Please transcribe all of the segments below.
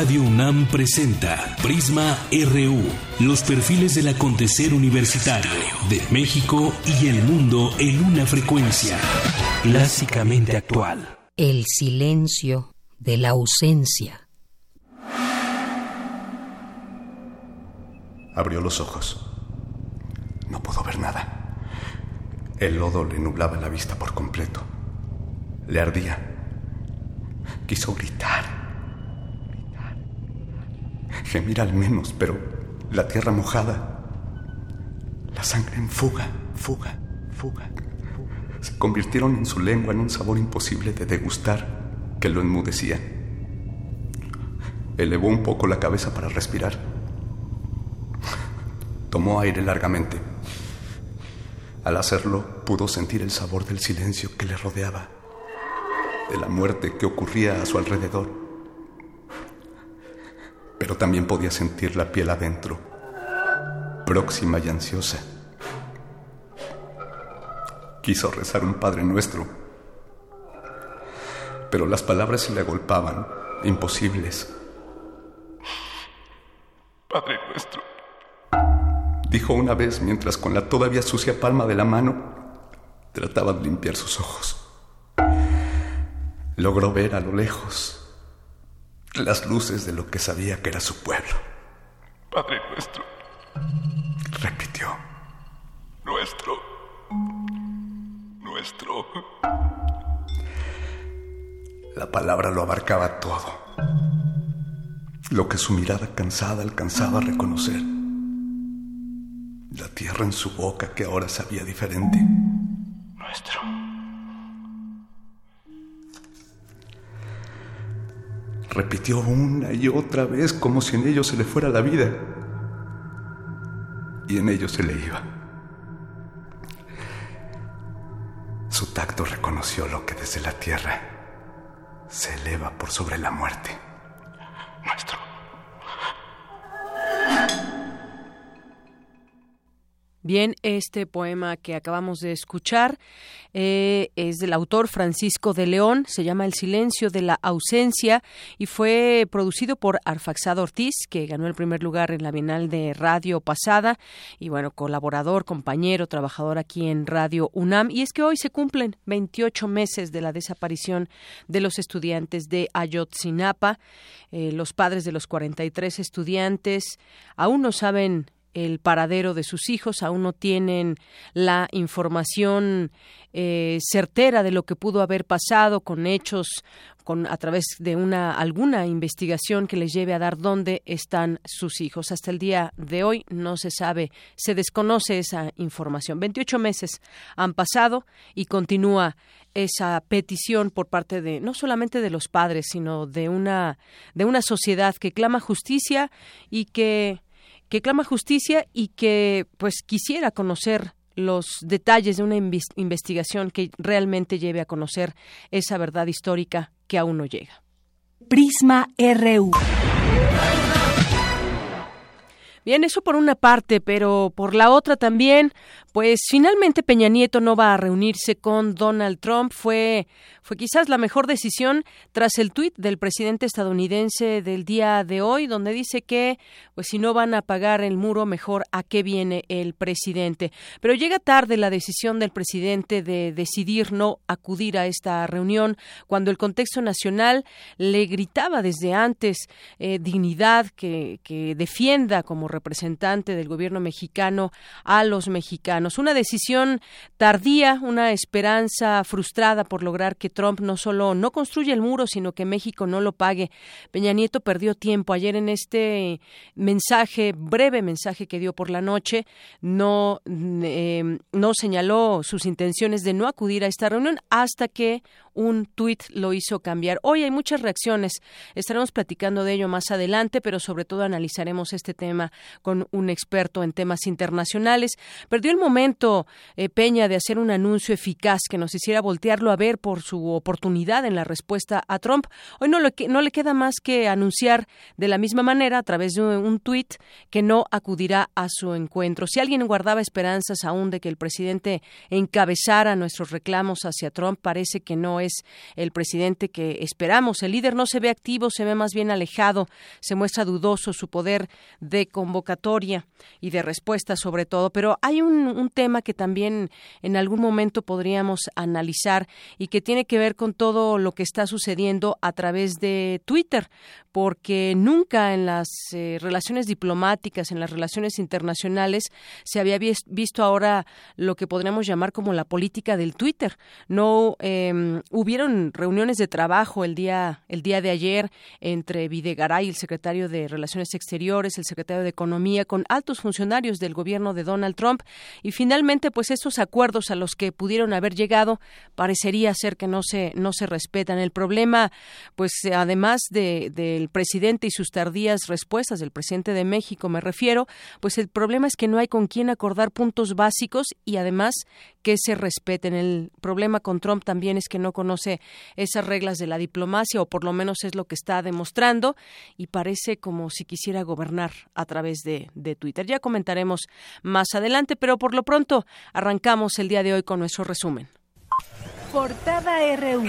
Radio UNAM presenta Prisma RU, los perfiles del acontecer universitario de México y el mundo en una frecuencia clásicamente actual. El silencio de la ausencia. Abrió los ojos. No pudo ver nada. El lodo le nublaba la vista por completo. Le ardía. Quiso gritar gemir al menos, pero la tierra mojada, la sangre en fuga, fuga, fuga, se convirtieron en su lengua en un sabor imposible de degustar que lo enmudecía. Elevó un poco la cabeza para respirar. Tomó aire largamente. Al hacerlo, pudo sentir el sabor del silencio que le rodeaba, de la muerte que ocurría a su alrededor pero también podía sentir la piel adentro, próxima y ansiosa. Quiso rezar un Padre Nuestro, pero las palabras se le agolpaban, imposibles. Padre Nuestro, dijo una vez mientras con la todavía sucia palma de la mano trataba de limpiar sus ojos. Logró ver a lo lejos las luces de lo que sabía que era su pueblo. Padre nuestro. Repitió. Nuestro. Nuestro. La palabra lo abarcaba todo. Lo que su mirada cansada alcanzaba a reconocer. La tierra en su boca que ahora sabía diferente. Nuestro. Repitió una y otra vez como si en ello se le fuera la vida. Y en ello se le iba. Su tacto reconoció lo que desde la tierra se eleva por sobre la muerte. Nuestro. Bien, este poema que acabamos de escuchar eh, es del autor Francisco de León, se llama El silencio de la ausencia y fue producido por Arfaxado Ortiz, que ganó el primer lugar en la Bienal de Radio pasada y bueno, colaborador, compañero, trabajador aquí en Radio UNAM. Y es que hoy se cumplen 28 meses de la desaparición de los estudiantes de Ayotzinapa. Eh, los padres de los 43 estudiantes aún no saben el paradero de sus hijos, aún no tienen la información eh, certera de lo que pudo haber pasado con hechos con a través de una alguna investigación que les lleve a dar dónde están sus hijos. Hasta el día de hoy no se sabe, se desconoce esa información. 28 meses han pasado y continúa esa petición por parte de no solamente de los padres, sino de una de una sociedad que clama justicia y que que clama justicia y que pues quisiera conocer los detalles de una investigación que realmente lleve a conocer esa verdad histórica que aún no llega. Prisma RU. Bien, eso por una parte, pero por la otra también, pues finalmente Peña Nieto no va a reunirse con Donald Trump. Fue, fue quizás la mejor decisión tras el tuit del presidente estadounidense del día de hoy, donde dice que, pues si no van a pagar el muro, mejor a qué viene el presidente. Pero llega tarde la decisión del presidente de decidir no acudir a esta reunión, cuando el contexto nacional le gritaba desde antes eh, dignidad que, que defienda como del gobierno mexicano a los mexicanos una decisión tardía, una esperanza frustrada por lograr que Trump no solo no construya el muro, sino que México no lo pague. Peña Nieto perdió tiempo ayer en este mensaje, breve mensaje que dio por la noche, no, eh, no señaló sus intenciones de no acudir a esta reunión hasta que un tuit lo hizo cambiar. Hoy hay muchas reacciones, estaremos platicando de ello más adelante, pero sobre todo analizaremos este tema con un experto en temas internacionales. Perdió el momento eh, Peña de hacer un anuncio eficaz que nos hiciera voltearlo a ver por su oportunidad en la respuesta a Trump. Hoy no le, no le queda más que anunciar de la misma manera a través de un, tuit que no acudirá a su encuentro. Si alguien guardaba esperanzas aún de que el presidente encabezara nuestros reclamos hacia Trump, parece que no es el presidente que esperamos. El líder no se ve activo, se ve más bien alejado, se muestra dudoso su poder de convocatoria y de respuesta sobre todo. Pero hay un, un tema que también en algún momento podríamos analizar y que tiene que ver con todo lo que está sucediendo a través de Twitter, porque nunca en las eh, relaciones diplomáticas, en las relaciones internacionales, se había visto ahora lo que podríamos llamar como la política del Twitter. No eh, hubieron reuniones de trabajo el día el día de ayer entre Videgaray, el secretario de Relaciones Exteriores, el secretario de Economía, con altos funcionarios del gobierno de Donald Trump y finalmente, pues estos acuerdos a los que pudieron haber llegado parecería ser que no se no se respetan. El problema, pues además de, de el presidente y sus tardías respuestas del presidente de México, me refiero, pues el problema es que no hay con quién acordar puntos básicos y además que se respeten. El problema con Trump también es que no conoce esas reglas de la diplomacia o por lo menos es lo que está demostrando y parece como si quisiera gobernar a través de, de Twitter. Ya comentaremos más adelante, pero por lo pronto arrancamos el día de hoy con nuestro resumen. Portada RU.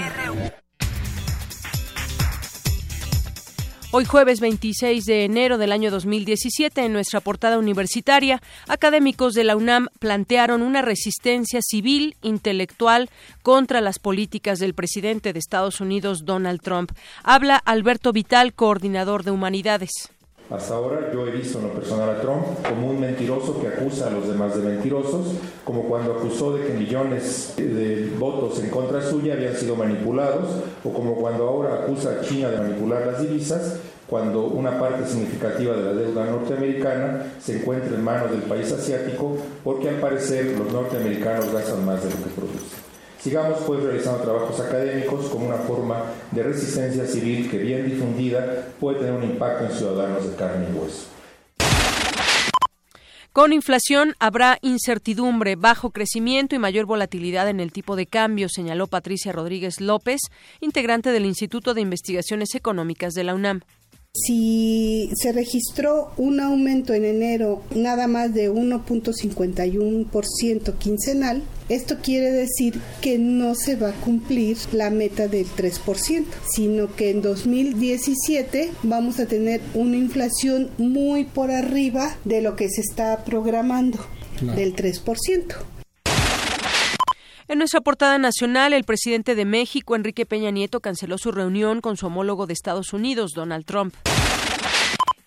Hoy jueves 26 de enero del año 2017, en nuestra portada universitaria, académicos de la UNAM plantearon una resistencia civil intelectual contra las políticas del presidente de Estados Unidos, Donald Trump. Habla Alberto Vital, coordinador de Humanidades. Hasta ahora yo he visto en lo personal a Trump como un mentiroso que acusa a los demás de mentirosos, como cuando acusó de que millones de votos en contra suya habían sido manipulados, o como cuando ahora acusa a China de manipular las divisas, cuando una parte significativa de la deuda norteamericana se encuentra en manos del país asiático, porque al parecer los norteamericanos gastan más de lo que producen. Sigamos pues realizando trabajos académicos como una forma de resistencia civil que bien difundida puede tener un impacto en ciudadanos de carne y hueso. Con inflación habrá incertidumbre, bajo crecimiento y mayor volatilidad en el tipo de cambio, señaló Patricia Rodríguez López, integrante del Instituto de Investigaciones Económicas de la UNAM. Si se registró un aumento en enero nada más de 1.51% quincenal, esto quiere decir que no se va a cumplir la meta del 3%, sino que en 2017 vamos a tener una inflación muy por arriba de lo que se está programando, del 3%. En nuestra portada nacional, el presidente de México, Enrique Peña Nieto, canceló su reunión con su homólogo de Estados Unidos, Donald Trump.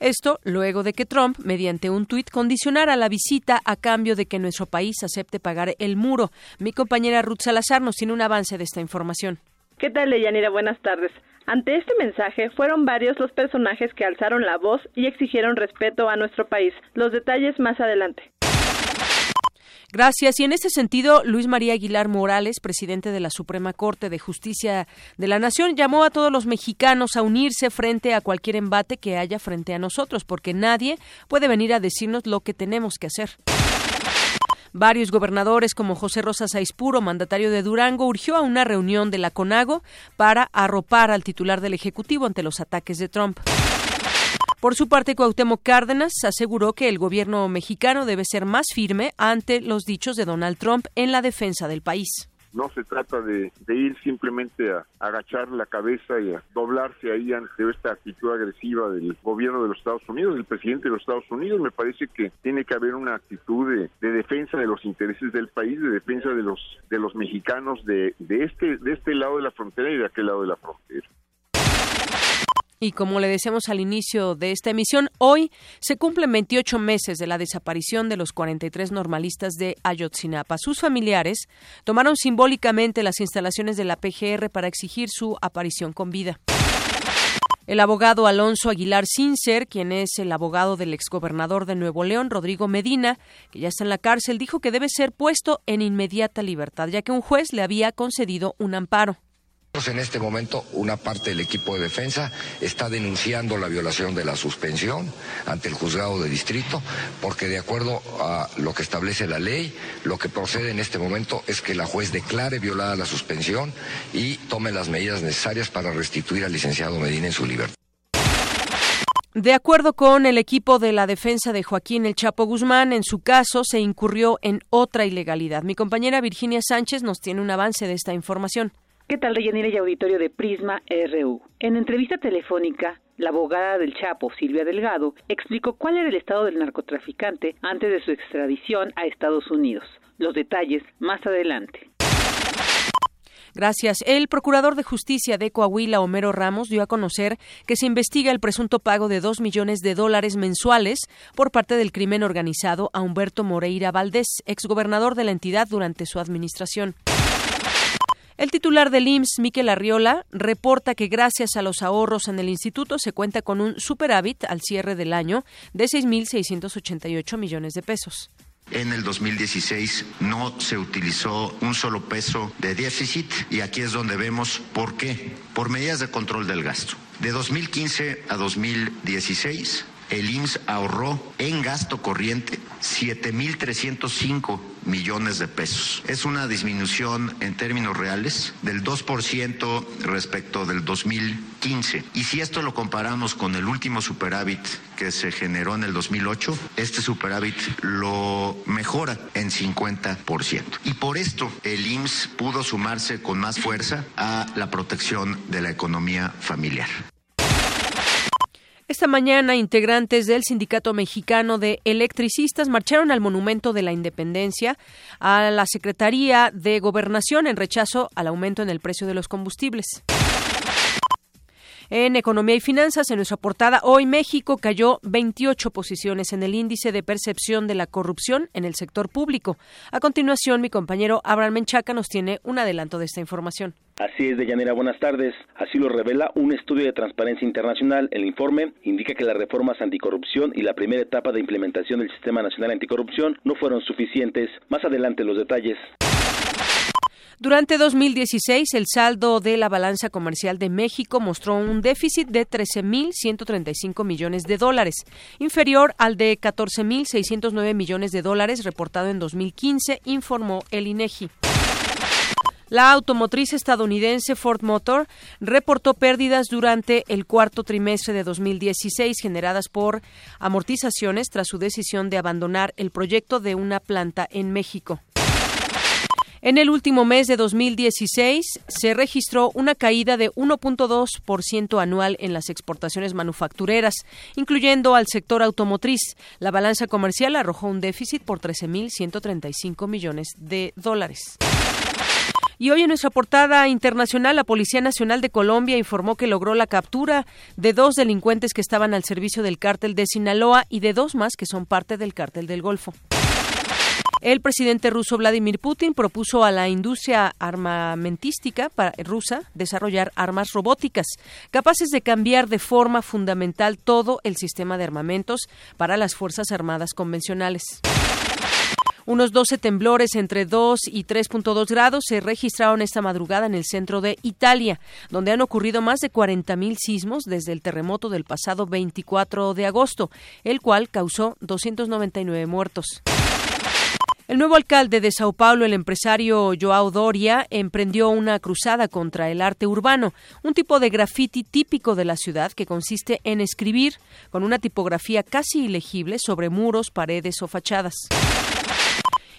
Esto luego de que Trump, mediante un tuit, condicionara la visita a cambio de que nuestro país acepte pagar el muro. Mi compañera Ruth Salazar nos tiene un avance de esta información. ¿Qué tal, Leyanira? Buenas tardes. Ante este mensaje, fueron varios los personajes que alzaron la voz y exigieron respeto a nuestro país. Los detalles más adelante. Gracias. Y en este sentido, Luis María Aguilar Morales, presidente de la Suprema Corte de Justicia de la Nación, llamó a todos los mexicanos a unirse frente a cualquier embate que haya frente a nosotros, porque nadie puede venir a decirnos lo que tenemos que hacer. Varios gobernadores como José Rosa Saispuro, mandatario de Durango, urgió a una reunión de la CONAGO para arropar al titular del Ejecutivo ante los ataques de Trump. Por su parte, Cuauhtémoc Cárdenas aseguró que el gobierno mexicano debe ser más firme ante los dichos de Donald Trump en la defensa del país. No se trata de, ir simplemente a, agachar la cabeza y a doblarse ahí ante esta actitud agresiva del gobierno de los Estados Unidos, del presidente de los Estados Unidos. Me parece que tiene que haber una actitud de, de defensa de los intereses del país, de defensa de los de los mexicanos de este de este lado de la frontera y de aquel lado de la frontera. Y como le decíamos al inicio de esta emisión, hoy se cumplen 28 meses de la desaparición de los 43 normalistas de Ayotzinapa. Sus familiares tomaron simbólicamente las instalaciones de la PGR para exigir su aparición con vida. El abogado Alonso Aguilar Sincer, quien es el abogado del exgobernador de Nuevo León, Rodrigo Medina, que ya está en la cárcel, dijo que debe ser puesto en inmediata libertad, ya que un juez le había concedido un amparo. En este momento, una parte del equipo de defensa está denunciando la violación de la suspensión ante el juzgado de distrito, porque de acuerdo a lo que establece la ley, lo que procede en este momento es que la juez declare violada la suspensión y tome las medidas necesarias para restituir al licenciado Medina en su libertad. De acuerdo con el equipo de la defensa de Joaquín El Chapo Guzmán, en su caso se incurrió en otra ilegalidad. Mi compañera Virginia Sánchez nos tiene un avance de esta información. ¿Qué tal, Deyanira y auditorio de Prisma RU? En entrevista telefónica, la abogada del Chapo, Silvia Delgado, explicó cuál era el estado del narcotraficante antes de su extradición a Estados Unidos. Los detalles más adelante. Gracias. El procurador de justicia de Coahuila, Homero Ramos, dio a conocer que se investiga el presunto pago de dos millones de dólares mensuales por parte del crimen organizado a Humberto Moreira Valdés, exgobernador de la entidad durante su administración. El titular del IMSS, Miquel Arriola, reporta que gracias a los ahorros en el instituto se cuenta con un superávit al cierre del año de 6.688 millones de pesos. En el 2016 no se utilizó un solo peso de déficit y aquí es donde vemos por qué. Por medidas de control del gasto. De 2015 a 2016 el IMSS ahorró en gasto corriente 7.305 millones de pesos. Es una disminución en términos reales del 2% respecto del 2015. Y si esto lo comparamos con el último superávit que se generó en el 2008, este superávit lo mejora en 50%. Y por esto el IMSS pudo sumarse con más fuerza a la protección de la economía familiar. Esta mañana, integrantes del Sindicato Mexicano de Electricistas marcharon al Monumento de la Independencia, a la Secretaría de Gobernación, en rechazo al aumento en el precio de los combustibles. En Economía y Finanzas, en nuestra portada, hoy México cayó 28 posiciones en el índice de percepción de la corrupción en el sector público. A continuación, mi compañero Abraham Menchaca nos tiene un adelanto de esta información. Así es, Deyanira, buenas tardes. Así lo revela un estudio de Transparencia Internacional. El informe indica que las reformas anticorrupción y la primera etapa de implementación del Sistema Nacional Anticorrupción no fueron suficientes. Más adelante los detalles. Durante 2016, el saldo de la balanza comercial de México mostró un déficit de 13.135 millones de dólares, inferior al de 14.609 millones de dólares reportado en 2015, informó el INEGI. La automotriz estadounidense Ford Motor reportó pérdidas durante el cuarto trimestre de 2016 generadas por amortizaciones tras su decisión de abandonar el proyecto de una planta en México. En el último mes de 2016 se registró una caída de 1.2% anual en las exportaciones manufactureras, incluyendo al sector automotriz. La balanza comercial arrojó un déficit por 13.135 millones de dólares. Y hoy en nuestra portada internacional, la Policía Nacional de Colombia informó que logró la captura de dos delincuentes que estaban al servicio del cártel de Sinaloa y de dos más que son parte del cártel del Golfo. El presidente ruso Vladimir Putin propuso a la industria armamentística rusa desarrollar armas robóticas capaces de cambiar de forma fundamental todo el sistema de armamentos para las Fuerzas Armadas convencionales. Unos 12 temblores entre 2 y 3.2 grados se registraron esta madrugada en el centro de Italia, donde han ocurrido más de 40.000 sismos desde el terremoto del pasado 24 de agosto, el cual causó 299 muertos. El nuevo alcalde de Sao Paulo, el empresario Joao Doria, emprendió una cruzada contra el arte urbano, un tipo de graffiti típico de la ciudad que consiste en escribir con una tipografía casi ilegible sobre muros, paredes o fachadas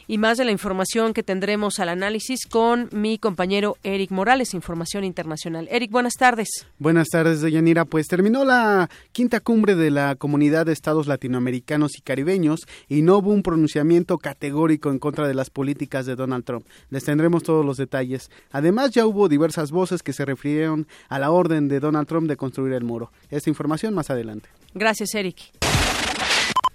y más de la información que tendremos al análisis con mi compañero Eric Morales, Información Internacional. Eric, buenas tardes. Buenas tardes, Deyanira. Pues terminó la quinta cumbre de la Comunidad de Estados Latinoamericanos y Caribeños y no hubo un pronunciamiento categórico en contra de las políticas de Donald Trump. Les tendremos todos los detalles. Además, ya hubo diversas voces que se refirieron a la orden de Donald Trump de construir el muro. Esta información más adelante. Gracias, Eric.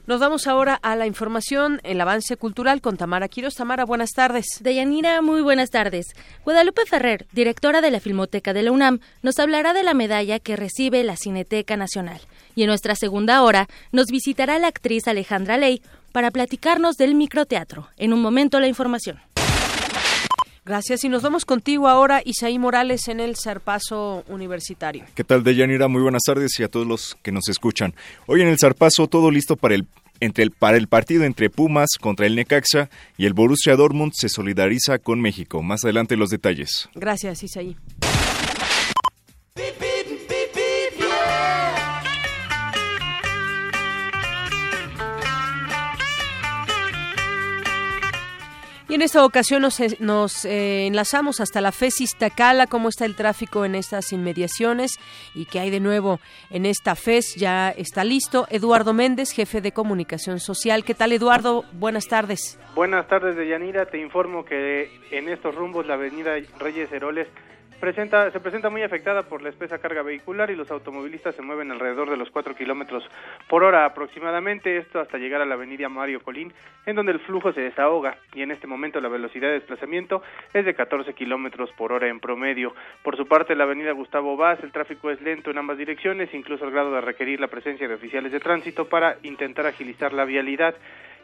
Nos vamos ahora a la información, el avance cultural con Tamara Quiroz. Tamara, buenas tardes. Deyanira, muy buenas tardes. Guadalupe Ferrer, directora de la Filmoteca de la UNAM, nos hablará de la medalla que recibe la Cineteca Nacional. Y en nuestra segunda hora nos visitará la actriz Alejandra Ley para platicarnos del microteatro. En un momento la información. Gracias y nos vamos contigo ahora, Isaí Morales, en el Zarpazo Universitario. ¿Qué tal, Deyanira? Muy buenas tardes y a todos los que nos escuchan. Hoy en el Zarpazo todo listo para el entre el, para el partido entre Pumas contra el Necaxa y el Borussia Dortmund se solidariza con México. Más adelante los detalles. Gracias, Isaí. En esta ocasión nos, nos eh, enlazamos hasta la FES Iztacala, cómo está el tráfico en estas inmediaciones y qué hay de nuevo en esta FES. Ya está listo Eduardo Méndez, jefe de comunicación social. ¿Qué tal, Eduardo? Buenas tardes. Buenas tardes, Deyanira. Te informo que en estos rumbos la avenida Reyes Heroles presenta, se presenta muy afectada por la espesa carga vehicular y los automovilistas se mueven alrededor de los 4 kilómetros por hora aproximadamente, esto hasta llegar a la avenida Mario Colín, en donde el flujo se desahoga y en este momento la velocidad de desplazamiento es de 14 kilómetros por hora en promedio. Por su parte, la avenida Gustavo Vaz, el tráfico es lento en ambas direcciones, incluso al grado de requerir la presencia de oficiales de tránsito para intentar agilizar la vialidad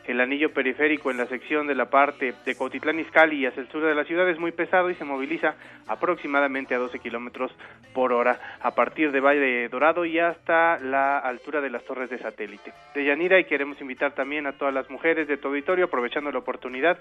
el anillo periférico en la sección de la parte de Cuautitlán Izcalli hacia el sur de la ciudad es muy pesado y se moviliza aproximadamente a 12 kilómetros por hora a partir de Valle Dorado y hasta la altura de las torres de satélite. De Yanira y queremos invitar también a todas las mujeres de tu auditorio aprovechando la oportunidad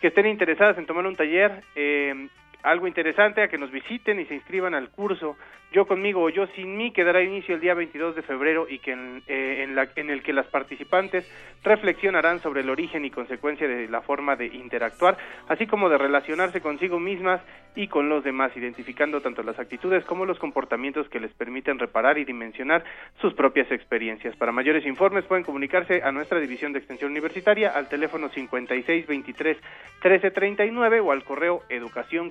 que estén interesadas en tomar un taller eh, algo interesante a que nos visiten y se inscriban al curso yo conmigo o yo sin mí, que dará inicio el día 22 de febrero y que en, eh, en, la, en el que las participantes reflexionarán sobre el origen y consecuencia de la forma de interactuar, así como de relacionarse consigo mismas y con los demás, identificando tanto las actitudes como los comportamientos que les permiten reparar y dimensionar sus propias experiencias. Para mayores informes pueden comunicarse a nuestra división de extensión universitaria al teléfono 5623 1339 o al correo educación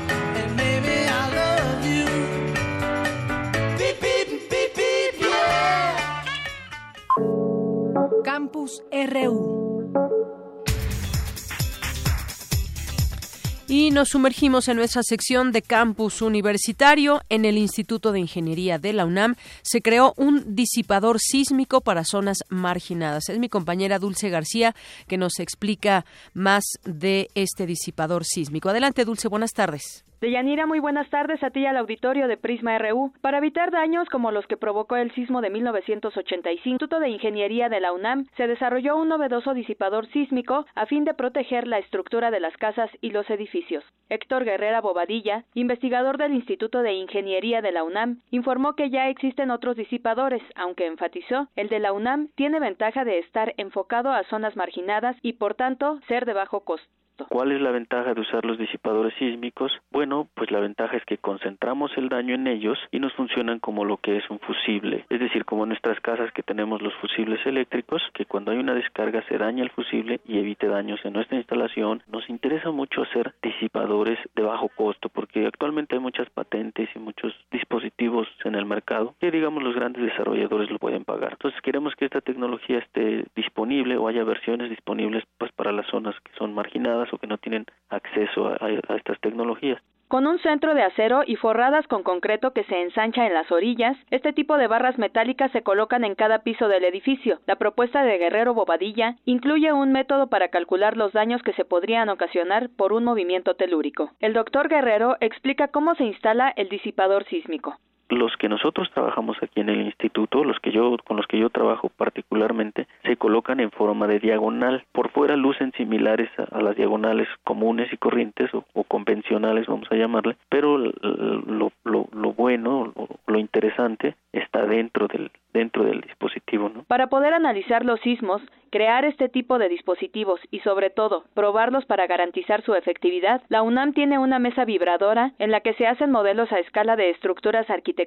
Campus RU. Y nos sumergimos en nuestra sección de campus universitario. En el Instituto de Ingeniería de la UNAM se creó un disipador sísmico para zonas marginadas. Es mi compañera Dulce García que nos explica más de este disipador sísmico. Adelante, Dulce, buenas tardes. Deyanira, muy buenas tardes a ti y al auditorio de Prisma RU. Para evitar daños como los que provocó el sismo de 1985, el Instituto de Ingeniería de la UNAM se desarrolló un novedoso disipador sísmico a fin de proteger la estructura de las casas y los edificios. Héctor Guerrera Bobadilla, investigador del Instituto de Ingeniería de la UNAM, informó que ya existen otros disipadores, aunque enfatizó, el de la UNAM tiene ventaja de estar enfocado a zonas marginadas y por tanto ser de bajo costo. ¿Cuál es la ventaja de usar los disipadores sísmicos? Bueno, pues la ventaja es que concentramos el daño en ellos y nos funcionan como lo que es un fusible, es decir, como en nuestras casas que tenemos los fusibles eléctricos, que cuando hay una descarga se daña el fusible y evite daños en nuestra instalación. Nos interesa mucho hacer disipadores de bajo costo porque actualmente hay muchas patentes y muchos dispositivos en el mercado que digamos los grandes desarrolladores lo pueden pagar. Entonces queremos que esta tecnología esté disponible o haya versiones disponibles pues para las zonas que son marginadas que no tienen acceso estas tecnologías. Con un centro de acero y forradas con concreto que se ensancha en las orillas, este tipo de barras metálicas se colocan en cada piso del edificio. La propuesta de Guerrero Bobadilla incluye un método para calcular los daños que se podrían ocasionar por un movimiento telúrico. El doctor Guerrero explica cómo se instala el disipador sísmico los que nosotros trabajamos aquí en el instituto, los que yo con los que yo trabajo particularmente, se colocan en forma de diagonal. Por fuera lucen similares a, las diagonales comunes y corrientes o, convencionales, vamos a llamarle, pero lo, lo, bueno, lo, lo interesante está dentro del dentro del dispositivo. ¿no? Para poder analizar los sismos, crear este tipo de dispositivos y sobre todo probarlos para garantizar su efectividad, la UNAM tiene una mesa vibradora en la que se hacen modelos a escala de estructuras arquitectónicas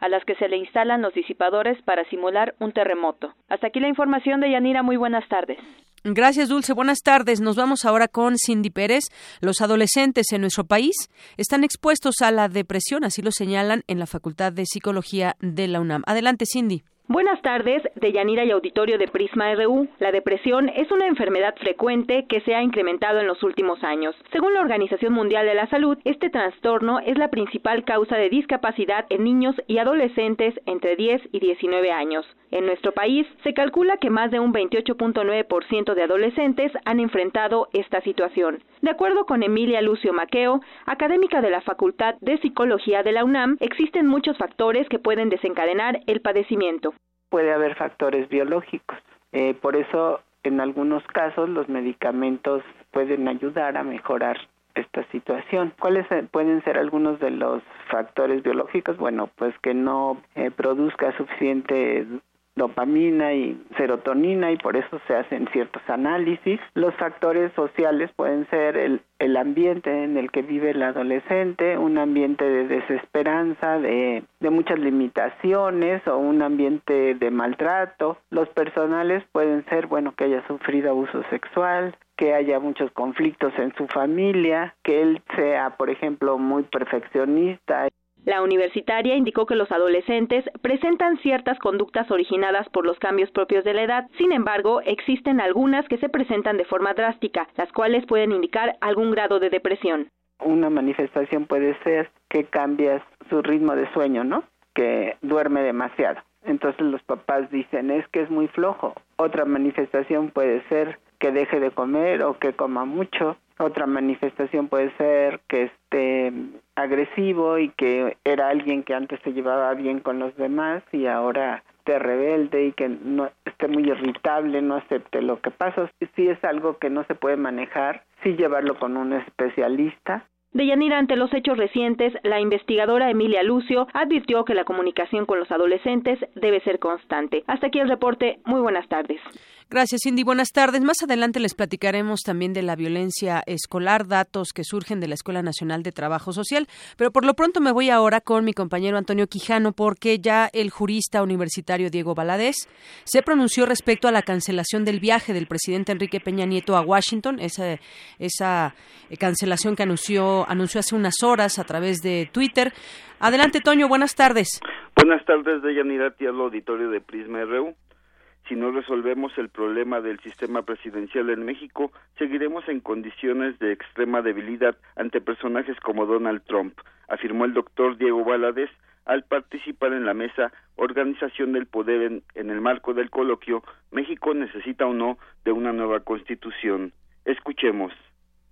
a las que se le instalan los disipadores para simular un terremoto. Hasta aquí la información de Yanira, muy buenas tardes. Gracias, Dulce. Buenas tardes. Nos vamos ahora con Cindy Pérez. Los adolescentes en nuestro país están expuestos a la depresión, así lo señalan en la Facultad de Psicología de la UNAM. Adelante, Cindy. Buenas tardes, de Yanira y Auditorio de Prisma RU. La depresión es una enfermedad frecuente que se ha incrementado en los últimos años. Según la Organización Mundial de la Salud, este trastorno es la principal causa de discapacidad en niños y adolescentes entre 10 y 19 años. En nuestro país, se calcula que más de un 28.9% de adolescentes han enfrentado esta situación. De acuerdo con Emilia Lucio Maqueo, académica de la Facultad de Psicología de la UNAM, existen muchos factores que pueden desencadenar el padecimiento. Puede haber factores biológicos. Eh, por eso, en algunos casos, los medicamentos pueden ayudar a mejorar esta situación. ¿Cuáles eh, pueden ser algunos de los factores biológicos? Bueno, pues que no eh, produzca suficiente dopamina y serotonina y por eso se hacen ciertos análisis. Los factores sociales pueden ser el, el ambiente en el que vive el adolescente, un ambiente de desesperanza, de, de muchas limitaciones o un ambiente de maltrato. Los personales pueden ser, bueno, que haya sufrido abuso sexual, que haya muchos conflictos en su familia, que él sea, por ejemplo, muy perfeccionista. La universitaria indicó que los adolescentes presentan ciertas conductas originadas por los cambios propios de la edad, sin embargo, existen algunas que se presentan de forma drástica, las cuales pueden indicar algún grado de depresión. Una manifestación puede ser que cambias su ritmo de sueño, ¿no? Que duerme demasiado. Entonces los papás dicen, es que es muy flojo. Otra manifestación puede ser que deje de comer o que coma mucho. Otra manifestación puede ser que esté agresivo y que era alguien que antes se llevaba bien con los demás y ahora esté rebelde y que no esté muy irritable, no acepte lo que pasa. Si es algo que no se puede manejar, sí llevarlo con un especialista de Yanira, ante los hechos recientes, la investigadora Emilia Lucio advirtió que la comunicación con los adolescentes debe ser constante. Hasta aquí el reporte. Muy buenas tardes. Gracias, Cindy. Buenas tardes. Más adelante les platicaremos también de la violencia escolar, datos que surgen de la Escuela Nacional de Trabajo Social. Pero por lo pronto me voy ahora con mi compañero Antonio Quijano, porque ya el jurista universitario Diego Valadez se pronunció respecto a la cancelación del viaje del presidente Enrique Peña Nieto a Washington, esa, esa eh, cancelación que anunció, anunció hace unas horas a través de Twitter. Adelante, Toño. Buenas tardes. Buenas tardes, Deyanira, al auditorio de Prisma RU. Si no resolvemos el problema del sistema presidencial en México, seguiremos en condiciones de extrema debilidad ante personajes como Donald Trump, afirmó el doctor Diego Valadez al participar en la mesa Organización del Poder en, en el marco del coloquio México necesita o no de una nueva constitución. Escuchemos.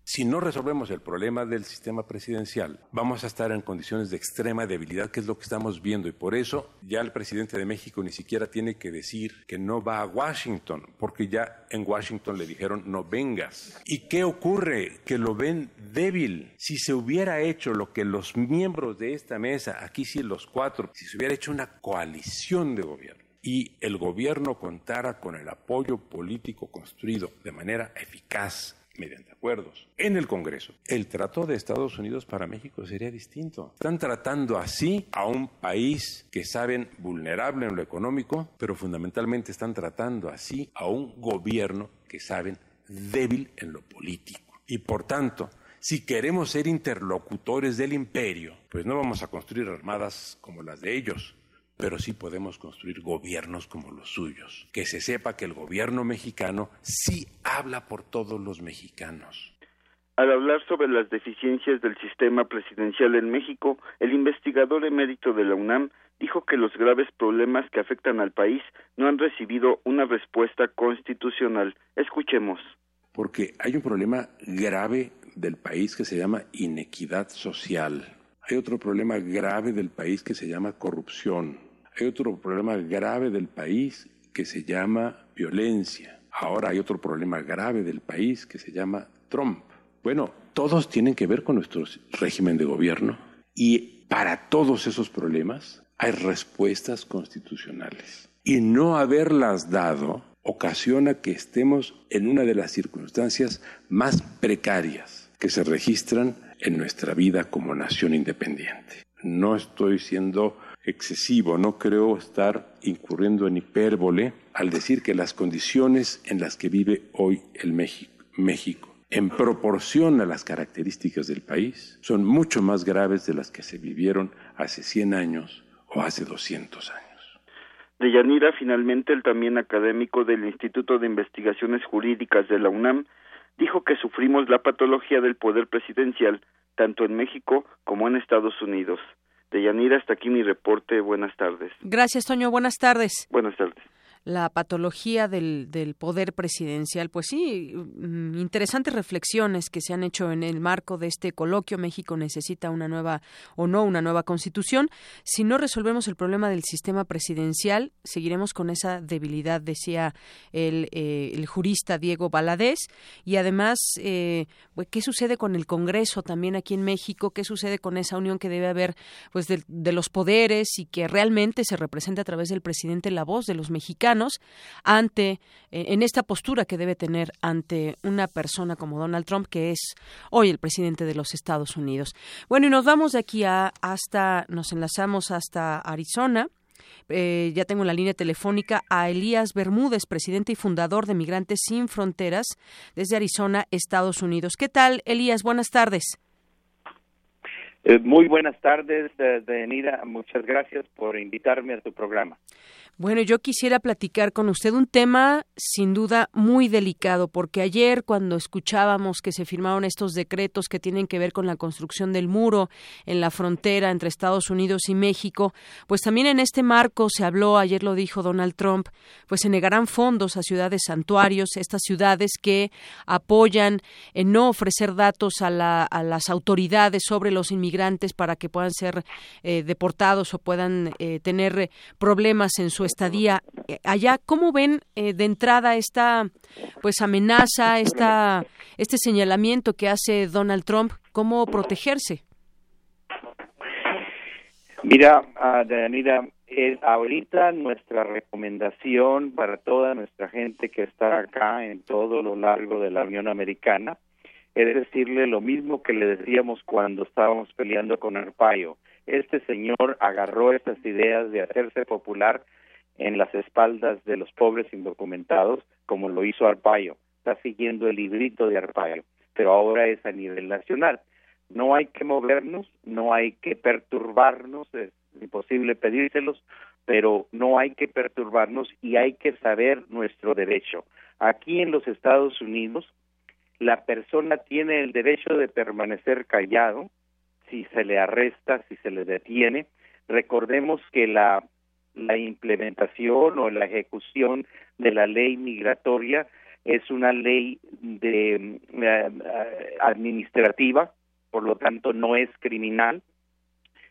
Si no resolvemos el problema del sistema presidencial, vamos a estar en condiciones de extrema debilidad, que es lo que estamos viendo. Y por eso ya el presidente de México ni siquiera tiene que decir que no va a Washington, porque ya en Washington le dijeron no vengas. ¿Y qué ocurre? Que lo ven débil. Si se hubiera hecho lo que los miembros de esta mesa, aquí sí los cuatro, si se hubiera hecho una coalición de gobierno, y el gobierno contara con el apoyo político construido de manera eficaz mediante acuerdos en el Congreso, el trato de Estados Unidos para México sería distinto. Están tratando así a un país que saben vulnerable en lo económico, pero fundamentalmente están tratando así a un gobierno que saben débil en lo político. Y por tanto, si queremos ser interlocutores del imperio, pues no vamos a construir armadas como las de ellos, pero sí podemos construir gobiernos como los suyos. Que se sepa que el gobierno mexicano sí habla por todos los mexicanos. Al hablar sobre las deficiencias del sistema presidencial en México, el investigador emérito de la UNAM dijo que los graves problemas que afectan al país no han recibido una respuesta constitucional. Escuchemos. Porque hay un problema grave del país que se llama inequidad social. Hay otro problema grave del país que se llama corrupción hay otro problema grave del país que se llama violencia. Ahora hay otro problema grave del país que se llama Trump. Bueno, todos tienen que ver con nuestro régimen de gobierno y para todos esos problemas hay respuestas constitucionales. Y no haberlas dado ocasiona que estemos en una de las circunstancias más precarias que se registran en nuestra vida como nación independiente. No estoy siendo excesivo, no creo estar incurriendo en hipérbole al decir que las condiciones en las que vive hoy el México, México en proporción a las características del país, son mucho más graves de las que se vivieron hace 100 años o hace 200 años. De Yanira, finalmente, el también académico del Instituto de Investigaciones Jurídicas de la UNAM, dijo que sufrimos la patología del poder presidencial tanto en México como en Estados Unidos. De Yanira, hasta aquí mi reporte. Buenas tardes. Gracias, Toño. Buenas tardes. Buenas tardes la patología del, del, poder presidencial. Pues sí, mm, interesantes reflexiones que se han hecho en el marco de este coloquio. México necesita una nueva o no una nueva constitución. Si no resolvemos el problema del sistema presidencial, seguiremos con esa debilidad, decía el, eh, el jurista Diego Baladés. Y además, eh, pues, ¿qué sucede con el Congreso también aquí en México? ¿Qué sucede con esa unión que debe haber pues de, de los poderes y que realmente se representa a través del presidente la voz de los mexicanos? Ante eh, en esta postura que debe tener ante una persona como Donald Trump que es hoy el presidente de los Estados Unidos. Bueno, y nos vamos de aquí a hasta nos enlazamos hasta Arizona. Eh, ya tengo en la línea telefónica a Elías Bermúdez, presidente y fundador de Migrantes Sin Fronteras desde Arizona, Estados Unidos. ¿Qué tal, Elías? Buenas tardes. Eh, muy buenas tardes, Denida. Muchas gracias por invitarme a tu programa. Bueno, yo quisiera platicar con usted un tema sin duda muy delicado, porque ayer cuando escuchábamos que se firmaron estos decretos que tienen que ver con la construcción del muro en la frontera entre Estados Unidos y México, pues también en este marco se habló, ayer lo dijo Donald Trump, pues se negarán fondos a ciudades santuarios, estas ciudades que apoyan en no ofrecer datos a, las autoridades sobre los inmigrantes para que puedan ser eh, deportados o puedan eh, tener problemas en su estadía eh, allá. ¿Cómo ven eh, de entrada esta pues amenaza, esta, este señalamiento que hace Donald Trump? ¿Cómo protegerse? Mira, Danida, ahorita nuestra recomendación para toda nuestra gente que está acá en todo lo largo de la Unión Americana es decirle lo mismo que le decíamos cuando estábamos peleando con Arpaio. Este señor agarró estas ideas de hacerse popular en las espaldas de los pobres indocumentados, como lo hizo Arpaio. Está siguiendo el librito de Arpaio, pero ahora es a nivel nacional. No hay que movernos, no hay que perturbarnos, es imposible pedírselos, pero no hay que perturbarnos y hay que saber nuestro derecho. Aquí en los Estados Unidos, la persona tiene el derecho de permanecer callado si se le arresta, si se le detiene. Recordemos que la la implementación o la ejecución de la ley migratoria. Es una ley de eh, administrativa, por lo tanto no es criminal,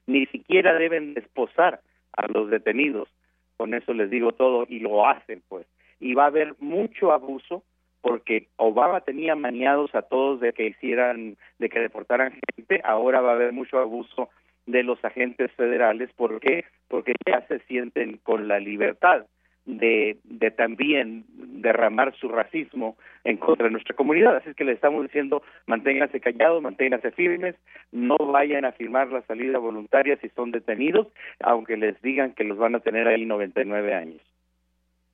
ni siquiera deben desposar a los detenidos, con eso les digo todo y lo hacen pues, y va a haber mucho abuso porque Obama tenía maniados a todos de que hicieran, de que deportaran gente, ahora va a haber mucho abuso de los agentes federales. ¿Por qué? Porque ya se sienten con la libertad de, de también derramar su racismo en contra de nuestra comunidad. Así que le estamos diciendo, manténganse callados, manténganse firmes, no vayan a firmar la salida voluntaria si son detenidos, aunque les digan que los van a tener ahí 99 años.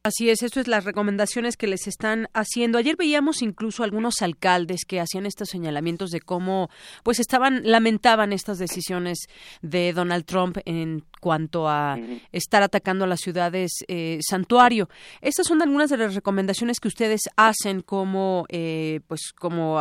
Así es, esto es las recomendaciones que les están haciendo. Ayer veíamos incluso algunos alcaldes que hacían estos señalamientos de cómo pues estaban lamentaban estas decisiones de Donald Trump en cuanto a estar atacando a las ciudades eh, santuario. Estas son algunas de las recomendaciones que ustedes hacen como eh, pues como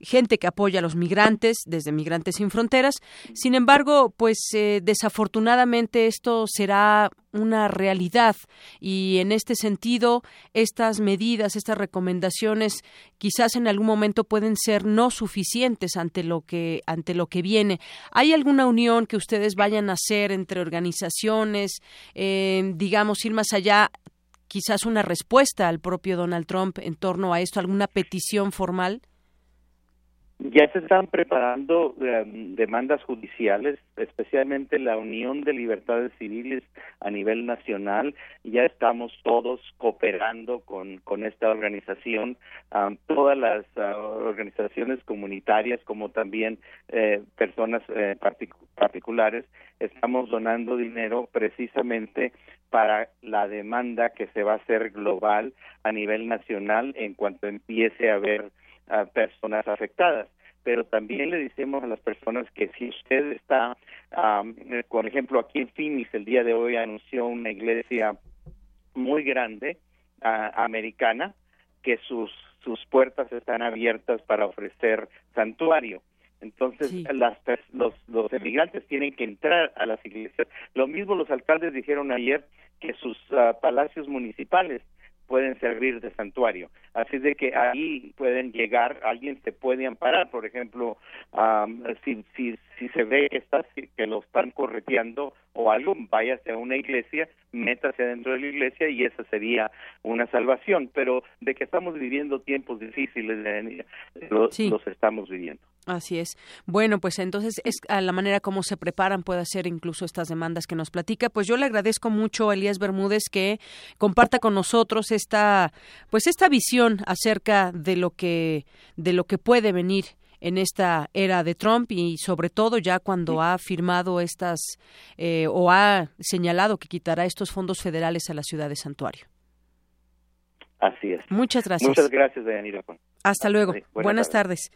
gente que apoya a los migrantes desde Migrantes sin Fronteras. Sin embargo, pues eh, desafortunadamente esto será una realidad y en este sentido estas medidas, estas recomendaciones quizás en algún momento pueden ser no suficientes ante lo que ante lo que viene. ¿Hay alguna unión que ustedes vayan a hacer entre organizaciones, eh, digamos ir más allá? quizás una respuesta al propio Donald Trump en torno a esto, alguna petición formal? Ya se están preparando em, demandas judiciales, especialmente la Unión de Libertades Civiles a nivel nacional. Ya estamos todos cooperando con, con esta organización, todas las ah, organizaciones comunitarias como también eh, personas eh, particulares. Estamos donando dinero precisamente para la demanda que se va a hacer global a nivel nacional en cuanto empiece a haber personas afectadas. pero también le decimos a las personas que si usted está, por ejemplo, aquí en Phoenix el día de hoy anunció una iglesia muy grande americana que sus sus puertas están abiertas para ofrecer santuario. Entonces, las, los, los emigrantes tienen que entrar a las iglesias. Lo mismo los alcaldes dijeron ayer que sus ah, palacios municipales pueden servir de santuario. Así de que ahí pueden llegar, alguien se puede amparar, por ejemplo, si, si, si se ve que, está, que lo están correteando o algo, váyase a una iglesia, métase dentro de la iglesia y esa sería una salvación. Pero de que estamos viviendo tiempos difíciles, los, los estamos viviendo. Así es. Bueno, pues entonces es a la manera como se preparan puede hacer incluso estas demandas que nos platica. Pues yo le agradezco mucho a Elías Bermúdez que comparta con nosotros esta pues esta visión acerca de lo que de lo que puede venir en esta era de Trump y sobre todo ya cuando ha firmado estas eh, o ha señalado que quitará estos fondos federales a la ciudad de Santuario. Así es. Muchas gracias. Muchas gracias, Deyanira. Hasta luego. Buenas, tardes.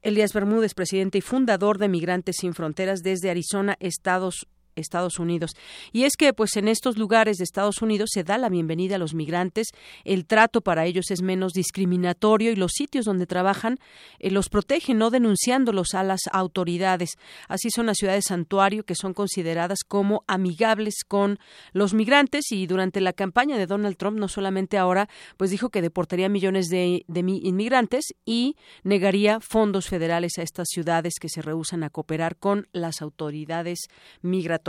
Elías Bermúdez, presidente y fundador de Migrantes Sin Fronteras desde Arizona, Estados Estados Unidos. Y es que, pues, en estos lugares de Estados Unidos se da la bienvenida a los migrantes, el trato para ellos es menos discriminatorio y los sitios donde trabajan eh, los protegen, no denunciándolos a las autoridades. Así son las ciudades santuario que son consideradas como amigables con los migrantes y durante la campaña de Donald Trump, no solamente ahora, pues dijo que deportaría millones de, de inmigrantes y negaría fondos federales a estas ciudades que se rehusan a cooperar con las autoridades migratorias.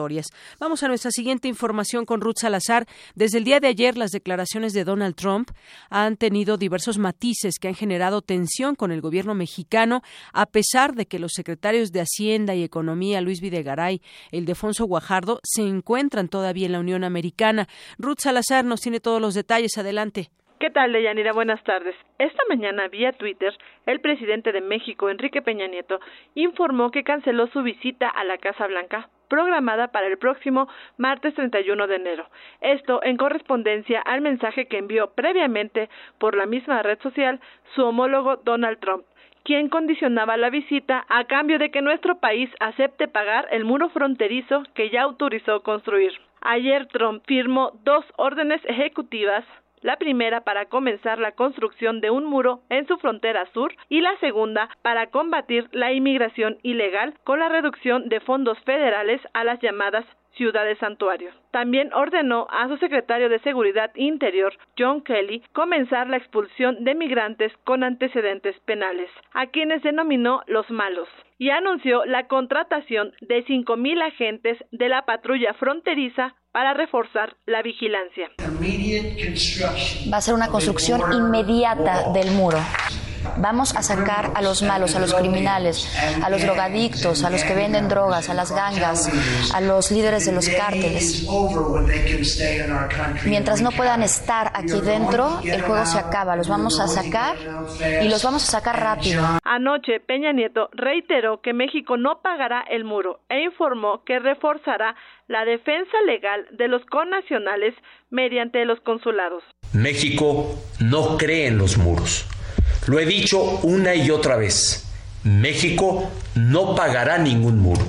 Vamos a nuestra siguiente información con Ruth Salazar. Desde el día de ayer, las declaraciones de Donald Trump han tenido diversos matices que han generado tensión con el gobierno mexicano, a pesar de que los secretarios de Hacienda y Economía, Luis Videgaray, el Defonso Guajardo, se encuentran todavía en la Unión Americana. Ruth Salazar nos tiene todos los detalles. Adelante. ¿Qué tal, Deyanira? Buenas tardes. Esta mañana, vía Twitter, el presidente de México, Enrique Peña Nieto, informó que canceló su visita a la Casa Blanca programada para el próximo martes 31 de enero. Esto en correspondencia al mensaje que envió previamente por la misma red social su homólogo Donald Trump quien condicionaba la visita a cambio de que nuestro país acepte pagar el muro fronterizo que ya autorizó construir. Ayer Trump firmó dos órdenes ejecutivas la primera para comenzar la construcción de un muro en su frontera sur y la segunda para combatir la inmigración ilegal con la reducción de fondos federales a las llamadas ciudades santuario. También ordenó a su secretario de Seguridad Interior, John Kelly, comenzar la expulsión de migrantes con antecedentes penales, a quienes denominó los malos, y anunció la contratación de 5.000 agentes de la patrulla fronteriza para reforzar la vigilancia. Va a ser una construcción inmediata del muro. Vamos a sacar a los malos, a los criminales, a los drogadictos, a los que venden drogas, a las gangas, a los líderes de los cárteles. Mientras no puedan estar aquí dentro, el juego se acaba. Los vamos a sacar y los vamos a sacar rápido. Anoche, Peña Nieto reiteró que México no pagará el muro e informó que reforzará la defensa legal de los connacionales mediante los consulados. México no cree en los muros. Lo he dicho una y otra vez. México no pagará ningún muro.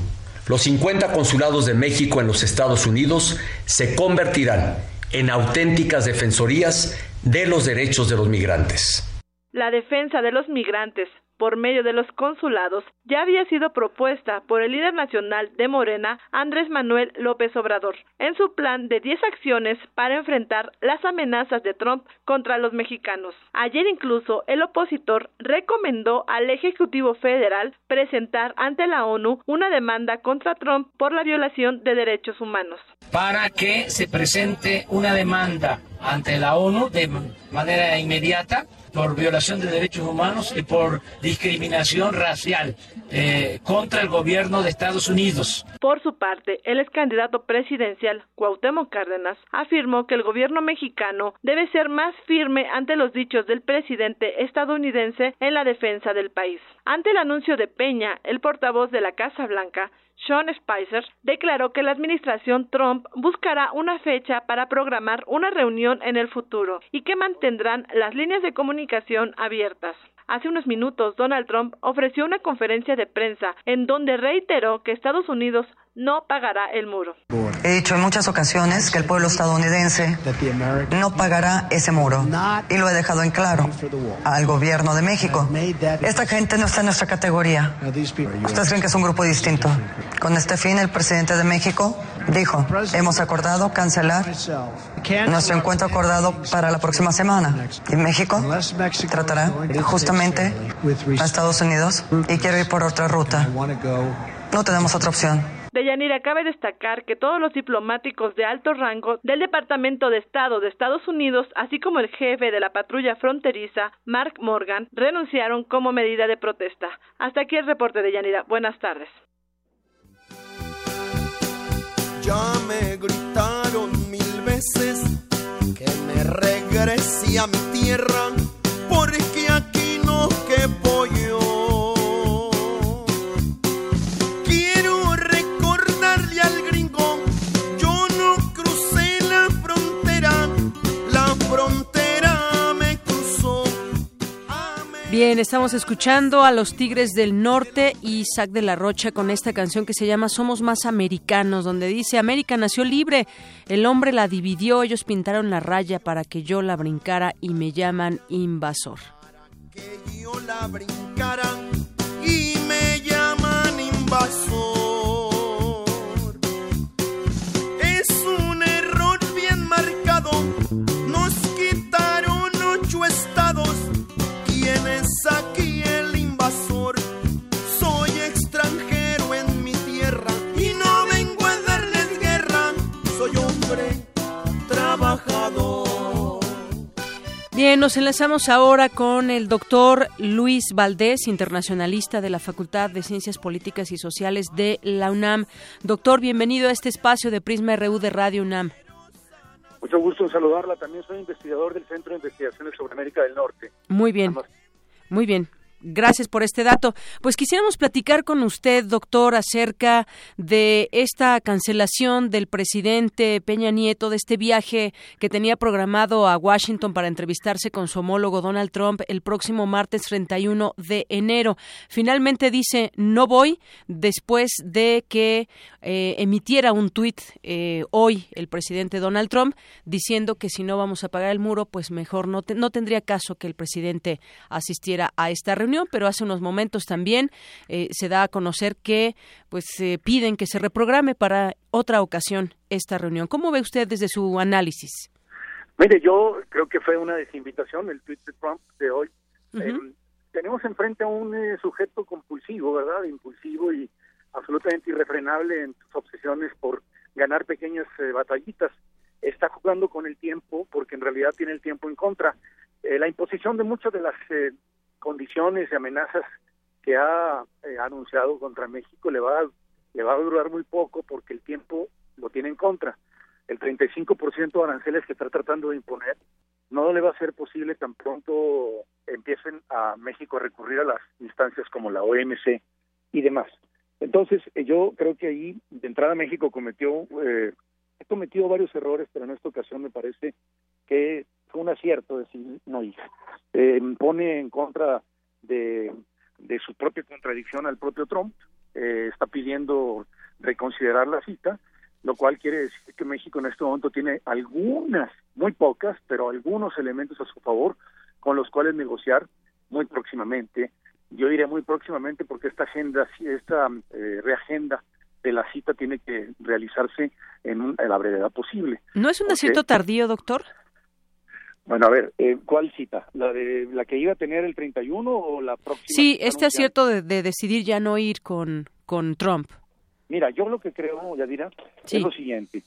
Los 50 consulados de México en los Estados Unidos se convertirán en auténticas defensorías de los derechos de los migrantes. La defensa de los migrantes por medio de los consulados ya había sido propuesta por el líder nacional de Morena, Andrés Manuel López Obrador, en su plan de 10 acciones para enfrentar las amenazas de Trump contra los mexicanos. Ayer incluso el opositor recomendó al Ejecutivo Federal presentar ante la ONU una demanda contra Trump por la violación de derechos humanos. Para que se presente una demanda ante la ONU de manera inmediata por violación de derechos humanos y por discriminación racial eh, contra el gobierno de Estados Unidos. Por su parte, el ex candidato presidencial Cuauhtémoc Cárdenas afirmó que el gobierno mexicano debe ser más firme ante los dichos del presidente estadounidense en la defensa del país. Ante el anuncio de Peña, el portavoz de la Casa Blanca sean Spicer, declaró que la administración Trump buscará una fecha para programar una reunión en el futuro y que mantendrán las líneas de comunicación abiertas. Hace unos minutos, Donald Trump ofreció una conferencia de prensa en donde reiteró que Estados Unidos no pagará el muro. He dicho en muchas ocasiones que el pueblo estadounidense no pagará ese muro y lo he dejado en claro al gobierno de México. Esta gente no está en nuestra categoría. Ustedes creen que es un grupo distinto. Con este fin, el presidente de México dijo, hemos acordado cancelar nuestro encuentro acordado para la próxima semana. Y México tratará justamente a Estados Unidos y quiere ir por otra ruta. No tenemos otra opción. Deyanira, cabe destacar que todos los diplomáticos de alto rango del Departamento de Estado de Estados Unidos, así como el jefe de la patrulla fronteriza, Mark Morgan, renunciaron como medida de protesta. Hasta aquí el reporte de Yanira. Buenas tardes. Ya me gritaron mil veces que me regrese a mi tierra, porque aquí no que pollo. Bien, estamos escuchando a los Tigres del Norte y Isaac de la Rocha con esta canción que se llama Somos más americanos, donde dice América nació libre, el hombre la dividió, ellos pintaron la raya para que yo la brincara y me llaman invasor. Que yo la brincara y me llaman invasor. Bien, nos enlazamos ahora con el doctor Luis Valdés, internacionalista de la Facultad de Ciencias Políticas y Sociales de la UNAM. Doctor, bienvenido a este espacio de Prisma RU de Radio UNAM. Mucho gusto en saludarla. También soy investigador del Centro de Investigaciones sobre América del Norte. Muy bien. Muy bien. Gracias por este dato. Pues quisiéramos platicar con usted, doctor, acerca de esta cancelación del presidente Peña Nieto, de este viaje que tenía programado a Washington para entrevistarse con su homólogo Donald Trump el próximo martes 31 de enero. Finalmente dice, no voy, después de que eh, emitiera un tuit eh, hoy el presidente Donald Trump diciendo que si no vamos a pagar el muro, pues mejor no, no tendría caso que el presidente asistiera a esta reunión pero hace unos momentos también eh, se da a conocer que pues piden que se reprograme para otra ocasión esta reunión. ¿Cómo ve usted desde su análisis? Mire, yo creo que fue una desinvitación el tweet de Trump de hoy. Em, tenemos enfrente a un eh, sujeto compulsivo, ¿verdad? Impulsivo y absolutamente irrefrenable en sus obsesiones por ganar pequeñas eh, batallitas. Está jugando con el tiempo porque en realidad tiene el tiempo en contra. la imposición de muchas de las condiciones y amenazas que ha eh, anunciado contra México le va, a, le va a durar muy poco porque el tiempo lo tiene en contra. El 35% de aranceles que está tratando de imponer no le va a ser posible tan pronto empiecen a México a recurrir a las instancias como la OMC y demás. Entonces, eh, yo creo que ahí, de entrada, México cometió, eh, ha cometido varios errores, pero en esta ocasión me parece que fue un acierto decir no hija. Eh, pone en contra de, de su propia contradicción al propio Trump, eh, está pidiendo reconsiderar la cita, lo cual quiere decir que México en este momento tiene algunas, muy pocas, pero algunos elementos a su favor con los cuales negociar muy próximamente. Yo diré muy próximamente porque esta agenda, esta eh, reagenda de la cita tiene que realizarse en, la brevedad posible. ¿No es un acierto tardío, doctor? Bueno, a ver, eh, ¿cuál cita? ¿La de la que iba a tener el 31 o la próxima? Sí, este acierto de, de, decidir ya no ir con, con Trump. Mira, yo lo que creo, Yadira, es lo siguiente.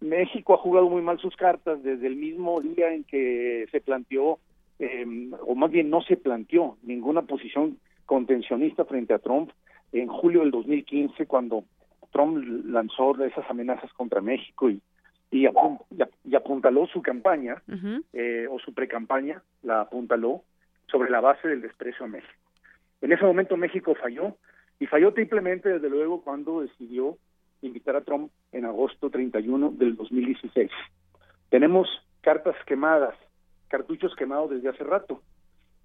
México ha jugado muy mal sus cartas desde el mismo día en que se planteó, em, o más bien no se planteó ninguna posición contencionista frente a Trump en julio del 2015, cuando Trump lanzó esas amenazas contra México y y, apuntaló su campaña eh, o su precampaña, la apuntaló sobre la base del desprecio a México. En ese momento México falló y falló triplemente desde luego cuando decidió invitar a Trump en agosto 31 del 2016. Tenemos cartas quemadas, cartuchos quemados desde hace rato.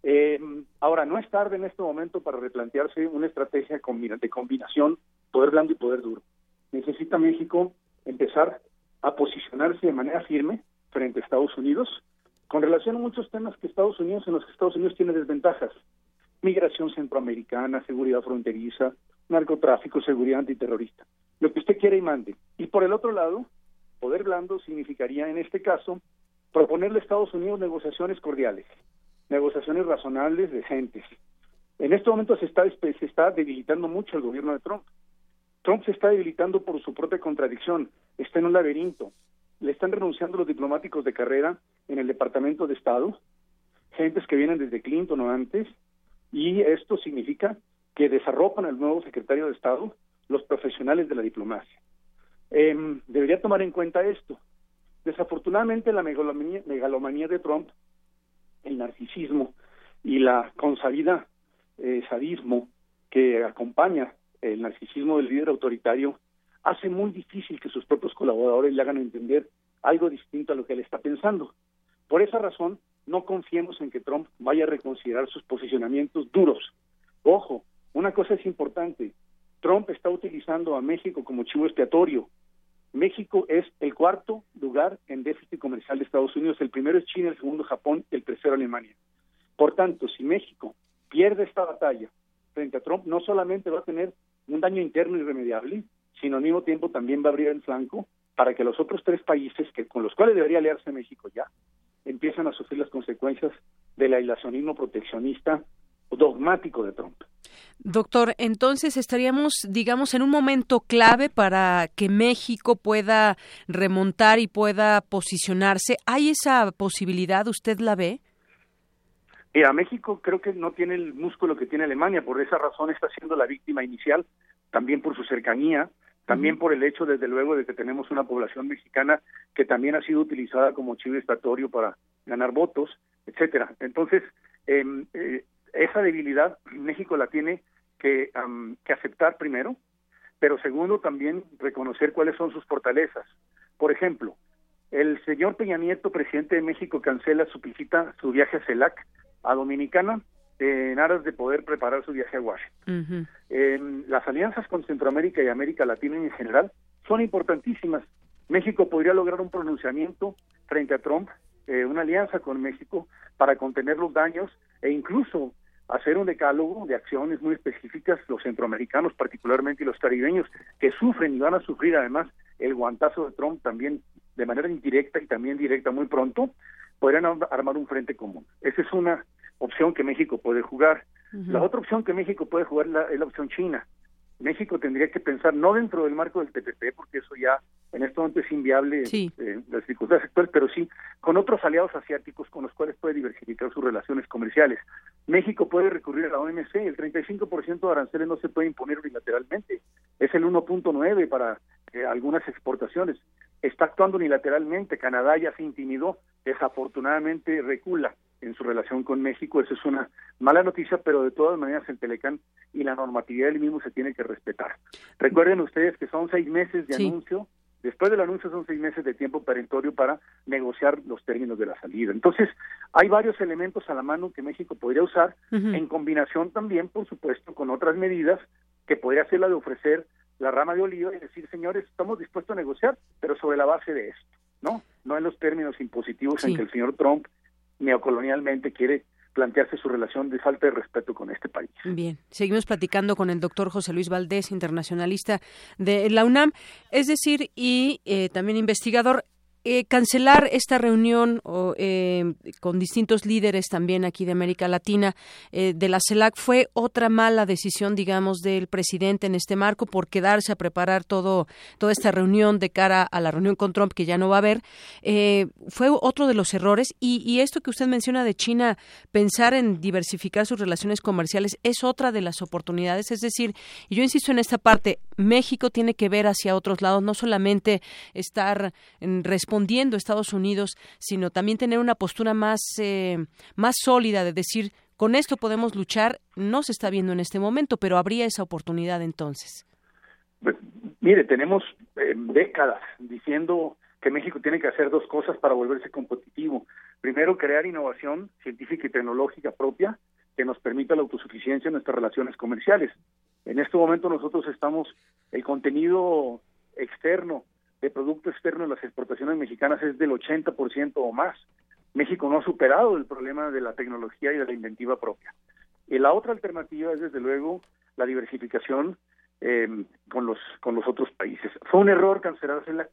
Eh, ahora, no es tarde en este momento para replantearse una estrategia de combinación poder blando y poder duro. Necesita México empezar a posicionarse de manera firme frente a Estados Unidos con relación a muchos temas que Estados Unidos, en los que Estados Unidos tiene desventajas. Migración centroamericana, seguridad fronteriza, narcotráfico, seguridad antiterrorista. Lo que usted quiera y mande. Y por el otro lado, poder blando significaría en este caso proponerle a Estados Unidos negociaciones cordiales, negociaciones razonables, decentes. En este momento se está, se está debilitando mucho el gobierno de Trump. Trump se está debilitando por su propia contradicción, está en un laberinto. Le están renunciando los diplomáticos de carrera en el Departamento de Estado, gentes que vienen desde Clinton o antes, y esto significa que desarropan al nuevo secretario de Estado los profesionales de la diplomacia. Em, debería tomar en cuenta esto. Desafortunadamente la megalomanía, de Trump, el narcisismo y la consabida eh, sadismo que acompaña el narcisismo del líder autoritario hace muy difícil que sus propios colaboradores le hagan entender algo distinto a lo que él está pensando. Por esa razón, no confiemos en que Trump vaya a reconsiderar sus posicionamientos duros. Ojo, una cosa es importante, Trump está utilizando a México como chivo expiatorio. México es el cuarto lugar en déficit comercial de Estados Unidos, el primero es China, el segundo Japón el tercero Alemania. Por tanto, si México pierde esta batalla frente a Trump, no solamente va a tener un daño interno irremediable, sino al mismo tiempo también va a abrir el flanco para que los otros tres países que con los cuales debería aliarse México ya empiezan a sufrir las consecuencias del aislacionismo proteccionista dogmático de Trump. Doctor, entonces estaríamos, digamos, en un momento clave para que México pueda remontar y pueda posicionarse. ¿Hay esa posibilidad? ¿Usted la ve? a México creo que no tiene el músculo que tiene Alemania, por esa razón está siendo la víctima inicial, también por su cercanía, también por el hecho, desde luego, de que tenemos una población mexicana que también ha sido utilizada como chivo expiatorio para ganar votos, etcétera. Entonces, em, eh, esa debilidad México la tiene que, que aceptar primero, pero segundo también reconocer cuáles son sus fortalezas. Por ejemplo, el señor Peña Nieto, presidente de México, cancela su visita, su viaje a CELAC, a Dominicana, en aras de poder preparar su viaje a Washington. las alianzas con Centroamérica y América Latina en general son importantísimas. México podría lograr un pronunciamiento frente a Trump, eh, una alianza con México para contener los daños e incluso hacer un decálogo de acciones muy específicas, los centroamericanos particularmente y los caribeños, que sufren y van a sufrir además el guantazo de Trump también de manera indirecta y también directa muy pronto, podrían armar un frente común. Esa es una opción que México puede jugar. La otra opción que México puede jugar es la opción China. México tendría que pensar no dentro del marco del TPP, porque eso ya en este momento es inviable en eh, las circunstancias actuales, pero sí con otros aliados asiáticos con los cuales puede diversificar sus relaciones comerciales. México puede recurrir a la OMC, el 35% de aranceles no se puede imponer unilateralmente, es el 1.9 para eh, algunas exportaciones. Está actuando unilateralmente, Canadá ya se intimidó, desafortunadamente recula en su relación con México. Eso es una mala noticia, pero de todas maneras el Telecán y la normatividad del mismo se tiene que respetar. Recuerden ustedes que son seis meses de anuncio. Después del anuncio son seis meses de tiempo perentorio para negociar los términos de la salida. Entonces, hay varios elementos a la mano que México podría usar, en combinación también, por supuesto, con otras medidas que podría ser la de ofrecer la rama de oliva y decir, señores, estamos dispuestos a negociar, pero sobre la base de esto, ¿no? No en los términos impositivos en que el señor Trump neocolonialmente quiere plantearse su relación de falta de respeto con este país. Bien, seguimos platicando con el doctor José Luis Valdés, internacionalista de la UNAM, es decir, y eh, también investigador. Eh, cancelar esta reunión eh, con distintos líderes también aquí de América Latina eh, de la CELAC fue otra mala decisión, digamos, del presidente en este marco por quedarse a preparar todo toda esta reunión de cara a la reunión con Trump que ya no va a haber. fue otro de los errores y, y esto que usted menciona de China, pensar en diversificar sus relaciones comerciales es otra de las oportunidades. Es decir, y yo insisto en esta parte, México tiene que ver hacia otros lados, no solamente estar en respondiendo Estados Unidos, sino también tener una postura más, eh, más sólida de decir, con esto podemos luchar, no se está viendo en este momento, pero habría esa oportunidad entonces. Mire, tenemos eh, décadas diciendo que México tiene que hacer dos cosas para volverse competitivo. Primero, crear innovación científica y tecnológica propia que nos permita la autosuficiencia en nuestras relaciones comerciales. En este momento nosotros estamos, el contenido externo, de producto externo en las exportaciones mexicanas es del 80% o más. México no ha superado el problema de la tecnología y de la inventiva propia. Y la otra alternativa es, desde luego, la diversificación eh, con los con los otros países. Fue un error cancelar CELAC,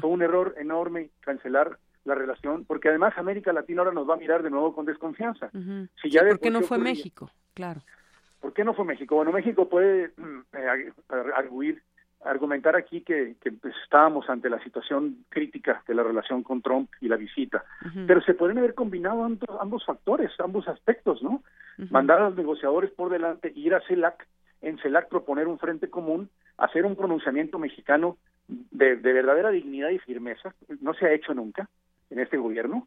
fue un error enorme cancelar la relación, porque además América Latina ahora nos va a mirar de nuevo con desconfianza. si ya ¿Por qué no fue México? Claro. ¿Por qué no fue México? Bueno, México puede mm, eh, arguir, argumentar aquí que, que pues, estábamos ante la situación crítica de la relación con Trump y la visita, pero se pueden haber combinado ambos, factores, ambos aspectos, ¿no? Mandar a los negociadores por delante, ir a CELAC, en CELAC proponer un frente común, hacer un pronunciamiento mexicano de, verdadera dignidad y firmeza, no se ha hecho nunca en este gobierno,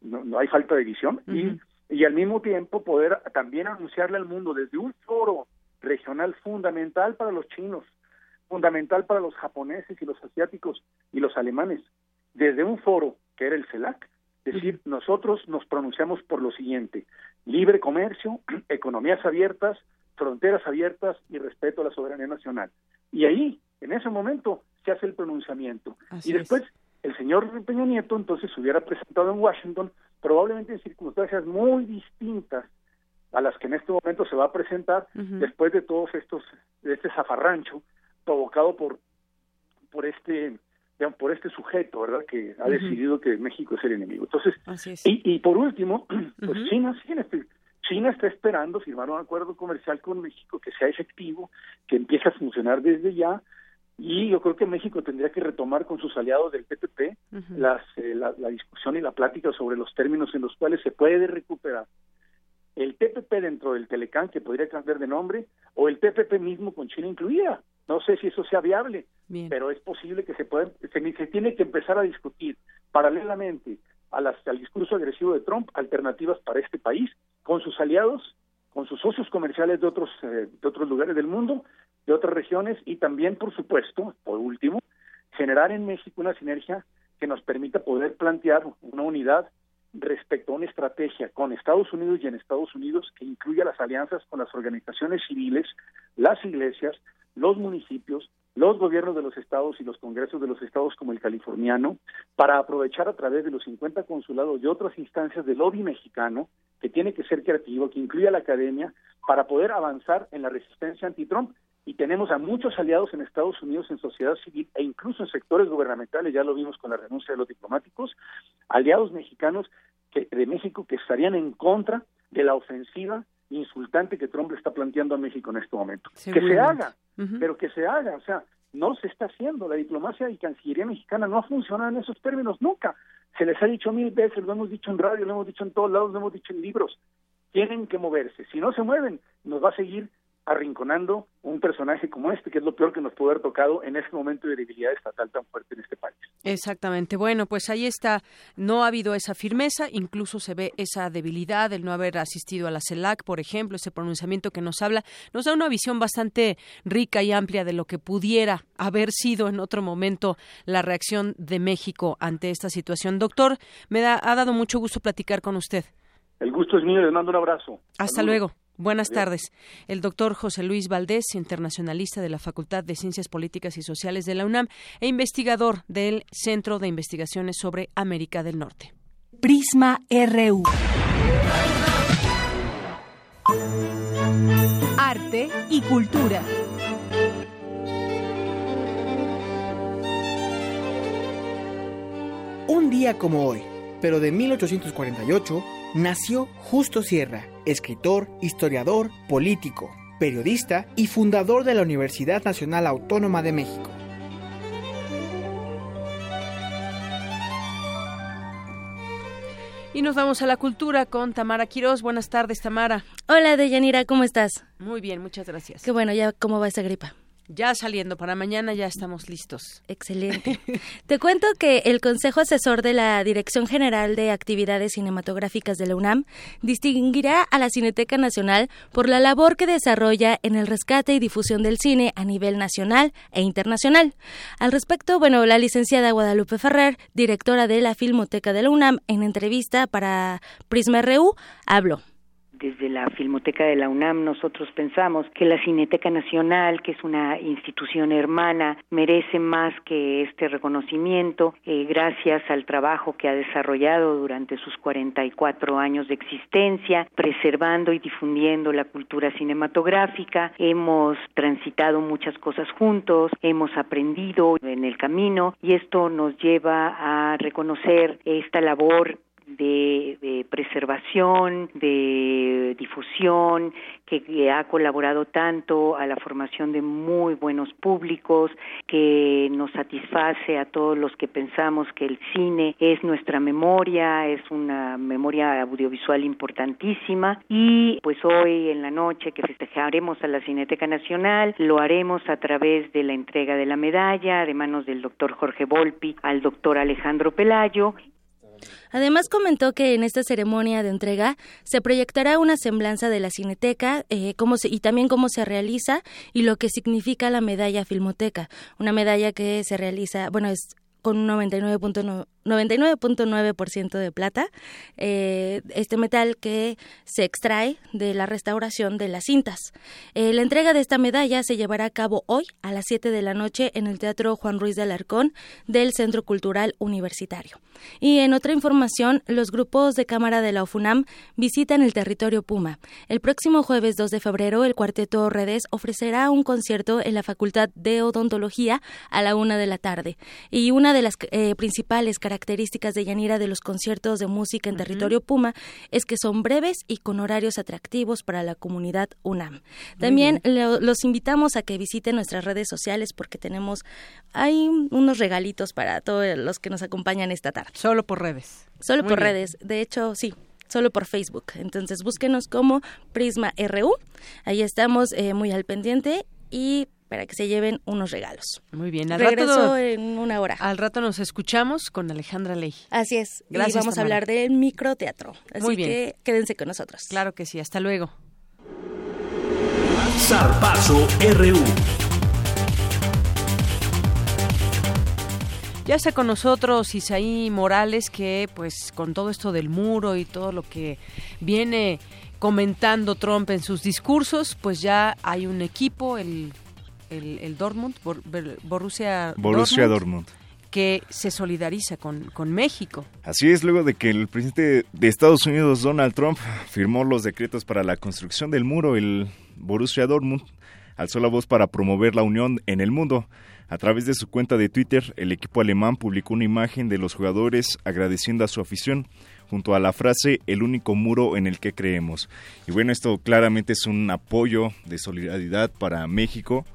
no, hay falta de visión, y, y al mismo tiempo poder también anunciarle al mundo desde un foro regional fundamental para los chinos, fundamental para los japoneses y los asiáticos y los alemanes, desde un foro que era el CELAC, decir, nosotros nos pronunciamos por lo siguiente, libre comercio, economías abiertas, fronteras abiertas y respeto a la soberanía nacional. Y ahí, en ese momento, se hace el pronunciamiento. y después, el señor Peña Nieto entonces se hubiera presentado en Washington, probablemente en circunstancias muy distintas a las que en este momento se va a presentar después de todos estos, de este zafarrancho provocado por, por este por este sujeto, ¿verdad? Que ha decidido que México es el enemigo. Entonces, y, y por último, pues China sí este China está esperando firmar un acuerdo comercial con México que sea efectivo, que empiece a funcionar desde ya, y yo creo que México tendría que retomar con sus aliados del TPP las, eh, la, discusión y la plática sobre los términos en los cuales se puede recuperar el TPP dentro del Telecán, que podría cambiar de nombre, o el TPP mismo con China incluida. No sé si eso sea viable, pero es posible que se pueda, se, se tiene que empezar a discutir paralelamente a las, al discurso agresivo de Trump alternativas para este país con sus aliados, con sus socios comerciales de otros eh, de otros lugares del mundo, de otras regiones y también, por supuesto, por último, generar en México una sinergia que nos permita poder plantear una unidad respecto a una estrategia con Estados Unidos y en Estados Unidos que incluya las alianzas con las organizaciones civiles, las iglesias, los municipios, los gobiernos de los estados y los congresos de los estados como el californiano para aprovechar a través de los 50 consulados y otras instancias del lobby mexicano que tiene que ser creativo, que incluya la academia para poder avanzar en la resistencia anti-Trump. Y tenemos a muchos aliados en Estados Unidos en sociedad civil e incluso en sectores gubernamentales, ya lo vimos con la renuncia de los diplomáticos, aliados mexicanos que, de México que estarían en contra de la ofensiva insultante que Trump le está planteando a México en este momento. Que se haga, pero que se haga, o sea, no se está haciendo. La diplomacia y Cancillería mexicana no ha funcionado en esos términos nunca. Se les ha dicho mil veces, lo hemos dicho en radio, lo hemos dicho en todos lados, lo hemos dicho en libros. Tienen que moverse. Si no se mueven, nos va a seguir arrinconando un personaje como este, que es lo peor que nos puede haber tocado en este momento de debilidad estatal tan fuerte en este país. Exactamente. Bueno, pues ahí está. No ha habido esa firmeza, incluso se ve esa debilidad, el no haber asistido a la CELAC, por ejemplo, ese pronunciamiento que nos habla, nos da una visión bastante rica y amplia de lo que pudiera haber sido en otro momento la reacción de México ante esta situación. Doctor, me da, ha dado mucho gusto platicar con usted. El gusto es mío, les mando un abrazo. Hasta luego. Buenas tardes. El doctor José Luis Valdés, internacionalista de la Facultad de Ciencias Políticas y Sociales de la UNAM e investigador del Centro de Investigaciones sobre América del Norte. Prisma RU. Arte y cultura. Un día como hoy, pero de 1848, nació Justo Sierra escritor, historiador, político, periodista y fundador de la Universidad Nacional Autónoma de México. Y nos vamos a la cultura con Tamara Quiroz. Buenas tardes, Tamara. Hola, Deyanira, ¿cómo estás? Muy bien, muchas gracias. Qué bueno, ya cómo va esa gripa. Ya saliendo para mañana ya estamos listos. Excelente. Te cuento que el Consejo Asesor de la Dirección General de Actividades Cinematográficas de la UNAM distinguirá a la Cineteca Nacional por la labor que desarrolla en el rescate y difusión del cine a nivel nacional e internacional. Al respecto, bueno, la licenciada Guadalupe Ferrer, directora de la Filmoteca de la UNAM, en entrevista para Prisma RU, habló desde la Filmoteca de la UNAM nosotros pensamos que la Cineteca Nacional, que es una institución hermana, merece más que este reconocimiento eh, gracias al trabajo que ha desarrollado durante sus 44 años de existencia, preservando y difundiendo la cultura cinematográfica. Hemos transitado muchas cosas juntos, hemos aprendido en el camino y esto nos lleva a reconocer esta labor de, preservación, de difusión, que, ha colaborado tanto a la formación de muy buenos públicos, que nos satisface a todos los que pensamos que el cine es nuestra memoria, es una memoria audiovisual importantísima. Y pues hoy en la noche que festejaremos a la Cineteca Nacional, lo haremos a través de la entrega de la medalla de manos del doctor Jorge Volpi al doctor Alejandro Pelayo Además comentó que en esta ceremonia de entrega se proyectará una semblanza de la Cineteca eh, cómo y también cómo se realiza y lo que significa la medalla Filmoteca, una medalla que se realiza, bueno, es con un 99.9 99.9% de plata, eh, este metal que se extrae de la restauración de las cintas. Eh, la entrega de esta medalla se llevará a cabo hoy a las 7 de la noche en el Teatro Juan Ruiz de Alarcón del Centro Cultural Universitario. Y en otra información, los grupos de cámara de la UFUNAM visitan el territorio Puma. El próximo jueves 2 de febrero, el cuarteto Redes ofrecerá un concierto en la Facultad de Odontología a la una de la tarde. Y una de las eh, principales características de Yanira de los conciertos de música en territorio Puma es que son breves y con horarios atractivos para la comunidad UNAM. También los invitamos a que visiten nuestras redes sociales porque tenemos hay unos regalitos para todos los que nos acompañan esta tarde. Solo por redes. Solo por redes. De hecho, sí, solo por Facebook. Entonces búsquenos como Prisma RU. Ahí estamos eh, muy al pendiente y para que se lleven unos regalos. Muy bien, al rato en una hora. Al rato nos escuchamos con Alejandra Ley. Así es. Gracias. Y vamos a hablar del microteatro. Así Muy bien. que quédense con nosotros. Claro que sí, hasta luego. Zarpazo RU. Ya está con nosotros Isaí Morales, que pues con todo esto del muro y todo lo que viene comentando Trump en sus discursos, pues ya hay un equipo, el el, Dortmund, Borussia, Borussia Dortmund, que se solidariza con, con México. Así es, luego de que el presidente de Estados Unidos, Donald Trump, firmó los decretos para la construcción del muro, el Borussia Dortmund alzó la voz para promover la unión en el mundo. A través de su cuenta de Twitter, el equipo alemán publicó una imagen de los jugadores agradeciendo a su afición junto a la frase el único muro en el que creemos. Y bueno, esto claramente es un apoyo de solidaridad para México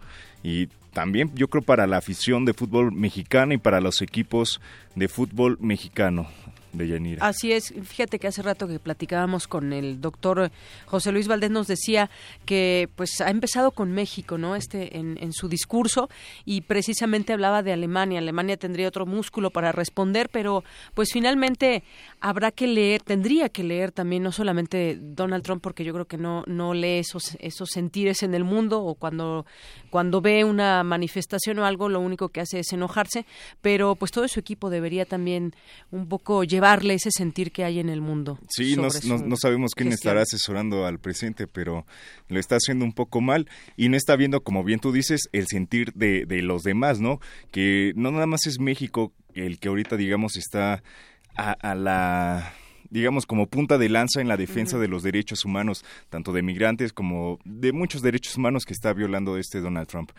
y también yo creo para la afición de fútbol mexicano y para los equipos de fútbol mexicano. Así es, fíjate que hace rato que platicábamos con el doctor José Luis Valdés nos decía que pues ha empezado con México, ¿no? Este en, en su discurso y precisamente hablaba de Alemania. Alemania tendría otro músculo para responder, pero pues finalmente habrá que leer, tendría que leer también no solamente Donald Trump porque yo creo que no no lee esos esos sentires en el mundo o cuando cuando ve una manifestación o algo lo único que hace es enojarse, pero pues todo su equipo debería también un poco llevar darle ese sentir que hay en el mundo. Sí, no, sabemos quién estará asesorando al presidente, pero lo está haciendo un poco mal y no está viendo, como bien tú dices, el sentir de, los demás, ¿no? Que no nada más es México el que ahorita, digamos, está a, la digamos, como punta de lanza en la defensa de los derechos humanos, tanto de migrantes como de muchos derechos humanos que está violando este Donald Trump.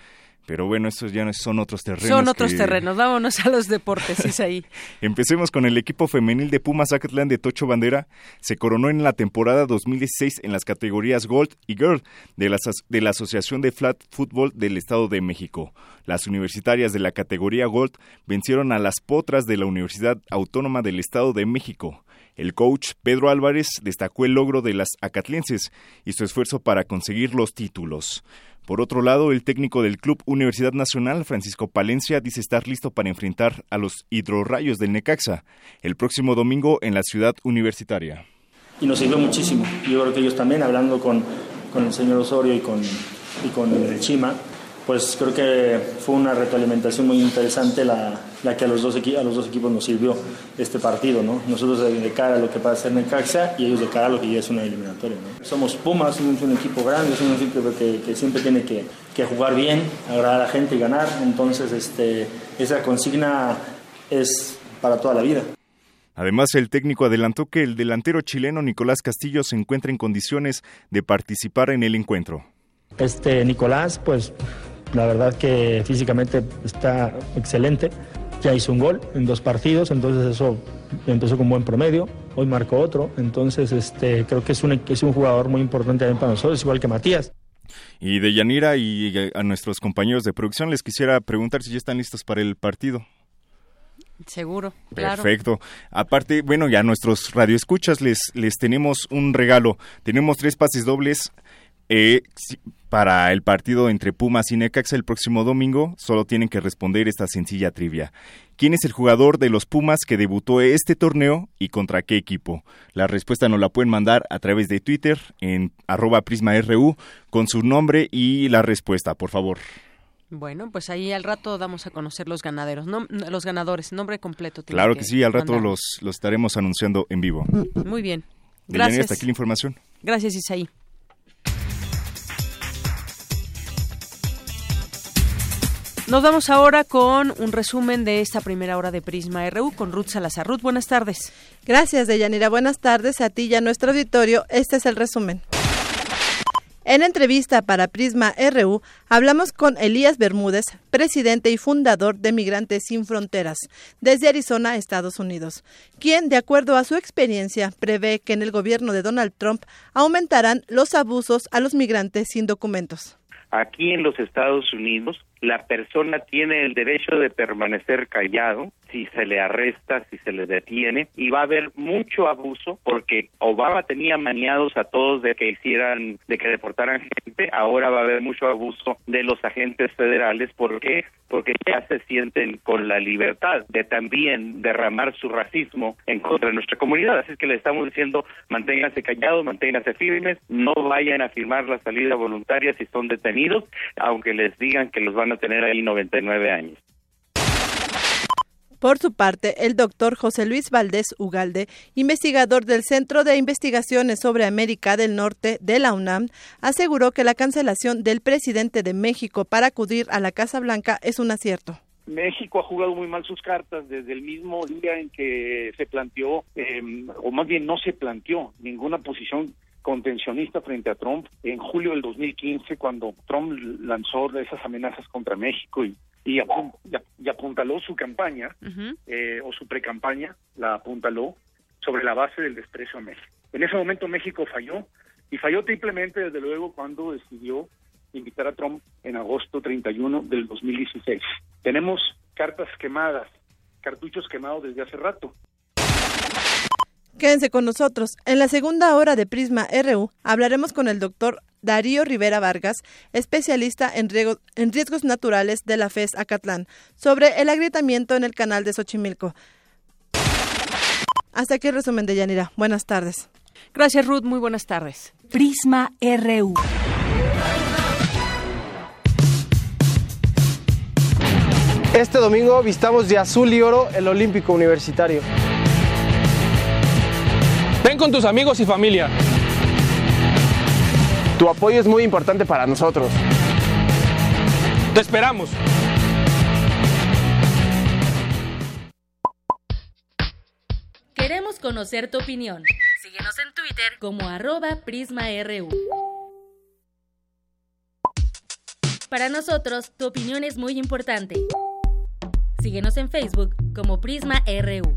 Pero bueno, estos ya son otros terrenos. Son otros terrenos. Vámonos a los deportes, ahí. Empecemos con el equipo femenil de Pumas Zacatlán de Tocho Bandera. Se coronó en la temporada 2016 en las categorías Gold y Girl de la, de la Asociación de Flat Football del Estado de México. Las universitarias de la categoría Gold vencieron a las potras de la Universidad Autónoma del Estado de México. El coach Pedro Álvarez destacó el logro de las acatlenses y su esfuerzo para conseguir los títulos. Por otro lado, el técnico del Club Universidad Nacional, Francisco Palencia, dice estar listo para enfrentar a los hidrorrayos del Necaxa el próximo domingo en la ciudad universitaria. Y nos sirvió muchísimo. Yo creo que ellos también, hablando con, con el señor Osorio y con, y con el Chima, pues creo que fue una retroalimentación muy interesante la, la que a los, dos a los dos equipos nos sirvió este partido, ¿no? Nosotros de, cara a lo que puede ser Necaxa y ellos de cara a lo que ya es una eliminatoria, ¿no? Somos Pumas, somos un equipo grande, somos un equipo que, que siempre tiene que, que, jugar bien, agradar a la gente y ganar, entonces este, esa consigna es para toda la vida. Además, el técnico adelantó que el delantero chileno Nicolás Castillo se encuentra en condiciones de participar en el encuentro. Este Nicolás, pues la verdad que físicamente está excelente. Ya hizo un gol en dos partidos, entonces eso empezó con buen promedio. Hoy marcó otro, entonces este, creo que es un, es un jugador muy importante también para nosotros, igual que Matías. Y de Yanira y a nuestros compañeros de producción les quisiera preguntar si ya están listos para el partido. Seguro, Perfecto. Aparte, bueno, ya a nuestros radioescuchas les, les tenemos un regalo. Tenemos tres pases dobles eh, para el partido entre Pumas y Necaxa el próximo domingo, solo tienen que responder esta sencilla trivia. ¿Quién es el jugador de los Pumas que debutó este torneo y contra qué equipo? La respuesta nos la pueden mandar a través de Twitter en arroba prisma.ru con su nombre y la respuesta, por favor. Bueno, pues ahí al rato damos a conocer los ganaderos, no, los ganadores, nombre completo. Claro que, sí, al rato los, los estaremos anunciando en vivo. Muy bien. Gracias. hasta aquí la información. Gracias, Isaí. Nos vamos ahora con un resumen de esta primera hora de Prisma RU con Ruth Salazar. Ruth, buenas tardes. Gracias, Deyanira. Buenas tardes a ti y a nuestro auditorio. Este es el resumen. En entrevista para Prisma RU, hablamos con Elías Bermúdez, presidente y fundador de Migrantes Sin Fronteras, desde Arizona, Estados Unidos, quien, de acuerdo a su experiencia, prevé que en el gobierno de Donald Trump aumentarán los abusos a los migrantes sin documentos. Aquí en los Estados Unidos, la persona tiene el derecho de permanecer callado si se le arresta, si se le detiene, y va a haber mucho abuso porque Obama tenía maniados a todos de que hicieran, de que deportaran gente, ahora va a haber mucho abuso de los agentes federales, ¿por qué? Porque ya se sienten con la libertad de también derramar su racismo en contra de nuestra comunidad, así que le estamos diciendo manténganse callados, manténganse firmes, no vayan a firmar la salida voluntaria si son detenidos, aunque les digan que los van a tener ahí 99 años. Por su parte, el doctor José Luis Valdés Ugalde, investigador del Centro de Investigaciones sobre América del Norte de la UNAM, aseguró que la cancelación del presidente de México para acudir a la Casa Blanca es un acierto. México ha jugado muy mal sus cartas desde el mismo día en que se planteó, em, o más bien no se planteó ninguna posición contencionista frente a Trump en julio del 2015 cuando Trump lanzó esas amenazas contra México y, y, apuntaló su campaña eh, o su precampaña, la apuntaló sobre la base del desprecio a México. En ese momento México falló y falló triplemente desde luego cuando decidió invitar a Trump en agosto 31 del 2016. Tenemos cartas quemadas, cartuchos quemados desde hace rato. Quédense con nosotros. En la segunda hora de Prisma RU hablaremos con el doctor Darío Rivera Vargas, especialista en, riesgos naturales de la FES Acatlán, sobre el agrietamiento en el canal de Xochimilco. Hasta aquí el resumen de Yanira. Buenas tardes. Gracias, Ruth. Muy buenas tardes. Prisma RU. Este domingo vistamos de azul y oro el Olímpico Universitario. Ven con tus amigos y familia. Tu apoyo es muy importante para nosotros. Te esperamos. Queremos conocer tu opinión. Síguenos en Twitter como arroba PrismaRU. Para nosotros, tu opinión es muy importante. Síguenos en Facebook como PrismaRU.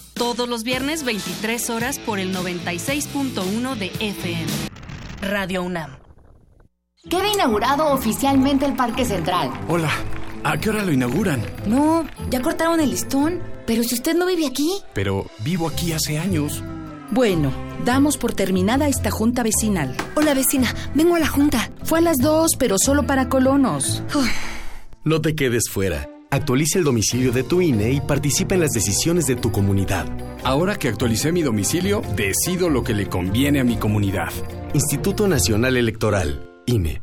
Todos los viernes 23 horas por el 96.1 de FM. Radio UNAM. Queda inaugurado oficialmente el Parque Central. Hola, ¿a qué hora lo inauguran? No, ya cortaron el listón, pero si usted no vive aquí. Pero vivo aquí hace años. Bueno, damos por terminada esta junta vecinal. Hola vecina, vengo a la junta. Fue a las dos, pero solo para colonos. No te quedes fuera. Actualiza el domicilio de tu INE y participa en las decisiones de tu comunidad. Ahora que actualicé mi domicilio, decido lo que le conviene a mi comunidad. Instituto Nacional Electoral, INE.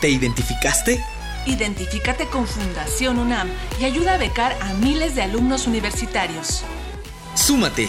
¿Te identificaste? Identifícate con Fundación UNAM y ayuda a becar a miles de alumnos universitarios. Súmate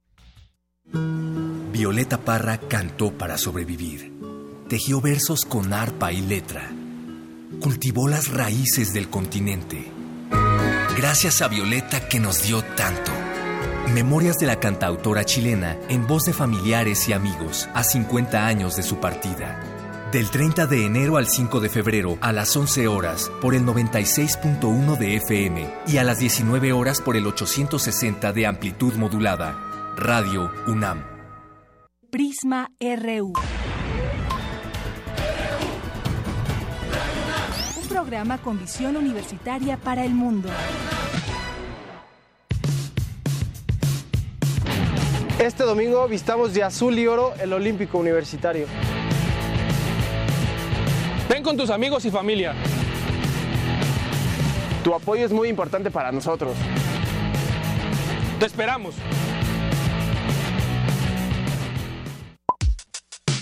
Violeta Parra cantó para sobrevivir. Tejió versos con arpa y letra. Cultivó las raíces del continente. Gracias a Violeta que nos dio tanto. Memorias de la cantautora chilena en voz de familiares y amigos a 50 años de su partida. Del 30 de enero al 5 de febrero a las 11 horas por el 96.1 de FM y a las 19 horas por el 860 de amplitud modulada. Radio UNAM. Prisma RU. Un programa con visión universitaria para el mundo. Este domingo vistamos de azul y oro el Olímpico Universitario. Ven con tus amigos y familia. Tu apoyo es muy importante para nosotros. Te esperamos.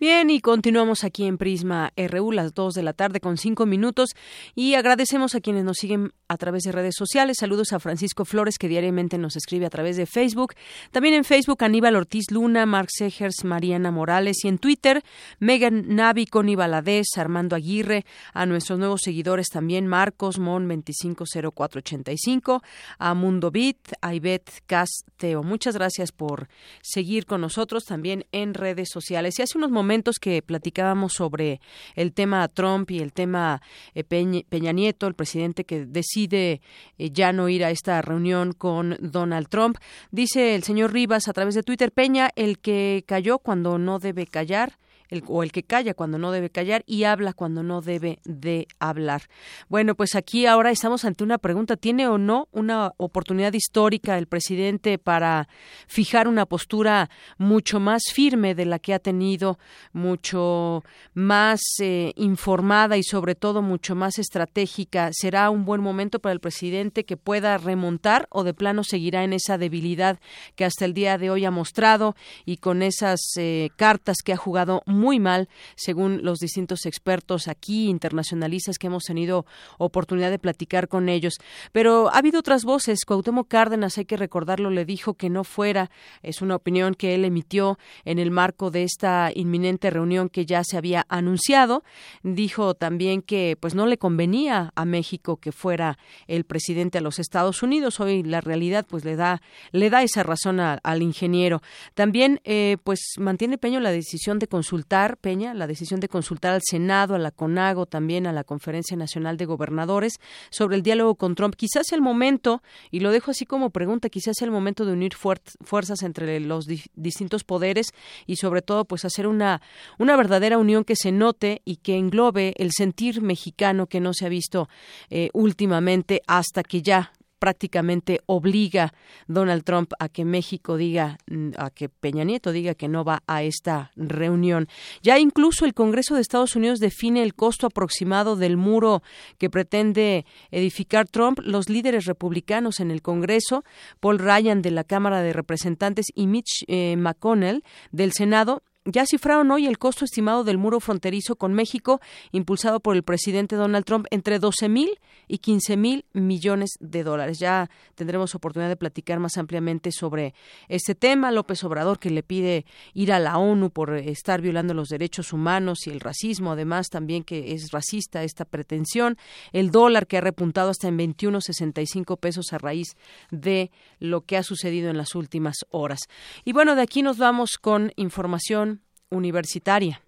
Bien, y continuamos aquí en Prisma RU, las 2 de la tarde con 5 minutos, y agradecemos a quienes nos siguen a través de redes sociales. Saludos a Francisco Flores, que diariamente nos escribe a través de Facebook. También en Facebook, Aníbal Ortiz Luna, Mark Segers, Mariana Morales, y en Twitter, Megan Navi, Connie Valadez, Armando Aguirre, a nuestros nuevos seguidores también, Marcos Mon 250485, a Mundo Bit, a Ivette Casteo. Muchas gracias por seguir con nosotros también en redes sociales. Y hace unos momentos que platicábamos sobre el tema Trump y el tema eh, Peña, Nieto, el presidente que decide eh, ya no ir a esta reunión con Donald Trump. Dice el señor Rivas a través de Twitter, Peña, el que cayó cuando no debe callar o el que calla cuando no debe callar y habla cuando no debe de hablar. Bueno, pues aquí ahora estamos ante una pregunta, ¿tiene o no una oportunidad histórica el presidente para fijar una postura mucho más firme de la que ha tenido, mucho más eh, informada y sobre todo mucho más estratégica? ¿Será un buen momento para el presidente que pueda remontar o de plano seguirá en esa debilidad que hasta el día de hoy ha mostrado y con esas eh, cartas que ha jugado mal, según los distintos expertos aquí, internacionalistas que hemos tenido oportunidad de platicar con ellos. Pero ha habido otras voces. Cuauhtémoc Cárdenas, hay que recordarlo, le dijo que no fuera. Es una opinión que él emitió en el marco de esta inminente reunión que ya se había anunciado. Dijo también que pues no le convenía a México que fuera el presidente a los Estados Unidos. Hoy la realidad pues le da le da esa razón al ingeniero. También eh, pues mantiene Peño la decisión de consultar Peña, la decisión de consultar al Senado, a la CONAGO, también a la Conferencia Nacional de Gobernadores sobre el diálogo con Trump. Quizás el momento, y lo dejo así como pregunta, quizás el momento de unir fuerzas entre los distintos poderes y sobre todo pues hacer una, una verdadera unión que se note y que englobe el sentir mexicano que no se ha visto eh, últimamente hasta que ya prácticamente obliga Donald Trump a que México diga, mm, a que Peña Nieto diga que no va a esta reunión. Ya incluso el Congreso de Estados Unidos define el costo aproximado del muro que pretende edificar Trump. Los líderes republicanos en el Congreso, Paul Ryan de la Cámara de Representantes y Mitch eh, McConnell del Senado, ya cifraron hoy el costo estimado del muro fronterizo con México, impulsado por el presidente Donald Trump, entre 12 mil y 15 mil millones de dólares. Ya tendremos oportunidad de platicar más ampliamente sobre este tema. López Obrador, que le pide ir a la ONU por estar violando los derechos humanos y el racismo, además también que es racista esta pretensión. El dólar que ha repuntado hasta en 21.65 pesos a raíz de lo que ha sucedido en las últimas horas. Y bueno, de aquí nos vamos con información universitaria.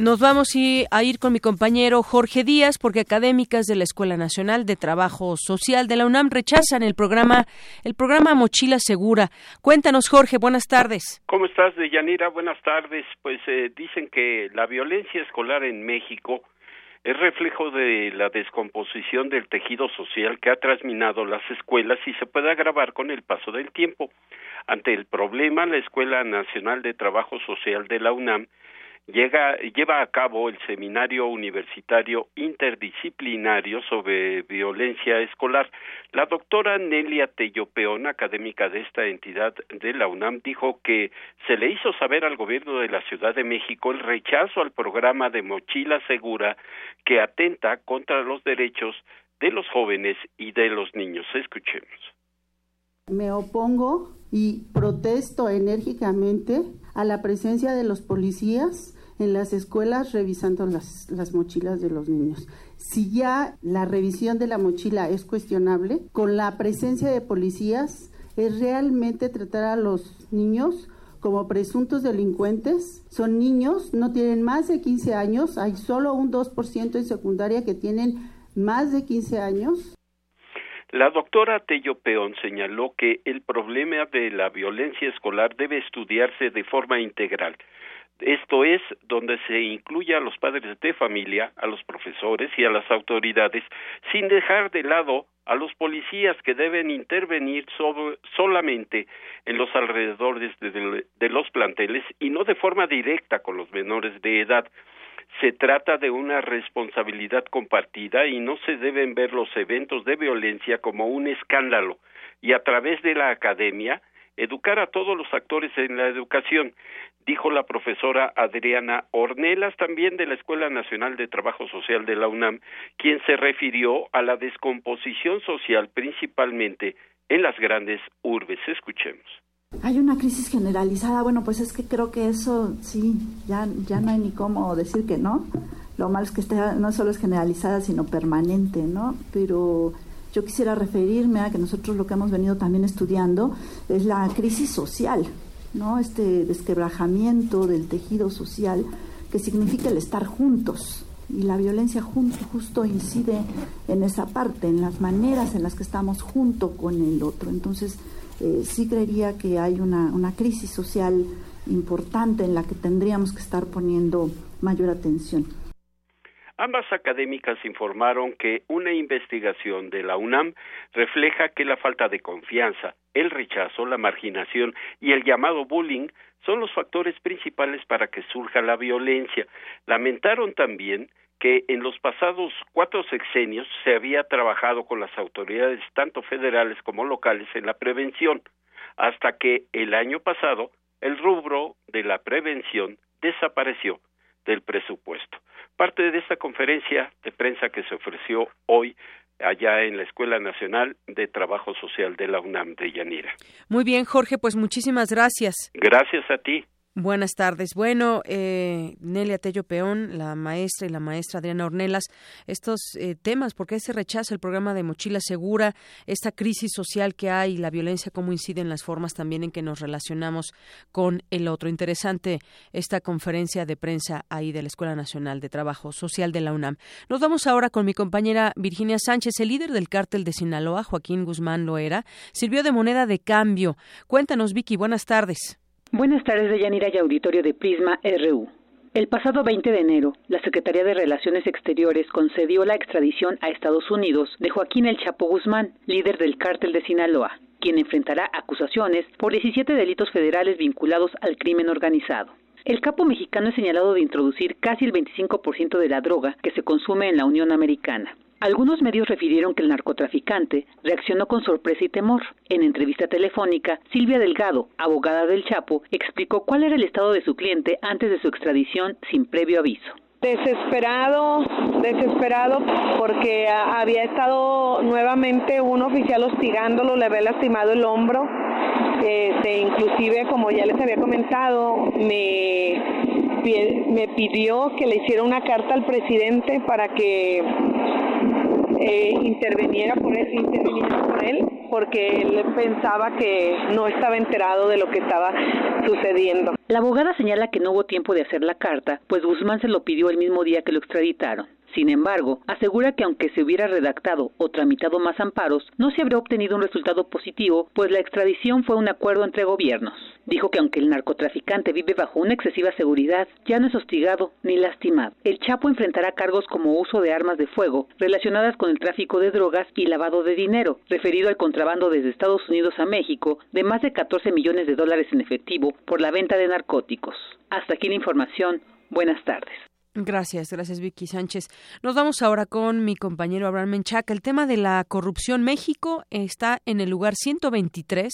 Nos vamos a ir con mi compañero Jorge Díaz porque académicas de la Escuela Nacional de Trabajo Social de la UNAM rechazan el programa el programa Mochila Segura. Cuéntanos Jorge, buenas tardes. ¿Cómo estás, Deyanira? Buenas tardes. Pues eh, dicen que la violencia escolar en México es reflejo de la descomposición del tejido social que ha trasminado las escuelas y se puede agravar con el paso del tiempo. Ante el problema, la Escuela Nacional de Trabajo Social de la UNAM llega, lleva a cabo el seminario universitario interdisciplinario sobre violencia escolar. La doctora Nelia Tellopeón, académica de esta entidad de la UNAM, dijo que se le hizo saber al gobierno de la Ciudad de México el rechazo al programa de mochila segura que atenta contra los derechos de los jóvenes y de los niños. Escuchemos. Me opongo y protesto enérgicamente a la presencia de los policías en las escuelas revisando las, las mochilas de los niños. Si ya la revisión de la mochila es cuestionable, con la presencia de policías es realmente tratar a los niños como presuntos delincuentes. Son niños, no tienen más de 15 años, hay solo un 2% en secundaria que tienen más de 15 años. La doctora Tello Peón señaló que el problema de la violencia escolar debe estudiarse de forma integral. Esto es donde se incluye a los padres de familia, a los profesores y a las autoridades, sin dejar de lado a los policías que deben intervenir solamente en los alrededores de los planteles y no de forma directa con los menores de edad. Se trata de una responsabilidad compartida y no se deben ver los eventos de violencia como un escándalo y a través de la academia educar a todos los actores en la educación, dijo la profesora Adriana Ornelas, también de la Escuela Nacional de Trabajo Social de la UNAM, quien se refirió a la descomposición social principalmente en las grandes urbes. Escuchemos. Hay una crisis generalizada, bueno, pues es que creo que eso sí, ya, ya no hay ni cómo decir que no. Lo malo es que no solo es generalizada, sino permanente, ¿no? Pero yo quisiera referirme a que nosotros lo que hemos venido también estudiando es la crisis social, ¿no? Este desquebrajamiento del tejido social que significa el estar juntos. Y la violencia justo incide en esa parte, en las maneras en las que estamos junto con el otro. Entonces, eh, sí creería que hay una, una crisis social importante en la que tendríamos que estar poniendo mayor atención. Ambas académicas informaron que una investigación de la UNAM refleja que la falta de confianza, el rechazo, la marginación y el llamado bullying son los factores principales para que surja la violencia. Lamentaron también que en los pasados cuatro sexenios se había trabajado con las autoridades tanto federales como locales en la prevención, hasta que el año pasado el rubro de la prevención desapareció del presupuesto parte de esta conferencia de prensa que se ofreció hoy allá en la Escuela Nacional de Trabajo Social de la UNAM de Yanira. Muy bien, Jorge, pues muchísimas gracias. Gracias a ti. Buenas tardes. Bueno, eh, Nelia Tello Peón, la maestra y la maestra Adriana Ornelas, estos eh, temas, ¿por qué se rechaza el programa de Mochila Segura, esta crisis social que hay, la violencia, cómo incide en las formas también en que nos relacionamos con el otro? Interesante esta conferencia de prensa ahí de la Escuela Nacional de Trabajo Social de la UNAM. Nos vamos ahora con mi compañera Virginia Sánchez, el líder del cártel de Sinaloa, Joaquín Guzmán Loera, sirvió de moneda de cambio. Cuéntanos, Vicky, buenas tardes. Buenas tardes, Deyanira y auditorio de Prisma RU. El pasado 20 de enero, la Secretaría de Relaciones Exteriores concedió la extradición a Estados Unidos de Joaquín El Chapo Guzmán, líder del cártel de Sinaloa, quien enfrentará acusaciones por 17 delitos federales vinculados al crimen organizado. El capo mexicano es señalado de introducir casi el 25% de la droga que se consume en la Unión Americana. Algunos medios refirieron que el narcotraficante reaccionó con sorpresa y temor. En entrevista telefónica, Silvia Delgado, abogada del Chapo, explicó cuál era el estado de su cliente antes de su extradición sin previo aviso. Desesperado, desesperado porque había estado nuevamente un oficial hostigándolo, le había lastimado el hombro. Este, inclusive, como ya les había comentado, me, me pidió que le hiciera una carta al presidente para que eh, interviniera por él, interviniera por él, porque él pensaba que no estaba enterado de lo que estaba sucediendo. La abogada señala que no hubo tiempo de hacer la carta, pues Guzmán se lo pidió el mismo día que lo extraditaron. Sin embargo, asegura que aunque se hubiera redactado o tramitado más amparos, no se habría obtenido un resultado positivo, pues la extradición fue un acuerdo entre gobiernos. Dijo que aunque el narcotraficante vive bajo una excesiva seguridad, ya no es hostigado ni lastimado. El Chapo enfrentará cargos como uso de armas de fuego relacionadas con el tráfico de drogas y lavado de dinero, referido al contrabando desde Estados Unidos a México de más de 14 millones de dólares en efectivo por la venta de narcóticos. Hasta aquí la información. Buenas tardes. Gracias, gracias Vicky Sánchez. Nos vamos ahora con mi compañero Abraham Menchaca. El tema de la corrupción. México está en el lugar 123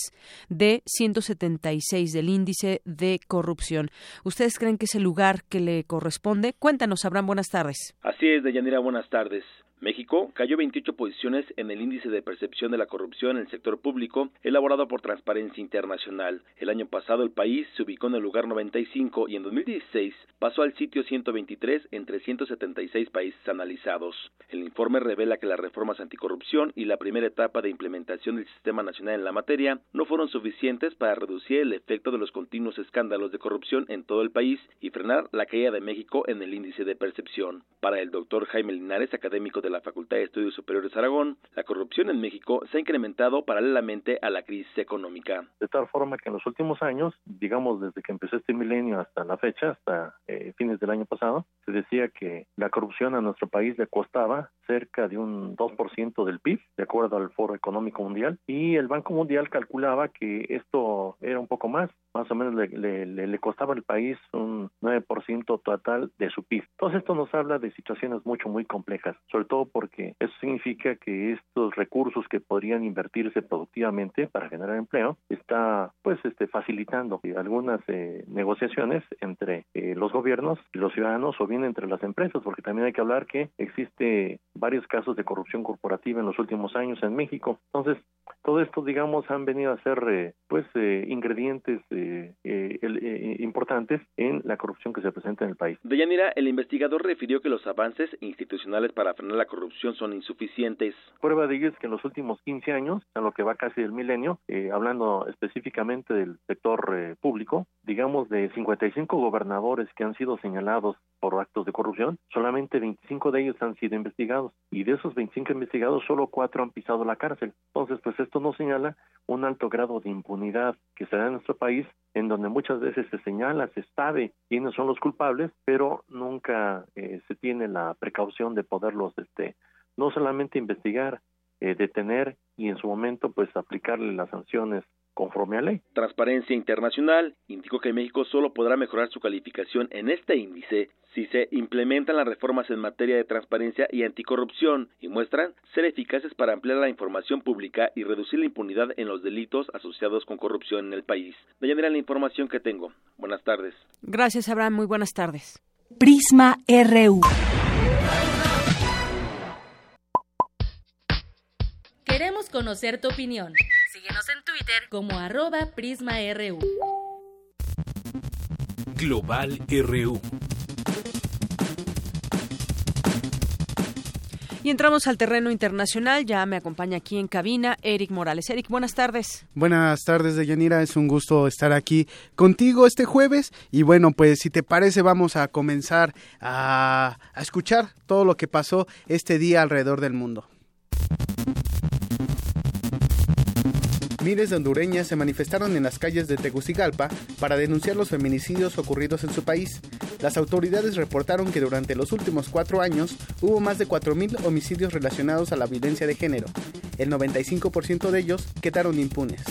de 176 del índice de corrupción. ¿Ustedes creen que es el lugar que le corresponde? Cuéntanos, Abraham, buenas tardes. Así es, Deyanira, buenas tardes. México cayó 28 posiciones en el índice de percepción de la corrupción en el sector público elaborado por Transparencia Internacional. El año pasado el país se ubicó en el lugar 95 y en 2016 pasó al sitio 123 entre 176 países analizados. El informe revela que las reformas anticorrupción y la primera etapa de implementación del Sistema Nacional en la materia no fueron suficientes para reducir el efecto de los continuos escándalos de corrupción en todo el país y frenar la caída de México en el índice de percepción. Para el doctor Jaime Linares, académico de la Facultad de Estudios Superiores Aragón, la corrupción en México se ha incrementado paralelamente a la crisis económica. De tal forma que en los últimos años, digamos desde que empezó este milenio hasta la fecha, hasta eh, fines del año pasado, se decía que la corrupción a nuestro país le costaba cerca de un 2% del PIB, de acuerdo al Foro Económico Mundial, y el Banco Mundial calculaba que esto era un poco más, más o menos le, le, le costaba al país un 9% total de su PIB. Entonces esto nos habla de situaciones mucho, muy complejas, sobre todo porque eso significa que estos recursos que podrían invertirse productivamente para generar empleo está pues este facilitando algunas eh, negociaciones entre eh, los gobiernos y los ciudadanos o bien entre las empresas porque también hay que hablar que existe varios casos de corrupción corporativa en los últimos años en México entonces todo esto digamos han venido a ser eh, pues ingredientes importantes en la corrupción que se presenta en el país. Deyanira, el investigador refirió que los avances institucionales para frenar la corrupción son insuficientes. Prueba de ello es que en los últimos 15 años, en lo que va casi del milenio, eh, hablando específicamente del sector eh, público, digamos de 55 gobernadores que han sido señalados por actos de corrupción, solamente 25 de ellos han sido investigados y de esos 25 investigados solo cuatro han pisado la cárcel. Entonces, pues esto nos señala un alto grado de impunidad que se da en nuestro país, en donde muchas veces se señala, se sabe quiénes son los culpables, pero nunca eh, se tiene la precaución de poderlos este, no solamente investigar, eh, detener y en su momento pues aplicarle las sanciones conforme a ley. Transparencia Internacional indicó que México solo podrá mejorar su calificación en este índice si se implementan las reformas en materia de transparencia y anticorrupción y muestran ser eficaces para ampliar la información pública y reducir la impunidad en los delitos asociados con corrupción en el país. De manera la información que tengo. Buenas tardes. Gracias, Abraham. Muy buenas tardes. Prisma RU. Queremos conocer tu opinión. Síguenos en Twitter como arroba PrismaRU. Global RU. Y entramos al terreno internacional. Ya me acompaña aquí en cabina Eric Morales. Eric, buenas tardes. Buenas tardes, Deyanira. Es un gusto estar aquí contigo este jueves. Y bueno, pues si te parece, vamos a comenzar a, a escuchar todo lo que pasó este día alrededor del mundo. Miles de hondureñas se manifestaron en las calles de Tegucigalpa para denunciar los feminicidios ocurridos en su país. Las autoridades reportaron que durante los últimos cuatro años hubo más de 4.000 homicidios relacionados a la violencia de género. El 95% de ellos quedaron impunes.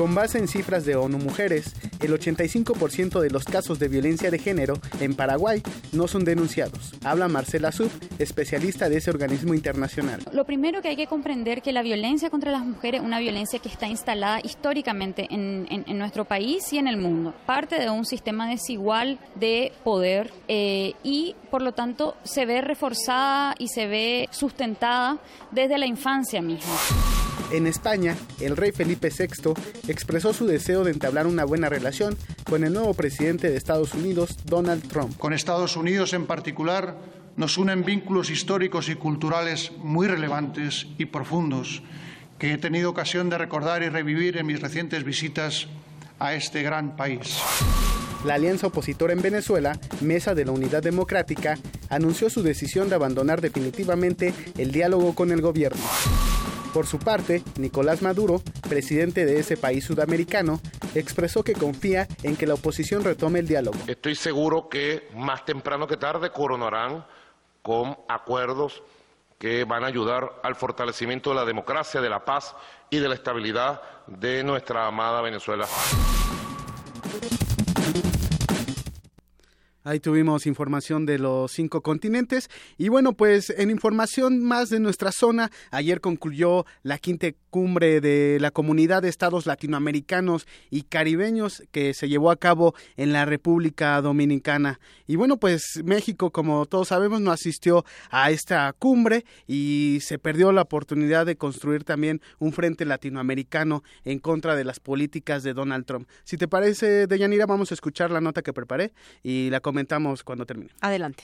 Con base en cifras de ONU Mujeres, el 85% de los casos de violencia de género en Paraguay no son denunciados. Habla Marcela Sub, especialista de ese organismo internacional. Lo primero que hay que comprender que la violencia contra las mujeres es una violencia que está instalada históricamente en, en, en nuestro país y en el mundo. Parte de un sistema desigual de poder eh, y por lo tanto se ve reforzada y se ve sustentada desde la infancia misma. En España, el rey Felipe VI expresó su deseo de entablar una buena relación con el nuevo presidente de Estados Unidos, Donald Trump. Con Estados Unidos en particular nos unen vínculos históricos y culturales muy relevantes y profundos que he tenido ocasión de recordar y revivir en mis recientes visitas a este gran país. La alianza opositora en Venezuela, Mesa de la Unidad Democrática, anunció su decisión de abandonar definitivamente el diálogo con el gobierno. Por su parte, Nicolás Maduro, presidente de ese país sudamericano, expresó que confía en que la oposición retome el diálogo. Estoy seguro que más temprano que tarde coronarán con acuerdos que van a ayudar al fortalecimiento de la democracia, de la paz y de la estabilidad de nuestra amada Venezuela. Ahí tuvimos información de los cinco continentes. Y bueno, pues en información más de nuestra zona, ayer concluyó la quinta cumbre de la comunidad de estados latinoamericanos y caribeños que se llevó a cabo en la República Dominicana. Y bueno, pues México, como todos sabemos, no asistió a esta cumbre y se perdió la oportunidad de construir también un frente latinoamericano en contra de las políticas de Donald Trump. Si te parece, Deyanira, vamos a escuchar la nota que preparé y la comentamos cuando termine. Adelante.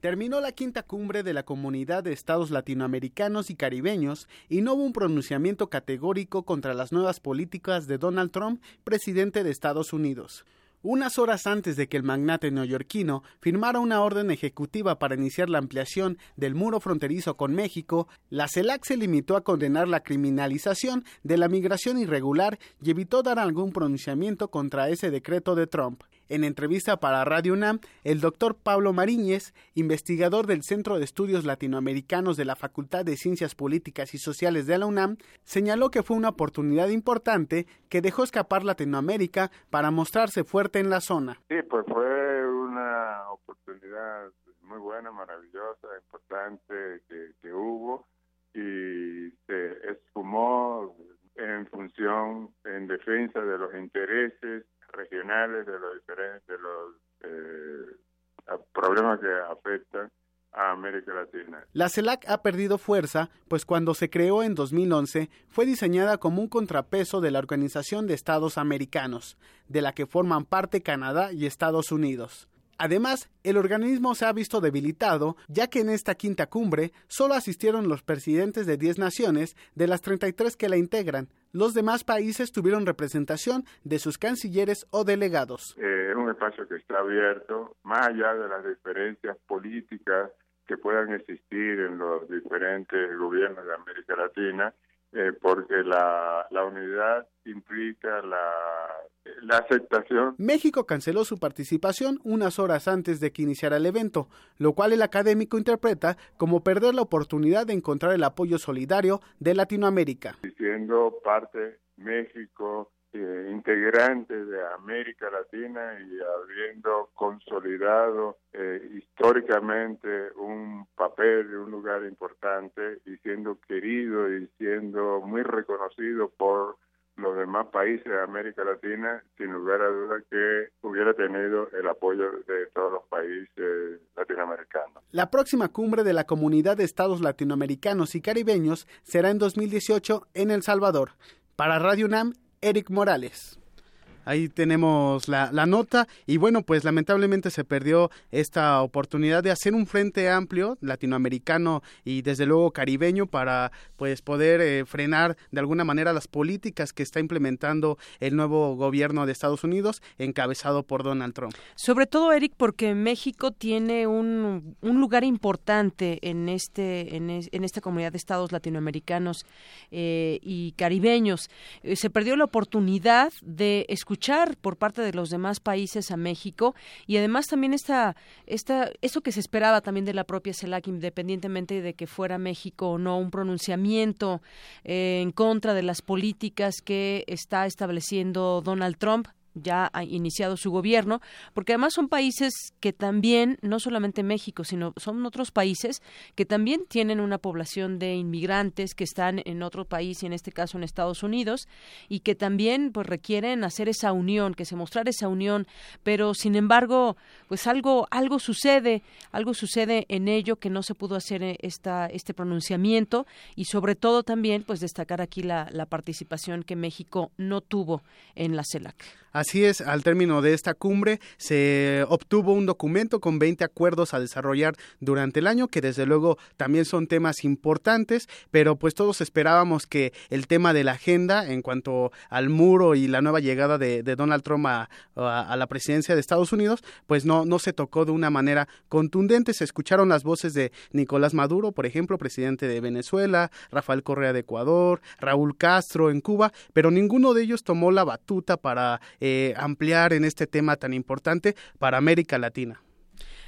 Terminó la quinta cumbre de la Comunidad de Estados Latinoamericanos y Caribeños y no hubo un pronunciamiento categórico contra las nuevas políticas de Donald Trump, presidente de Estados Unidos. Unas horas antes de que el magnate neoyorquino firmara una orden ejecutiva para iniciar la ampliación del muro fronterizo con México, la CELAC se limitó a condenar la criminalización de la migración irregular y evitó dar algún pronunciamiento contra ese decreto de Trump. En entrevista para Radio UNAM, el doctor Pablo Mariñez, investigador del Centro de Estudios Latinoamericanos de la Facultad de Ciencias Políticas y Sociales de la UNAM, señaló que fue una oportunidad importante que dejó escapar Latinoamérica para mostrarse fuerte en la zona. Sí, pues fue una oportunidad muy buena, maravillosa, importante que, que hubo y se esfumó en función, en defensa de los intereses regionales de los diferentes de los eh, problemas que afectan a América Latina. La CELAC ha perdido fuerza, pues cuando se creó en 2011 fue diseñada como un contrapeso de la Organización de Estados Americanos, de la que forman parte Canadá y Estados Unidos. Además, el organismo se ha visto debilitado, ya que en esta quinta cumbre solo asistieron los presidentes de 10 naciones de las 33 que la integran. Los demás países tuvieron representación de sus cancilleres o delegados. Eh, es un espacio que está abierto, más allá de las diferencias políticas que puedan existir en los diferentes gobiernos de América Latina, eh, porque la, la unidad implica la, la aceptación. México canceló su participación unas horas antes de que iniciara el evento, lo cual el académico interpreta como perder la oportunidad de encontrar el apoyo solidario de Latinoamérica. Siendo parte México eh, integrante de América Latina y habiendo consolidado eh, históricamente un papel, un lugar importante y siendo querido y siendo muy reconocido por los demás países de América Latina, sin lugar a duda que hubiera tenido el apoyo de todos los países latinoamericanos. La próxima cumbre de la Comunidad de Estados Latinoamericanos y Caribeños será en 2018 en El Salvador. Para Radio UNAM, Eric Morales. Ahí tenemos la, nota y bueno, pues lamentablemente se perdió esta oportunidad de hacer un frente amplio latinoamericano y desde luego caribeño para pues poder eh, frenar de alguna manera las políticas que está implementando el nuevo gobierno de Estados Unidos encabezado por Donald Trump. Sobre todo, Eric, porque México tiene un, un lugar importante en este en, en, esta comunidad de estados latinoamericanos eh, y caribeños. Eh, se perdió la oportunidad de escuchar por parte de los demás países a México y además también esta, esta, eso que se esperaba también de la propia CELAC, independientemente de que fuera México o no, un pronunciamiento eh, en contra de las políticas que está estableciendo Donald Trump ya ha iniciado su gobierno, porque además son países que también, no solamente México, sino son otros países que también tienen una población de inmigrantes que están en otro país, y en este caso en Estados Unidos, y que también pues requieren hacer esa unión, que se mostrar esa unión, pero sin embargo, pues algo algo sucede, algo sucede en ello que no se pudo hacer eh, esta este pronunciamiento y sobre todo también pues destacar aquí la, la participación que México no tuvo en la CELAC. Así es, al término de esta cumbre se obtuvo un documento con 20 acuerdos a desarrollar durante el año, que desde luego también son temas importantes, pero pues todos esperábamos que el tema de la agenda en cuanto al muro y la nueva llegada de, Donald Trump a, la presidencia de Estados Unidos, pues no, no se tocó de una manera contundente. Se escucharon las voces de Nicolás Maduro, por ejemplo, presidente de Venezuela, Rafael Correa de Ecuador, Raúl Castro en Cuba, pero ninguno de ellos tomó la batuta para eh, ampliar en este tema tan importante para América Latina.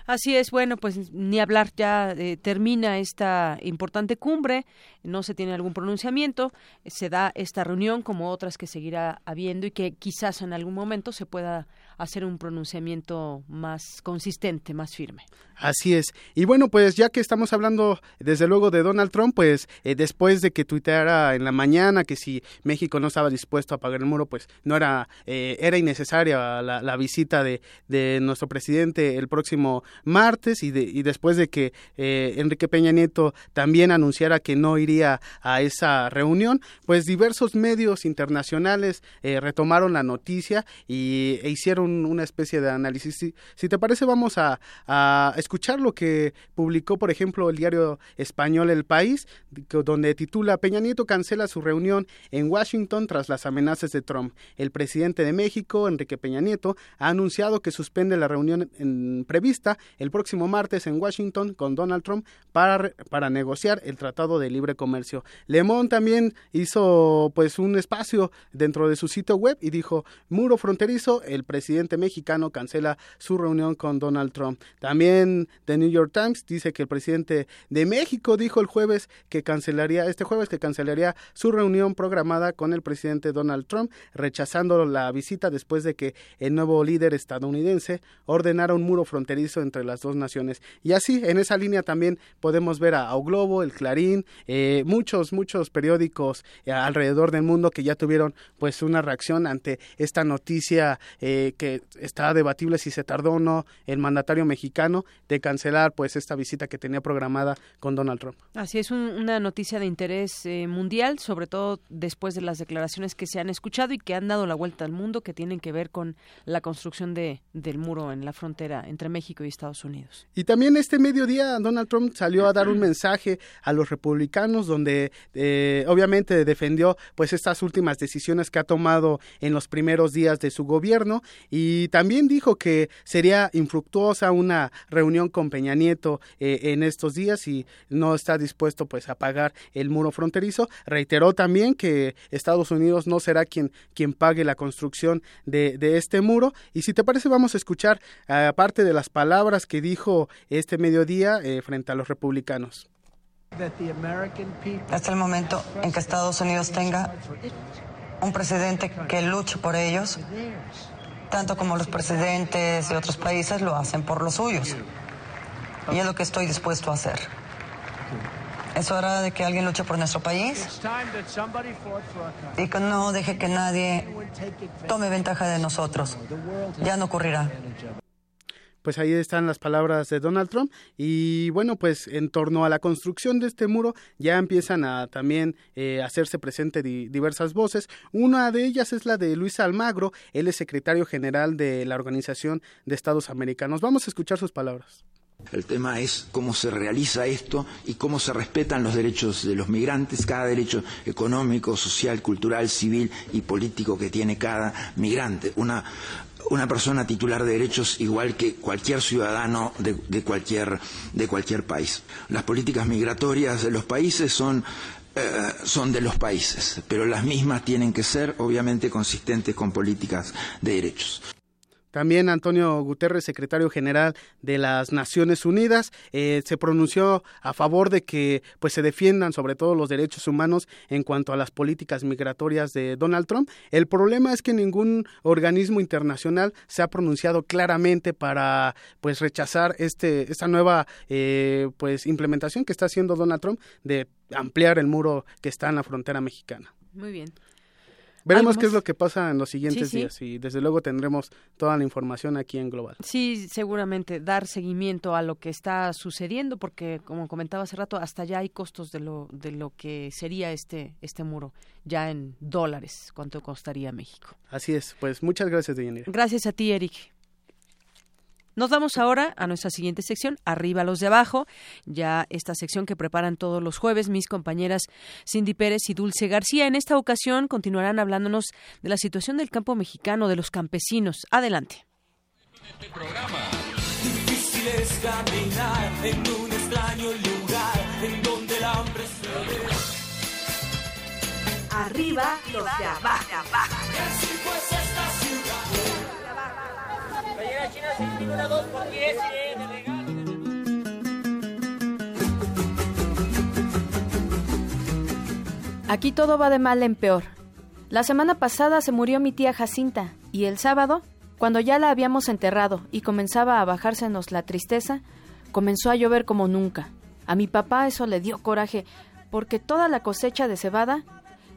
Así es, bueno, pues ni hablar, ya eh, termina esta importante cumbre, no se tiene algún pronunciamiento, se da esta reunión como otras que seguirá habiendo y que quizás en algún momento se pueda hacer un pronunciamiento más consistente, más firme. Así es. Y bueno, pues ya que estamos hablando desde luego de Donald Trump, pues eh, después de que tuiteara en la mañana que si México no estaba dispuesto a pagar el muro, pues no era, eh, era innecesaria la, visita de, de, nuestro presidente el próximo martes y, de, y después de que eh, Enrique Peña Nieto también anunciara que no iría a esa reunión, pues diversos medios internacionales eh, retomaron la noticia y e hicieron una especie de análisis. Si, te parece, vamos a, a escuchar lo que publicó, por ejemplo, el diario español El País, donde titula Peña Nieto cancela su reunión en Washington tras las amenazas de Trump. El presidente de México, Enrique Peña Nieto, ha anunciado que suspende la reunión en, prevista el próximo martes en Washington con Donald Trump para, para negociar el Tratado de Libre Comercio. Le Monde también hizo pues un espacio dentro de su sitio web y dijo, muro fronterizo, el presidente mexicano cancela su reunión con Donald Trump. También The New York Times dice que el presidente de México dijo el jueves que cancelaría, este jueves que cancelaría su reunión programada con el presidente Donald Trump, rechazando la visita después de que el nuevo líder estadounidense ordenara un muro fronterizo entre las dos naciones. Y así, en esa línea también podemos ver a, a Globo, el Clarín, eh, muchos, muchos periódicos eh, alrededor del mundo que ya tuvieron pues una reacción ante esta noticia eh, que está debatible si se tardó o no el mandatario mexicano de cancelar pues esta visita que tenía programada con Donald Trump. Así es un, una noticia de interés eh, mundial, sobre todo después de las declaraciones que se han escuchado y que han dado la vuelta al mundo que tienen que ver con la construcción de, del muro en la frontera entre México y Estados Unidos. Y también este mediodía Donald Trump salió a dar un mensaje a los republicanos donde eh, obviamente defendió pues estas últimas decisiones que ha tomado en los primeros días de su gobierno y también dijo que sería infructuosa una reunión con Peña Nieto eh, en estos días y no está dispuesto pues a pagar el muro fronterizo. Reiteró también que Estados Unidos no será quien, quien pague la construcción de, de este muro. Y si te parece vamos a escuchar aparte de las palabras que dijo este mediodía eh, frente a los republicanos. Es el momento en que Estados Unidos tenga un presidente que luche por ellos, tanto como los presidentes de otros países lo hacen por los suyos. Y es lo que estoy dispuesto a hacer. Es hora de que alguien luche por nuestro país y que no deje que nadie tome ventaja de nosotros. Ya no ocurrirá. Pues ahí están las palabras de Donald Trump y bueno, pues en torno a la construcción de este muro ya empiezan a también eh, hacerse presente diversas voces. Una de ellas es la de Luis Almagro, él es secretario general de la Organización de Estados Americanos. Vamos a escuchar sus palabras. El tema es cómo se realiza esto y cómo se respetan los derechos de los migrantes, cada derecho económico, social, cultural, civil y político que tiene cada migrante. Una, una persona titular de derechos igual que cualquier ciudadano de, cualquier, de cualquier país. Las políticas migratorias de los países son eh, son de los países, pero las mismas tienen que ser obviamente consistentes con políticas de derechos. También Antonio Guterres, secretario general de las Naciones Unidas, eh, se pronunció a favor de que pues se defiendan sobre todo los derechos humanos en cuanto a las políticas migratorias de Donald Trump. El problema es que ningún organismo internacional se ha pronunciado claramente para pues rechazar este esta nueva eh, pues implementación que está haciendo Donald Trump de ampliar el muro que está en la frontera mexicana. Muy bien. Veremos qué es lo que pasa en los siguientes días y desde luego tendremos toda la información aquí en Global. Sí, seguramente dar seguimiento a lo que está sucediendo porque como comentaba hace rato hasta ya hay costos de lo de lo que sería este este muro ya en dólares, cuánto costaría México. Así es, pues muchas gracias, Deyanira. Gracias a ti, Eric. Nos vamos ahora a nuestra siguiente sección, Arriba los de abajo, ya esta sección que preparan todos los jueves mis compañeras Cindy Pérez y Dulce García. En esta ocasión continuarán hablándonos de la situación del campo mexicano, de los campesinos. Adelante. Arriba los de abajo. Aquí todo va de mal en peor. La semana pasada se murió mi tía Jacinta y el sábado, cuando ya la habíamos enterrado y comenzaba a bajársenos la tristeza, comenzó a llover como nunca. A mi papá eso le dio coraje porque toda la cosecha de cebada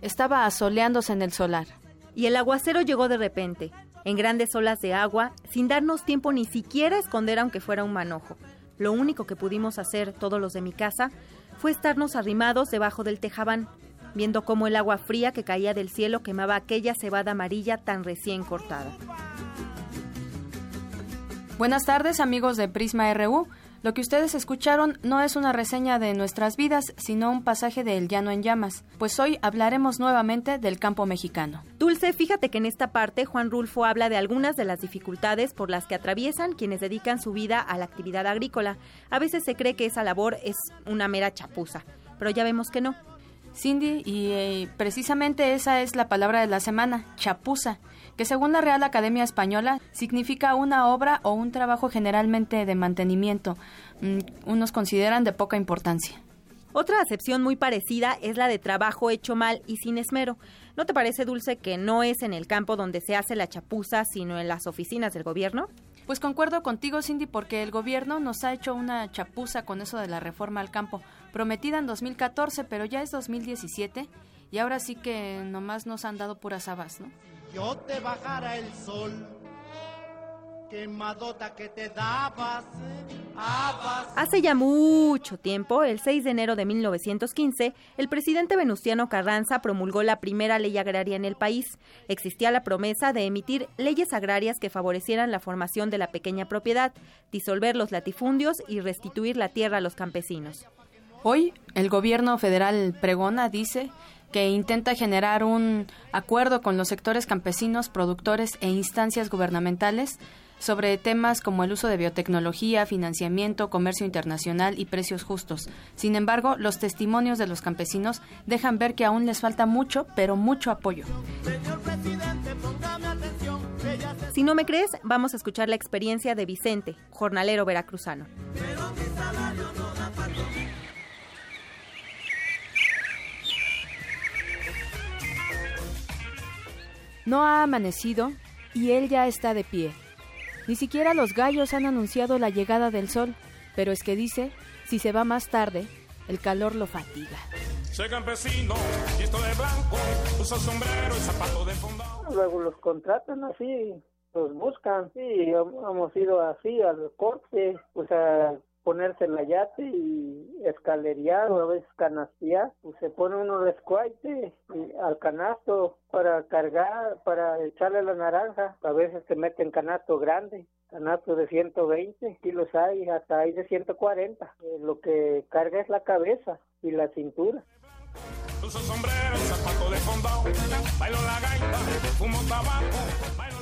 estaba asoleándose en el solar. Y el aguacero llegó de repente en grandes olas de agua, sin darnos tiempo ni siquiera a esconder aunque fuera un manojo. Lo único que pudimos hacer todos los de mi casa fue estarnos arrimados debajo del tejabán, viendo cómo el agua fría que caía del cielo quemaba aquella cebada amarilla tan recién cortada. Buenas tardes amigos de Prisma RU. Lo que ustedes escucharon no es una reseña de nuestras vidas, sino un pasaje de El Llano en Llamas, pues hoy hablaremos nuevamente del campo mexicano. Dulce, fíjate que en esta parte Juan Rulfo habla de algunas de las dificultades por las que atraviesan quienes dedican su vida a la actividad agrícola. A veces se cree que esa labor es una mera chapuza, pero ya vemos que no. Cindy, y eh, precisamente esa es la palabra de la semana, chapuza que según la Real Academia Española significa una obra o un trabajo generalmente de mantenimiento. Mm, unos consideran de poca importancia. Otra acepción muy parecida es la de trabajo hecho mal y sin esmero. ¿No te parece, Dulce, que no es en el campo donde se hace la chapuza, sino en las oficinas del gobierno? Pues concuerdo contigo, Cindy, porque el gobierno nos ha hecho una chapuza con eso de la reforma al campo, prometida en 2014, pero ya es 2017 y ahora sí que nomás nos han dado puras habas, ¿no? Yo te bajara el sol, quemadota que te dabas, Hace ya mucho tiempo, el 6 de enero de 1915, el presidente Venustiano Carranza promulgó la primera ley agraria en el país. Existía la promesa de emitir leyes agrarias que favorecieran la formación de la pequeña propiedad, disolver los latifundios y restituir la tierra a los campesinos. Hoy, el gobierno federal pregona, dice, que intenta generar un acuerdo con los sectores campesinos, productores e instancias gubernamentales sobre temas como el uso de biotecnología, financiamiento, comercio internacional y precios justos. Sin embargo, los testimonios de los campesinos dejan ver que aún les falta mucho, pero mucho apoyo. Si no me crees, vamos a escuchar la experiencia de Vicente, jornalero veracruzano. No ha amanecido y él ya está de pie. Ni siquiera los gallos han anunciado la llegada del sol, pero es que dice, si se va más tarde, el calor lo fatiga. Soy campesino, de blanco, sombrero y zapato de Luego los contratan así, los buscan. Sí, hemos ido así al corte, pues a ponerse la yate y escalerear o a veces canastear, pues se pone uno rescuaite al canasto para cargar, para echarle la naranja, a veces se mete en canasto grande, canasto de 120 kilos hay, hasta hay de 140, eh, lo que carga es la cabeza y la cintura.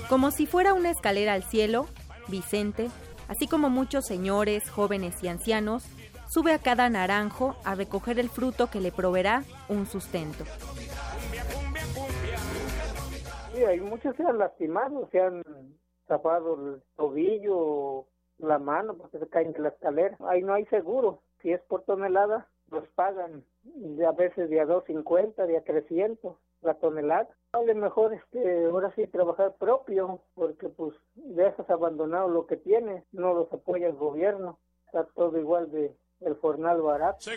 Como si fuera una escalera al cielo, Vicente así como muchos señores, jóvenes y ancianos, sube a cada naranjo a recoger el fruto que le proveerá un sustento. Sí, hay muchos se han lastimado, se han tapado el tobillo, la mano, porque se caen de la escalera. Ahí no hay seguro. Si es por tonelada, los pagan a veces de a 250, de a 300 la tonelada. Vale mejor este, ahora sí trabajar propio, porque pues dejas abandonado lo que tienes, no los apoya el gobierno, está todo igual de el fornal barato.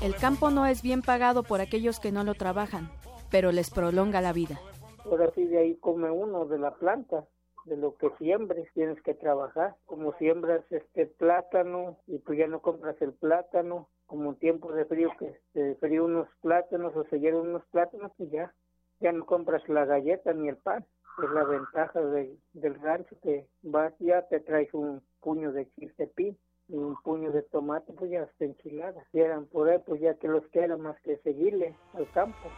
El campo no es bien pagado por aquellos que no lo trabajan, pero les prolonga la vida. Ahora sí de ahí come uno de la planta de lo que siembres tienes que trabajar como siembras este plátano y pues ya no compras el plátano como un tiempo de frío que se frío unos plátanos o se hierven unos plátanos y ya, ya no compras la galleta ni el pan. Es la ventaja del rancho que vas ya te traes un puño de chiltepín y un puño de tomate, pues ya está enchilada. Si eran por ahí, pues ya que los queda más que seguirle al campo.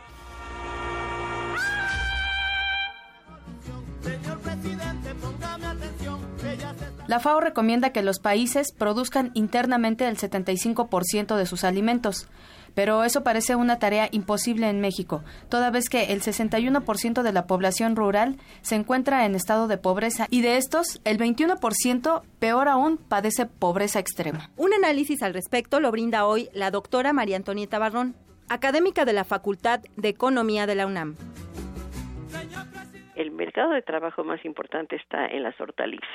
La FAO recomienda que los países produzcan internamente el 75% de sus alimentos, pero eso parece una tarea imposible en México, toda vez que el 61% de la población rural se encuentra en estado de pobreza y de estos, el 21%, peor aún, padece pobreza extrema. Un análisis al respecto lo brinda hoy la doctora María Antonieta Barrón, académica de la Facultad de Economía de la UNAM. El mercado de trabajo más importante está en las hortalizas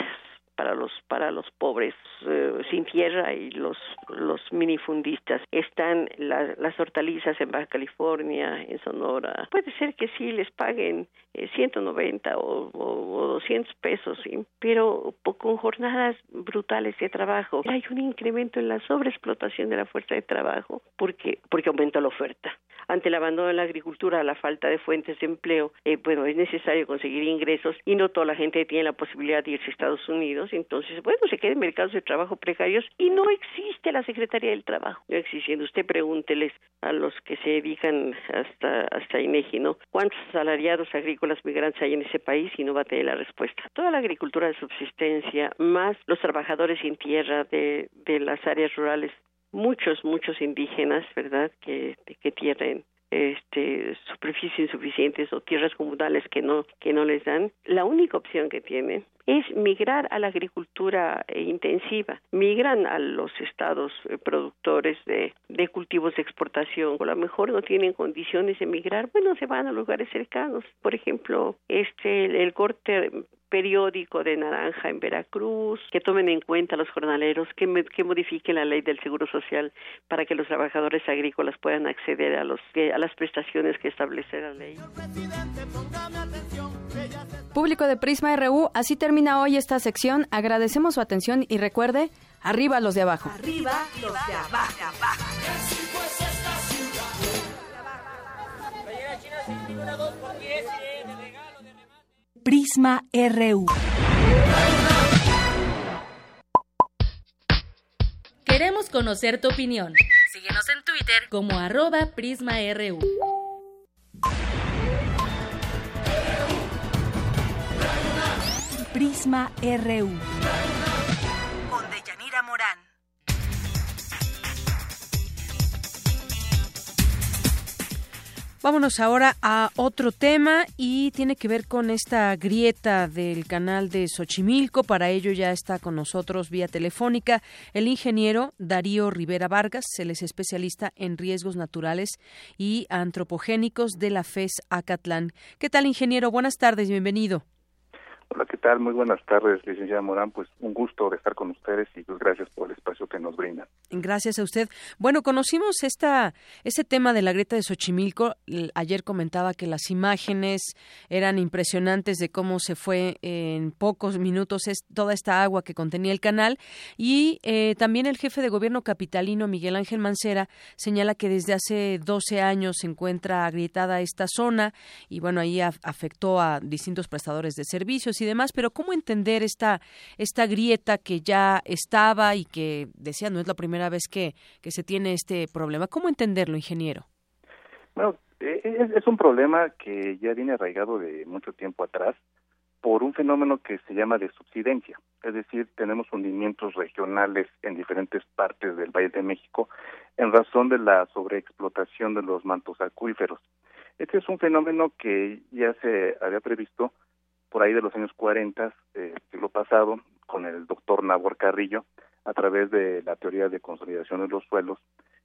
para los para los pobres eh, sin tierra y los los minifundistas. Están las hortalizas en Baja California en Sonora. Puede ser que sí les paguen 190 eh, o, o, 200 pesos ¿sí? pero con jornadas brutales de trabajo hay un incremento en la sobreexplotación de la fuerza de trabajo porque porque aumenta la oferta ante el abandono de la agricultura, la falta de fuentes de empleo, eh, bueno, es necesario conseguir ingresos y no toda la gente tiene la posibilidad de irse a Estados Unidos, entonces, bueno, se quedan mercados de trabajo precarios y no existe la Secretaría del Trabajo, no existiendo. Usted pregúnteles a los que se dedican hasta, hasta INEGI, ¿no? ¿Cuántos asalariados agrícolas migrantes hay en ese país? Y no va a tener la respuesta. Toda la agricultura de subsistencia, más los trabajadores sin tierra de, de las áreas rurales muchos, muchos indígenas, ¿verdad?, que, que tienen este superficies insuficientes o tierras comunales que no que no les dan la única opción que tienen es migrar a la agricultura eh, intensiva. Migran a los estados eh, productores de, de cultivos de exportación. O a lo mejor no tienen condiciones de migrar. Bueno se van a lugares cercanos. Por ejemplo este el corte periódico de naranja en Veracruz, que tomen en cuenta los jornaleros, que, me, que modifiquen la ley del Seguro Social para que los trabajadores agrícolas puedan acceder a, los, a las prestaciones que establece la ley. Público de Prisma RU, así termina hoy esta sección. Agradecemos su atención y recuerde, arriba los de abajo. Arriba los de abajo. Prisma RU. Queremos conocer tu opinión. Síguenos en Twitter como arroba PrismaRU. Prisma RU. Vámonos ahora a otro tema y tiene que ver con esta grieta del canal de Xochimilco. Para ello ya está con nosotros vía telefónica el ingeniero Darío Rivera Vargas. Él es especialista en riesgos naturales y antropogénicos de la FES Acatlán. ¿Qué tal, ingeniero? Buenas tardes, bienvenido. Hola, ¿qué tal? Muy buenas tardes, licenciada Morán. Pues un gusto estar con ustedes y pues gracias por el espacio que nos brindan. Gracias a usted. Bueno, conocimos esta este tema de la grieta de Xochimilco. Ayer comentaba que las imágenes eran impresionantes de cómo se fue en pocos minutos toda esta agua que contenía el canal y eh, también el jefe de gobierno capitalino Miguel Ángel Mancera señala que desde hace 12 años se encuentra agrietada esta zona y bueno, ahí afectó a distintos prestadores de servicios y demás, pero ¿cómo entender esta, esta grieta que ya estaba y que, decía, no es la primera vez que, que se tiene este problema? ¿Cómo entenderlo, ingeniero? Bueno, e, e, es, un problema que ya viene arraigado de mucho tiempo atrás por un fenómeno que se llama de subsidencia, es decir, tenemos hundimientos regionales en diferentes partes del Valle de México en razón de la sobreexplotación de los mantos acuíferos. Este es un fenómeno que ya se había previsto por ahí de los años 40 del siglo pasado con el doctor Nabor Carrillo a través de la teoría de consolidación de los suelos,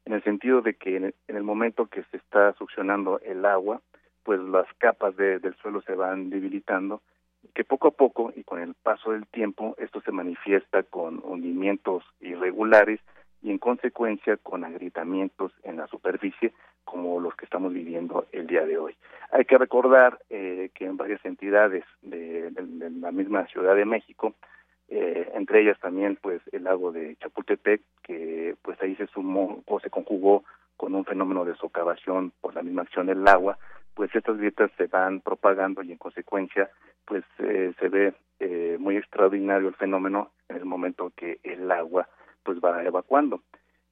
en el sentido de que en el, momento que se está succionando el agua, pues las capas del suelo se van debilitando, que poco a poco y con el paso del tiempo esto se manifiesta con hundimientos irregulares y en consecuencia con agrietamientos en la superficie como los que estamos viviendo el día de hoy. Hay que recordar eh, que en varias entidades de, la misma Ciudad de México, eh, entre ellas también pues el lago de Chapultepec, que pues ahí se sumó o se conjugó con un fenómeno de socavación por la misma acción del agua, pues estas grietas se van propagando y en consecuencia pues eh, se ve muy extraordinario el fenómeno en el momento que el agua pues va evacuando.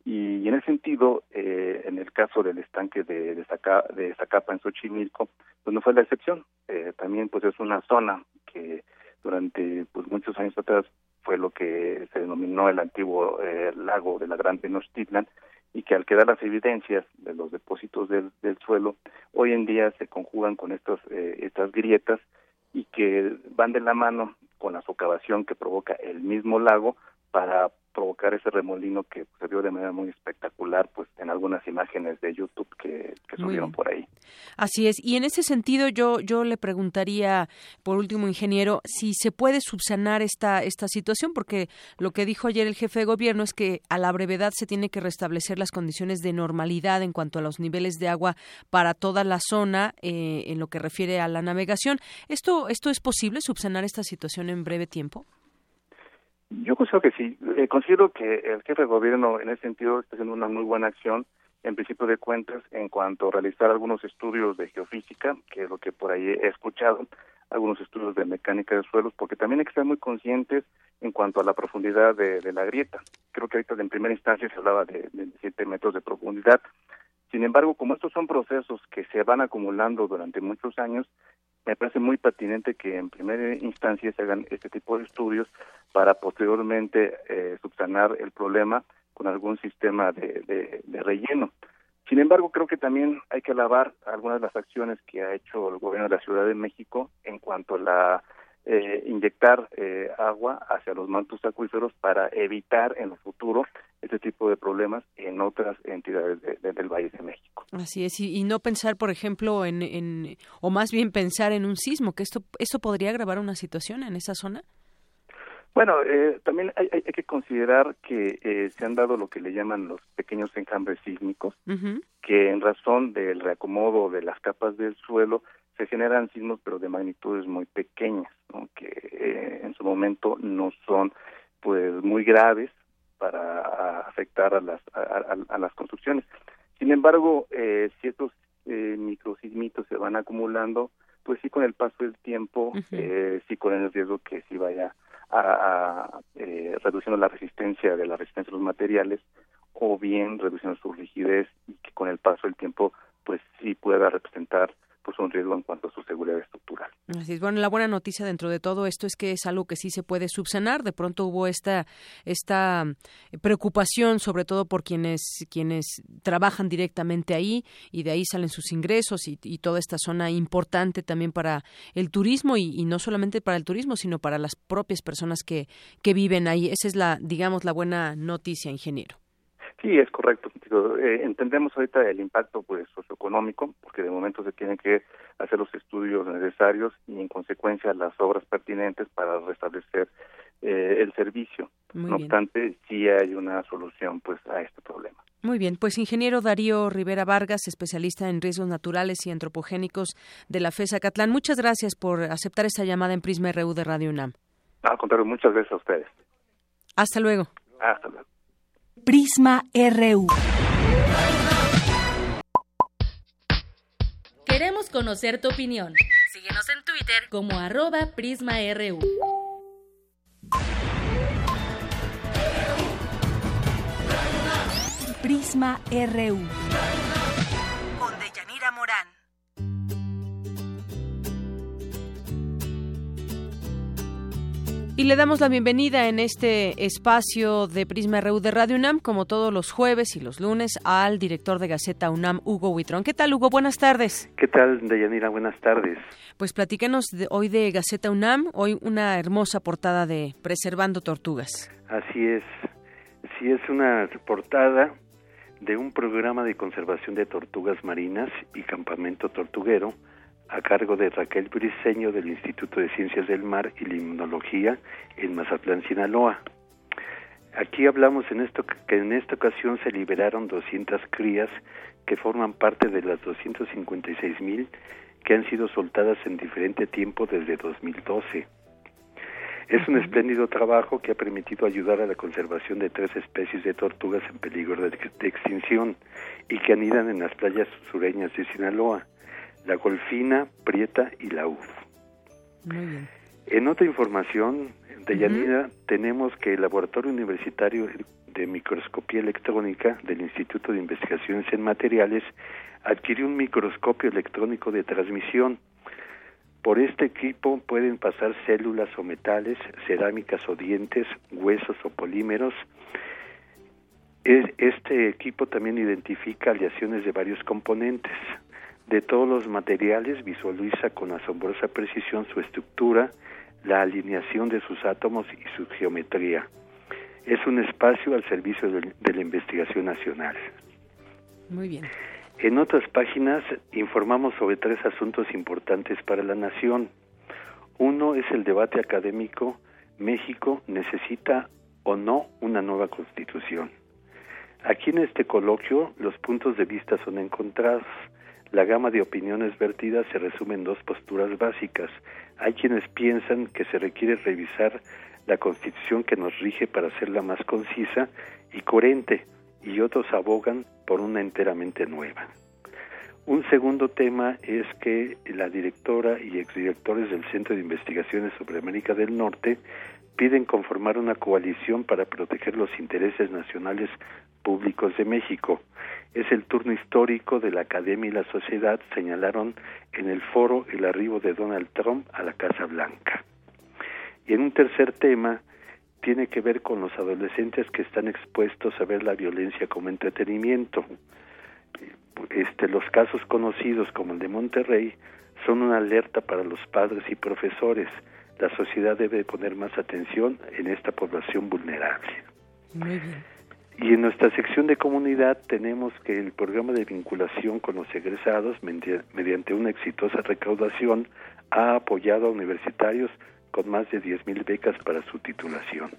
Y en ese sentido, eh, en el caso del estanque de, de, Zacapa en Xochimilco, pues no fue la excepción. Eh, también pues es una zona que durante pues muchos años atrás fue lo que se denominó el antiguo eh, lago de la Gran Tenochtitlan y que al quedar las evidencias de los depósitos del, del suelo, hoy en día se conjugan con estas, estas grietas y que van de la mano con la socavación que provoca el mismo lago para provocar ese remolino que se vio de manera muy espectacular pues en algunas imágenes de YouTube que, subieron por ahí. Así es. Y en ese sentido yo yo le preguntaría por último ingeniero si se puede subsanar esta esta situación porque lo que dijo ayer el jefe de gobierno es que a la brevedad se tiene que restablecer las condiciones de normalidad en cuanto a los niveles de agua para toda la zona eh, en lo que refiere a la navegación. Esto esto es posible subsanar esta situación en breve tiempo. Yo considero que sí. Eh, considero que el jefe de gobierno en ese sentido está haciendo una muy buena acción en principio de cuentas en cuanto a realizar algunos estudios de geofísica, que es lo que por ahí he escuchado, algunos estudios de mecánica de suelos, porque también hay que estar muy conscientes en cuanto a la profundidad de, la grieta. Creo que ahorita en primera instancia se hablaba de, de 7 metros de profundidad. Sin embargo, como estos son procesos que se van acumulando durante muchos años, me parece muy pertinente que en primera instancia se hagan este tipo de estudios para posteriormente eh, subsanar el problema con algún sistema de, relleno. Sin embargo, creo que también hay que alabar algunas de las acciones que ha hecho el gobierno de la Ciudad de México en cuanto a la eh, inyectar eh, agua hacia los mantos acuíferos para evitar en el futuro este tipo de problemas en otras entidades del Valle de México. Así es, y, no pensar, por ejemplo, en, o más bien pensar en un sismo, que esto, esto podría agravar una situación en esa zona. Bueno, eh, también hay, hay, que considerar que eh, se han dado lo que le llaman los pequeños enjambres sísmicos, que en razón del reacomodo de las capas del suelo se generan sismos, pero de magnitudes muy pequeñas, que eh, en su momento no son pues muy graves para afectar a las a, las construcciones. Sin embargo, eh, si estos eh, microsismitos se van acumulando, pues sí con el paso del tiempo, eh, sí con el riesgo que sí vaya a, eh, reduciendo la resistencia de la resistencia de los materiales o bien reduciendo su rigidez y que con el paso del tiempo pues sí pueda representar pues un riesgo en cuanto a su seguridad estructural. Así es. Bueno, la buena noticia dentro de todo esto es que es algo que sí se puede subsanar. De pronto hubo esta esta eh, preocupación, sobre todo por quienes quienes trabajan directamente ahí y de ahí salen sus ingresos y, toda esta zona importante también para el turismo y, no solamente para el turismo, sino para las propias personas que que viven ahí. Esa es la digamos la buena noticia, ingeniero. Sí, es correcto. Eh, entendemos ahorita el impacto pues socioeconómico, porque de momento se tienen que hacer los estudios necesarios y en consecuencia las obras pertinentes para restablecer eh, el servicio. no obstante, sí hay una solución pues a este problema. Muy bien, pues ingeniero Darío Rivera Vargas, especialista en riesgos naturales y antropogénicos de la FESA Catlán, muchas gracias por aceptar esta llamada en Prisma RU de Radio UNAM. Al contrario, muchas gracias a ustedes. Hasta luego. Hasta luego. Prisma RU. Queremos conocer tu opinión. Síguenos en Twitter como arroba PrismaRU. Prisma RU. Y le damos la bienvenida en este espacio de Prisma RU de Radio UNAM, como todos los jueves y los lunes, al director de Gaceta UNAM, Hugo Huitrón. ¿Qué tal, Hugo? Buenas tardes. ¿Qué tal, Deyanira? Buenas tardes. Pues platícanos hoy de Gaceta UNAM, hoy una hermosa portada de Preservando Tortugas. Así es. Sí, es una portada de un programa de conservación de tortugas marinas y campamento tortuguero a cargo de Raquel Briceño del Instituto de Ciencias del Mar y Limnología en Mazatlán, Sinaloa. Aquí hablamos en esto que en esta ocasión se liberaron 200 crías que forman parte de las 256 mil que han sido soltadas en diferente tiempo desde 2012. Es un espléndido trabajo que ha permitido ayudar a la conservación de tres especies de tortugas en peligro de extinción y que anidan en las playas sureñas de Sinaloa la golfina, prieta y la uf. En otra información, de Yanira, tenemos que el Laboratorio Universitario de Microscopía Electrónica del Instituto de Investigaciones en Materiales adquirió un microscopio electrónico de transmisión. Por este equipo pueden pasar células o metales, cerámicas o dientes, huesos o polímeros. Este equipo también identifica aleaciones de varios componentes de todos los materiales visualiza con asombrosa precisión su estructura, la alineación de sus átomos y su geometría. Es un espacio al servicio de, la investigación nacional. Muy bien. En otras páginas informamos sobre tres asuntos importantes para la nación. Uno es el debate académico, México necesita o no una nueva constitución. Aquí en este coloquio los puntos de vista son encontrados la gama de opiniones vertidas se resume en dos posturas básicas. Hay quienes piensan que se requiere revisar la constitución que nos rige para hacerla más concisa y coherente, y otros abogan por una enteramente nueva. Un segundo tema es que la directora y exdirectores del Centro de Investigaciones sobre América del Norte piden conformar una coalición para proteger los intereses nacionales públicos de México. Es el turno histórico de la academia y la sociedad, señalaron en el foro el arribo de Donald Trump a la Casa Blanca. Y en un tercer tema, tiene que ver con los adolescentes que están expuestos a ver la violencia como entretenimiento. Este, los casos conocidos como el de Monterrey son una alerta para los padres y profesores. La sociedad debe poner más atención en esta población vulnerable. Muy bien. Y en nuestra sección de comunidad tenemos que el programa de vinculación con los egresados, mediante una exitosa recaudación, ha apoyado a universitarios con más de 10.000 becas para su titulación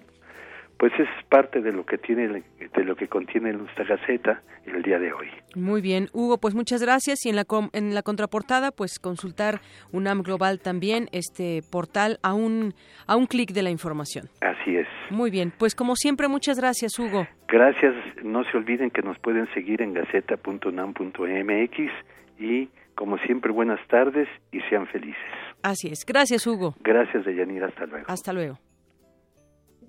pues es parte de lo que tiene de lo que contiene nuestra gaceta el día de hoy. Muy bien, Hugo, pues muchas gracias y en la en la contraportada pues consultar UNAM Global también este portal a un a un clic de la información. Así es. Muy bien, pues como siempre muchas gracias, Hugo. Gracias, no se olviden que nos pueden seguir en gaceta.unam.mx y como siempre buenas tardes y sean felices. Así es. Gracias, Hugo. Gracias, Deyanira, hasta luego. Hasta luego.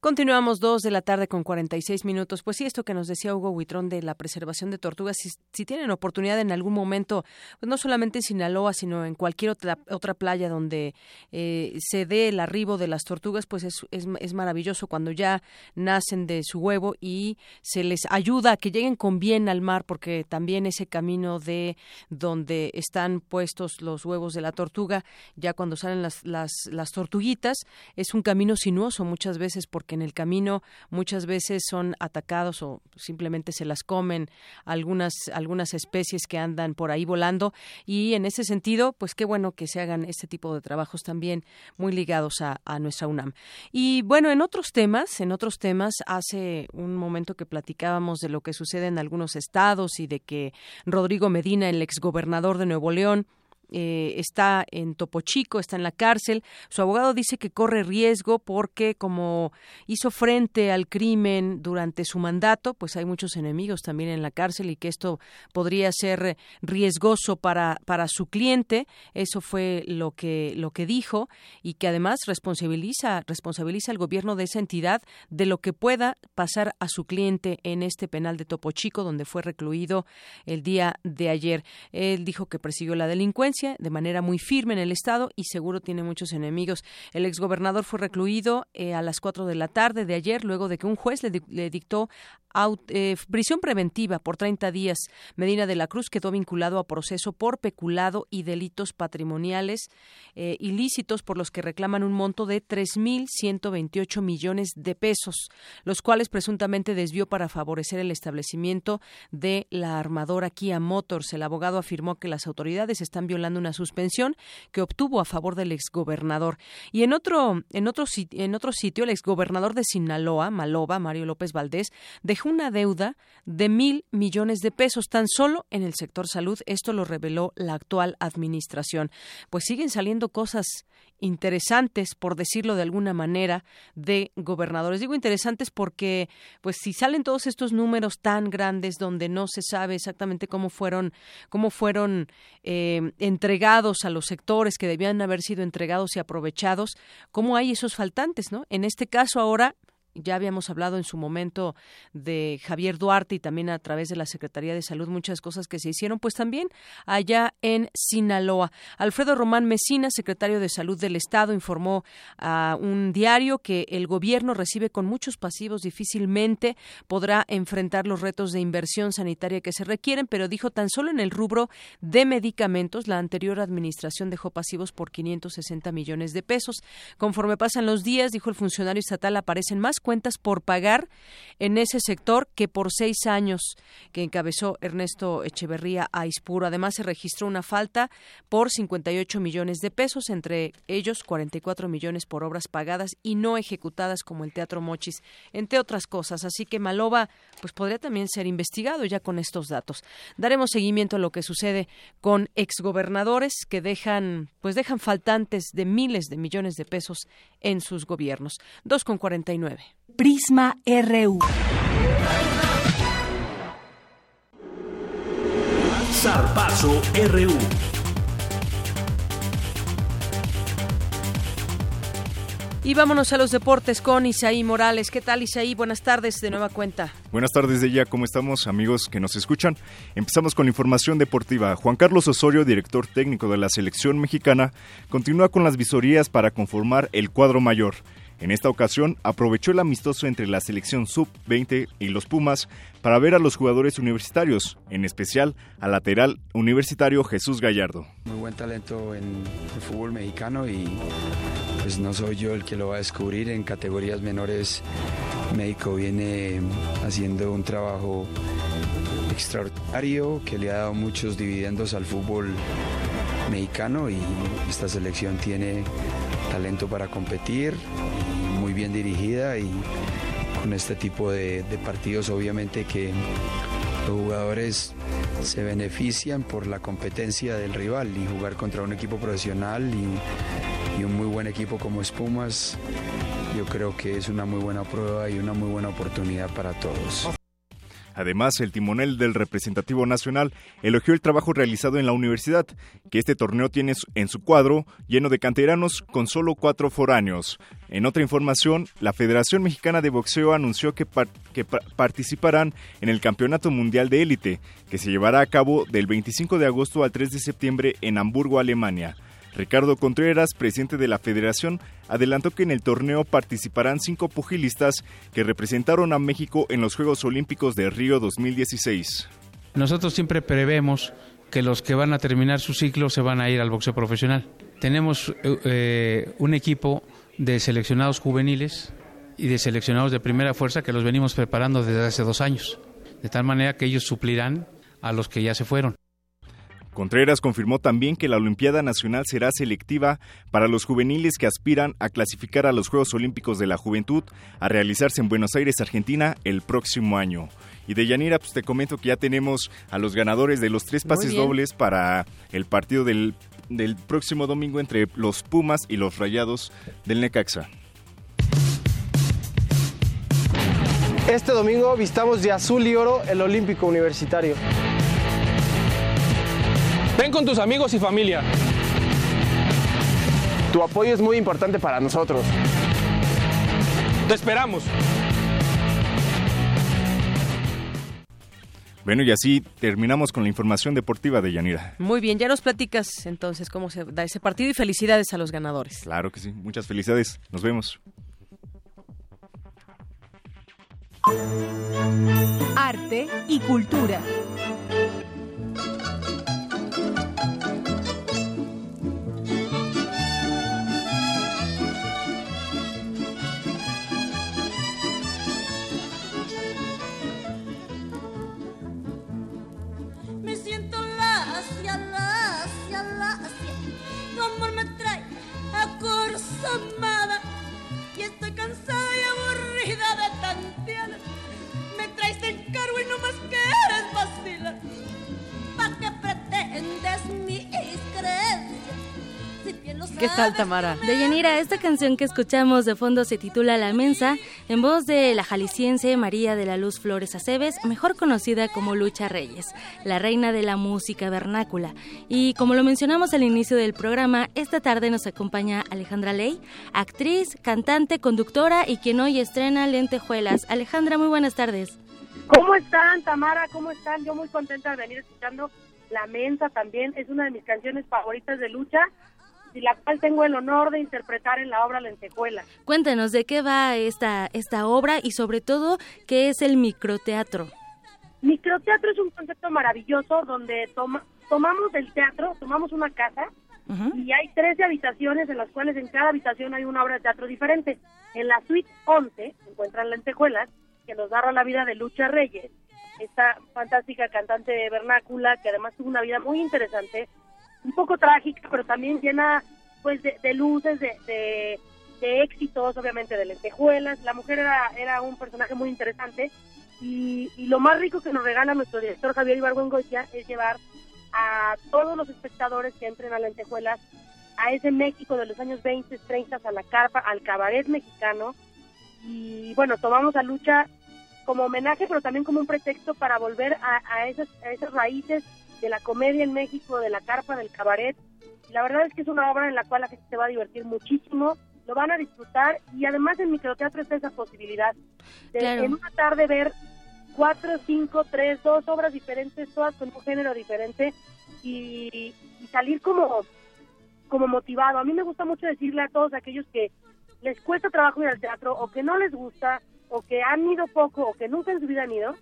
Continuamos dos de la tarde con 46 minutos. Pues sí, esto que nos decía Hugo Huitrón de la preservación de tortugas, si, tienen oportunidad en algún momento, pues no solamente en Sinaloa, sino en cualquier otra, otra playa donde eh, se dé el arribo de las tortugas, pues es, es, es, maravilloso cuando ya nacen de su huevo y se les ayuda a que lleguen con bien al mar, porque también ese camino de donde están puestos los huevos de la tortuga, ya cuando salen las, las, las tortuguitas, es un camino sinuoso muchas veces porque que en el camino muchas veces son atacados o simplemente se las comen algunas algunas especies que andan por ahí volando. Y en ese sentido pues qué bueno que se hagan este tipo de trabajos también muy ligados a, nuestra UNAM. Y bueno en otros temas en otros temas hace un momento que platicábamos de lo que sucede en algunos estados y de que Rodrigo Medina el exgobernador de Nuevo León eh, está en Topo Chico, está en la cárcel. Su abogado dice que corre riesgo porque como hizo frente al crimen durante su mandato, pues hay muchos enemigos también en la cárcel y que esto podría ser riesgoso para, para su cliente. Eso fue lo que, lo que dijo y que además responsabiliza, responsabiliza al gobierno de esa entidad de lo que pueda pasar a su cliente en este penal de Topo Chico, donde fue recluido el día de ayer. Él dijo que persiguió la delincuencia de manera muy firme en el Estado y seguro tiene muchos enemigos. El exgobernador fue recluido eh, a las 4 de la tarde de ayer, luego de que un juez le, dictó eh, prisión preventiva por 30 días. Medina de la Cruz quedó vinculado a proceso por peculado y delitos patrimoniales eh, ilícitos por los que reclaman un monto de 3.128 millones de pesos, los cuales presuntamente desvió para favorecer el establecimiento de la armadora Kia Motors. El abogado afirmó que las autoridades están violando una suspensión que obtuvo a favor del exgobernador. Y en otro, en otro, en otro sitio, el exgobernador de Sinaloa, Maloba, Mario López Valdés, dejó una deuda de mil millones de pesos tan solo en el sector salud. Esto lo reveló la actual administración. Pues siguen saliendo cosas interesantes, por decirlo de alguna manera, de gobernadores. Digo interesantes porque, pues, si salen todos estos números tan grandes donde no se sabe exactamente cómo fueron, cómo fueron eh, entregados a los sectores que debían haber sido entregados y aprovechados, cómo hay esos faltantes, ¿no? En este caso ahora ya habíamos hablado en su momento de Javier Duarte y también a través de la Secretaría de Salud muchas cosas que se hicieron, pues también allá en Sinaloa. Alfredo Román Mesina, secretario de Salud del Estado, informó a un diario que el gobierno recibe con muchos pasivos, difícilmente podrá enfrentar los retos de inversión sanitaria que se requieren, pero dijo tan solo en el rubro de medicamentos, la anterior administración dejó pasivos por 560 millones de pesos. Conforme pasan los días, dijo el funcionario estatal, aparecen más cuentas por pagar en ese sector que por seis años que encabezó Ernesto Echeverría Aispuro. Además, se registró una falta por 58 millones de pesos, entre ellos 44 millones por obras pagadas y no ejecutadas como el Teatro Mochis, entre otras cosas. Así que Maloba pues podría también ser investigado ya con estos datos. Daremos seguimiento a lo que sucede con exgobernadores que dejan pues dejan faltantes de miles de millones de pesos en sus gobiernos. Dos con 49. Prisma RU. Zarpazo RU. Y vámonos a los deportes con Isaí Morales. ¿Qué tal, Isaí? Buenas tardes, de nueva cuenta. Buenas tardes, de ella. ¿Cómo estamos, amigos que nos escuchan? Empezamos con la información deportiva. Juan Carlos Osorio, director técnico de la selección mexicana, continúa con las visorías para conformar el cuadro mayor. En esta ocasión aprovechó el amistoso entre la selección sub-20 y los Pumas para ver a los jugadores universitarios, en especial al lateral universitario Jesús Gallardo. Muy buen talento en el fútbol mexicano y pues no soy yo el que lo va a descubrir en categorías menores. México viene haciendo un trabajo extraordinario que le ha dado muchos dividendos al fútbol mexicano y esta selección tiene talento para competir muy bien dirigida y con este tipo de, partidos obviamente que los jugadores se benefician por la competencia del rival y jugar contra un equipo profesional y, y, un muy buen equipo como Espumas, yo creo que es una muy buena prueba y una muy buena oportunidad para todos. Además, el timonel del representativo nacional elogió el trabajo realizado en la universidad, que este torneo tiene en su cuadro lleno de canteranos con solo cuatro foráneos. En otra información, la Federación Mexicana de Boxeo anunció que, participarán en el Campeonato Mundial de Élite, que se llevará a cabo del 25 de agosto al 3 de septiembre en Hamburgo, Alemania. Ricardo Contreras, presidente de la federación, adelantó que en el torneo participarán cinco pugilistas que representaron a México en los Juegos Olímpicos de Río 2016. Nosotros siempre prevemos que los que van a terminar su ciclo se van a ir al boxeo profesional. Tenemos eh, un equipo de seleccionados juveniles y de seleccionados de primera fuerza que los venimos preparando desde hace dos años, de tal manera que ellos suplirán a los que ya se fueron. Contreras confirmó también que la Olimpiada Nacional será selectiva para los juveniles que aspiran a clasificar a los Juegos Olímpicos de la Juventud a realizarse en Buenos Aires, Argentina, el próximo año. Y de Yanira, pues te comento que ya tenemos a los ganadores de los tres pases dobles para el partido del, del próximo domingo entre los Pumas y los Rayados del Necaxa. Este domingo vistamos de azul y oro el Olímpico Universitario. Ven con tus amigos y familia. Tu apoyo es muy importante para nosotros. Te esperamos. Bueno, y así terminamos con la información deportiva de Yanira. Muy bien, ya nos platicas entonces cómo se da ese partido y felicidades a los ganadores. Claro que sí, muchas felicidades. Nos vemos. Arte y cultura. Amada ¿Qué tal, Tamara? De Yanira, esta canción que escuchamos de fondo se titula La Mensa, en voz de la jalisciense María de la Luz Flores Aceves, mejor conocida como Lucha Reyes, la reina de la música vernácula. Y como lo mencionamos al inicio del programa, esta tarde nos acompaña Alejandra Ley, actriz, cantante, conductora y quien hoy estrena Lentejuelas. Alejandra, muy buenas tardes. ¿Cómo están, Tamara? ¿Cómo están? Yo muy contenta de venir escuchando La Mensa también. Es una de mis canciones favoritas de lucha y la cual tengo el honor de interpretar en la obra Lentejuela. Cuéntanos de qué va esta, esta obra y sobre todo qué es el microteatro. Microteatro es un concepto maravilloso donde toma, tomamos el teatro, tomamos una casa y hay 13 habitaciones en las cuales en cada habitación hay una obra de teatro diferente. En la suite 11 se encuentran lentejuelas que nos narra la vida de Lucha Reyes, esta fantástica cantante vernácula que además tuvo una vida muy interesante un poco trágica, pero también llena pues de, luces, de, de, éxitos, obviamente de lentejuelas. La mujer era, era un personaje muy interesante y, lo más rico que nos regala nuestro director Javier Ibargüengoitia es llevar a todos los espectadores que entren a lentejuelas a ese México de los años 20, 30, a la carpa, al cabaret mexicano. Y bueno, tomamos a Lucha como homenaje, pero también como un pretexto para volver a, a, esas, a esas raíces de la comedia en México, de la carpa, del cabaret. La verdad es que es una obra en la cual la gente se va a divertir muchísimo, lo van a disfrutar y además en microteatro está esa posibilidad de en una tarde ver cuatro, cinco, tres, dos obras diferentes, todas con un género diferente y, salir como, como motivado. A mí me gusta mucho decirle a todos aquellos que les cuesta trabajo ir al teatro o que no les gusta o que han ido poco o que nunca en su vida han ido,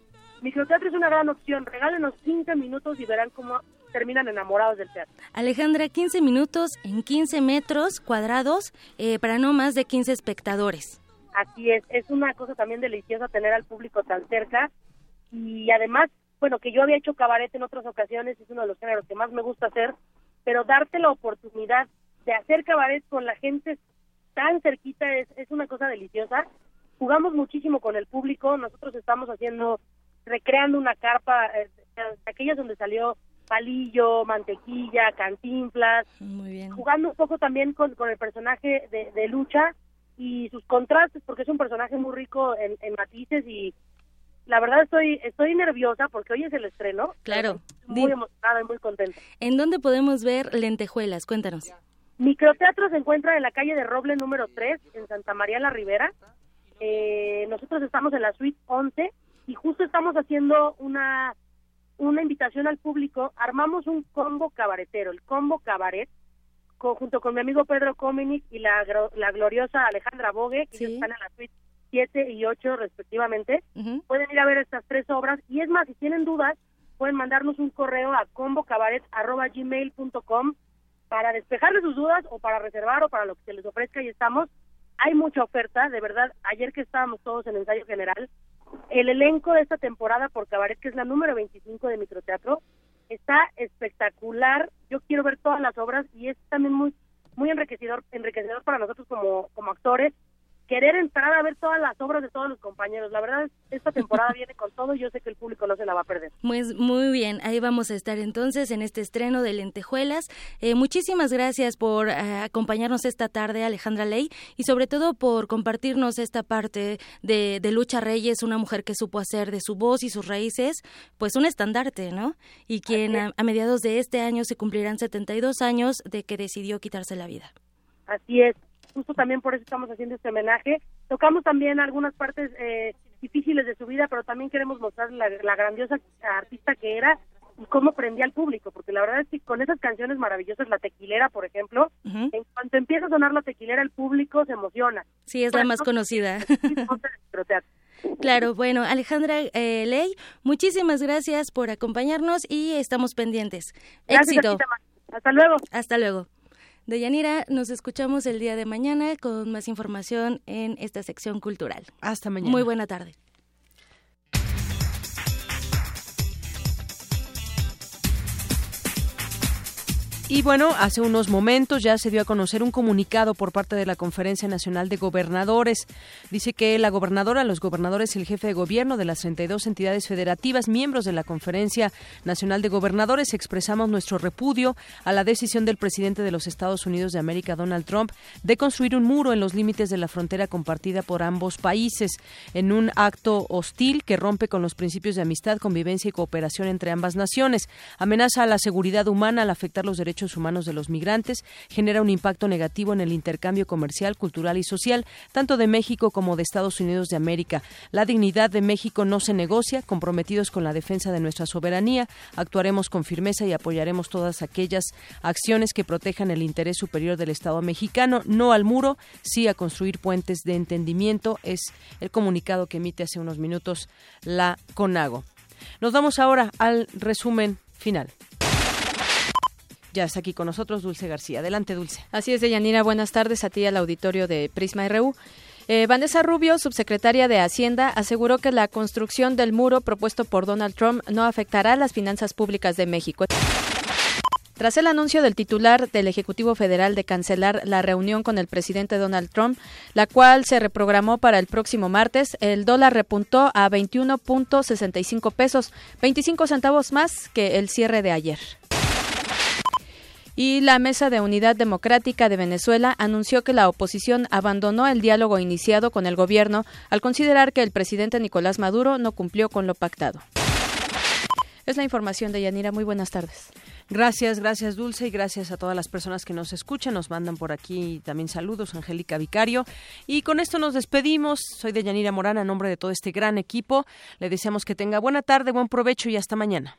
Microteatro es una gran opción. Regálenos 15 minutos y verán cómo terminan enamorados del teatro. Alejandra, 15 minutos en 15 metros cuadrados eh, para no más de 15 espectadores. Así es, es una cosa también deliciosa tener al público tan cerca y además, bueno, que yo había hecho cabaret en otras ocasiones, es uno de los géneros que más me gusta hacer, pero darte la oportunidad de hacer cabaret con la gente tan cerquita es, es una cosa deliciosa. Jugamos muchísimo con el público, nosotros estamos haciendo recreando una carpa, eh, aquellas donde salió palillo, mantequilla, cantinflas, jugando un poco también con, con el personaje de, lucha y sus contrastes, porque es un personaje muy rico en, matices y, la verdad estoy estoy nerviosa porque hoy es el estreno. Claro. Muy emocionada y muy contenta. ¿En dónde podemos ver lentejuelas? Cuéntanos. Microteatro se encuentra en la calle de Roble número 3, en Santa María la Ribera. Eh, nosotros estamos en la suite 11 y justo estamos haciendo una una invitación al público. Armamos un combo cabaretero, el combo cabaret, junto con mi amigo Pedro Cominic y la, la gloriosa Alejandra Bogue, que están en la suite 7 y 8 respectivamente. Pueden ir a ver estas tres obras y es más, si tienen dudas, pueden mandarnos un correo a combocabaret.gmail.com para despejarles sus dudas o para reservar o para lo que se les ofrezca y estamos. Hay mucha oferta, de verdad, ayer que estábamos todos en ensayo general, el elenco de esta temporada por Cabaret, que es la número 25 de Microteatro, está espectacular. Yo quiero ver todas las obras y es también muy muy enriquecedor enriquecedor para nosotros como como actores querer entrar a ver todas las obras de todos los compañeros. La verdad, esta temporada viene con todo y yo sé que el público no se la va a perder. Pues muy bien, ahí vamos a estar entonces en este estreno de Lentejuelas. Eh, muchísimas gracias por eh, acompañarnos esta tarde, Alejandra Ley, y sobre todo por compartirnos esta parte de, de, Lucha Reyes, una mujer que supo hacer de su voz y sus raíces, pues un estandarte, ¿no? Y quien a, a mediados de este año se cumplirán 72 años de que decidió quitarse la vida. Así es, justo también por eso estamos haciendo este homenaje. Tocamos también algunas partes eh, difíciles de su vida, pero también queremos mostrar la, grandiosa artista que era y cómo prendía al público, porque la verdad es que con esas canciones maravillosas, La Tequilera, por ejemplo, en cuanto empieza a sonar La Tequilera, el público se emociona. Sí, es la más conocida. Claro, bueno, Alejandra eh, Ley, muchísimas gracias por acompañarnos y estamos pendientes. Éxito. Hasta luego. Hasta luego. Deyanira, nos escuchamos el día de mañana con más información en esta sección cultural. Hasta mañana. Muy buena tarde. Y bueno, hace unos momentos ya se dio a conocer un comunicado por parte de la Conferencia Nacional de Gobernadores. Dice que la gobernadora, los gobernadores y el jefe de gobierno de las 32 entidades federativas, miembros de la Conferencia Nacional de Gobernadores, expresamos nuestro repudio a la decisión del presidente de los Estados Unidos de América, Donald Trump, de construir un muro en los límites de la frontera compartida por ambos países, en un acto hostil que rompe con los principios de amistad, convivencia y cooperación entre ambas naciones. Amenaza a la seguridad humana al afectar los derechos humanos de los migrantes, genera un impacto negativo en el intercambio comercial, cultural y social, tanto de México como de Estados Unidos de América. La dignidad de México no se negocia, comprometidos con la defensa de nuestra soberanía, actuaremos con firmeza y apoyaremos todas aquellas acciones que protejan el interés superior del Estado mexicano, no al muro, sí a construir puentes de entendimiento, es el comunicado que emite hace unos minutos la CONAGO. Nos vamos ahora al resumen final. Ya está aquí con nosotros Dulce García. Adelante, Dulce. Así es, Deyanira. Buenas tardes a ti al auditorio de Prisma RU. Eh, Vanessa Rubio, subsecretaria de Hacienda, aseguró que la construcción del muro propuesto por Donald Trump no afectará las finanzas públicas de México. Tras el anuncio del titular del Ejecutivo Federal de cancelar la reunión con el presidente Donald Trump, la cual se reprogramó para el próximo martes, el dólar repuntó a 21.65 pesos, 25 centavos más que el cierre de ayer y la Mesa de Unidad Democrática de Venezuela anunció que la oposición abandonó el diálogo iniciado con el gobierno al considerar que el presidente Nicolás Maduro no cumplió con lo pactado. Es la información de Yanira. Muy buenas tardes. Gracias, gracias Dulce y gracias a todas las personas que nos escuchan. Nos mandan por aquí también saludos, Angélica Vicario. Y con esto nos despedimos. Soy de Yanira Morán, a nombre de todo este gran equipo. Le deseamos que tenga buena tarde, buen provecho y hasta mañana.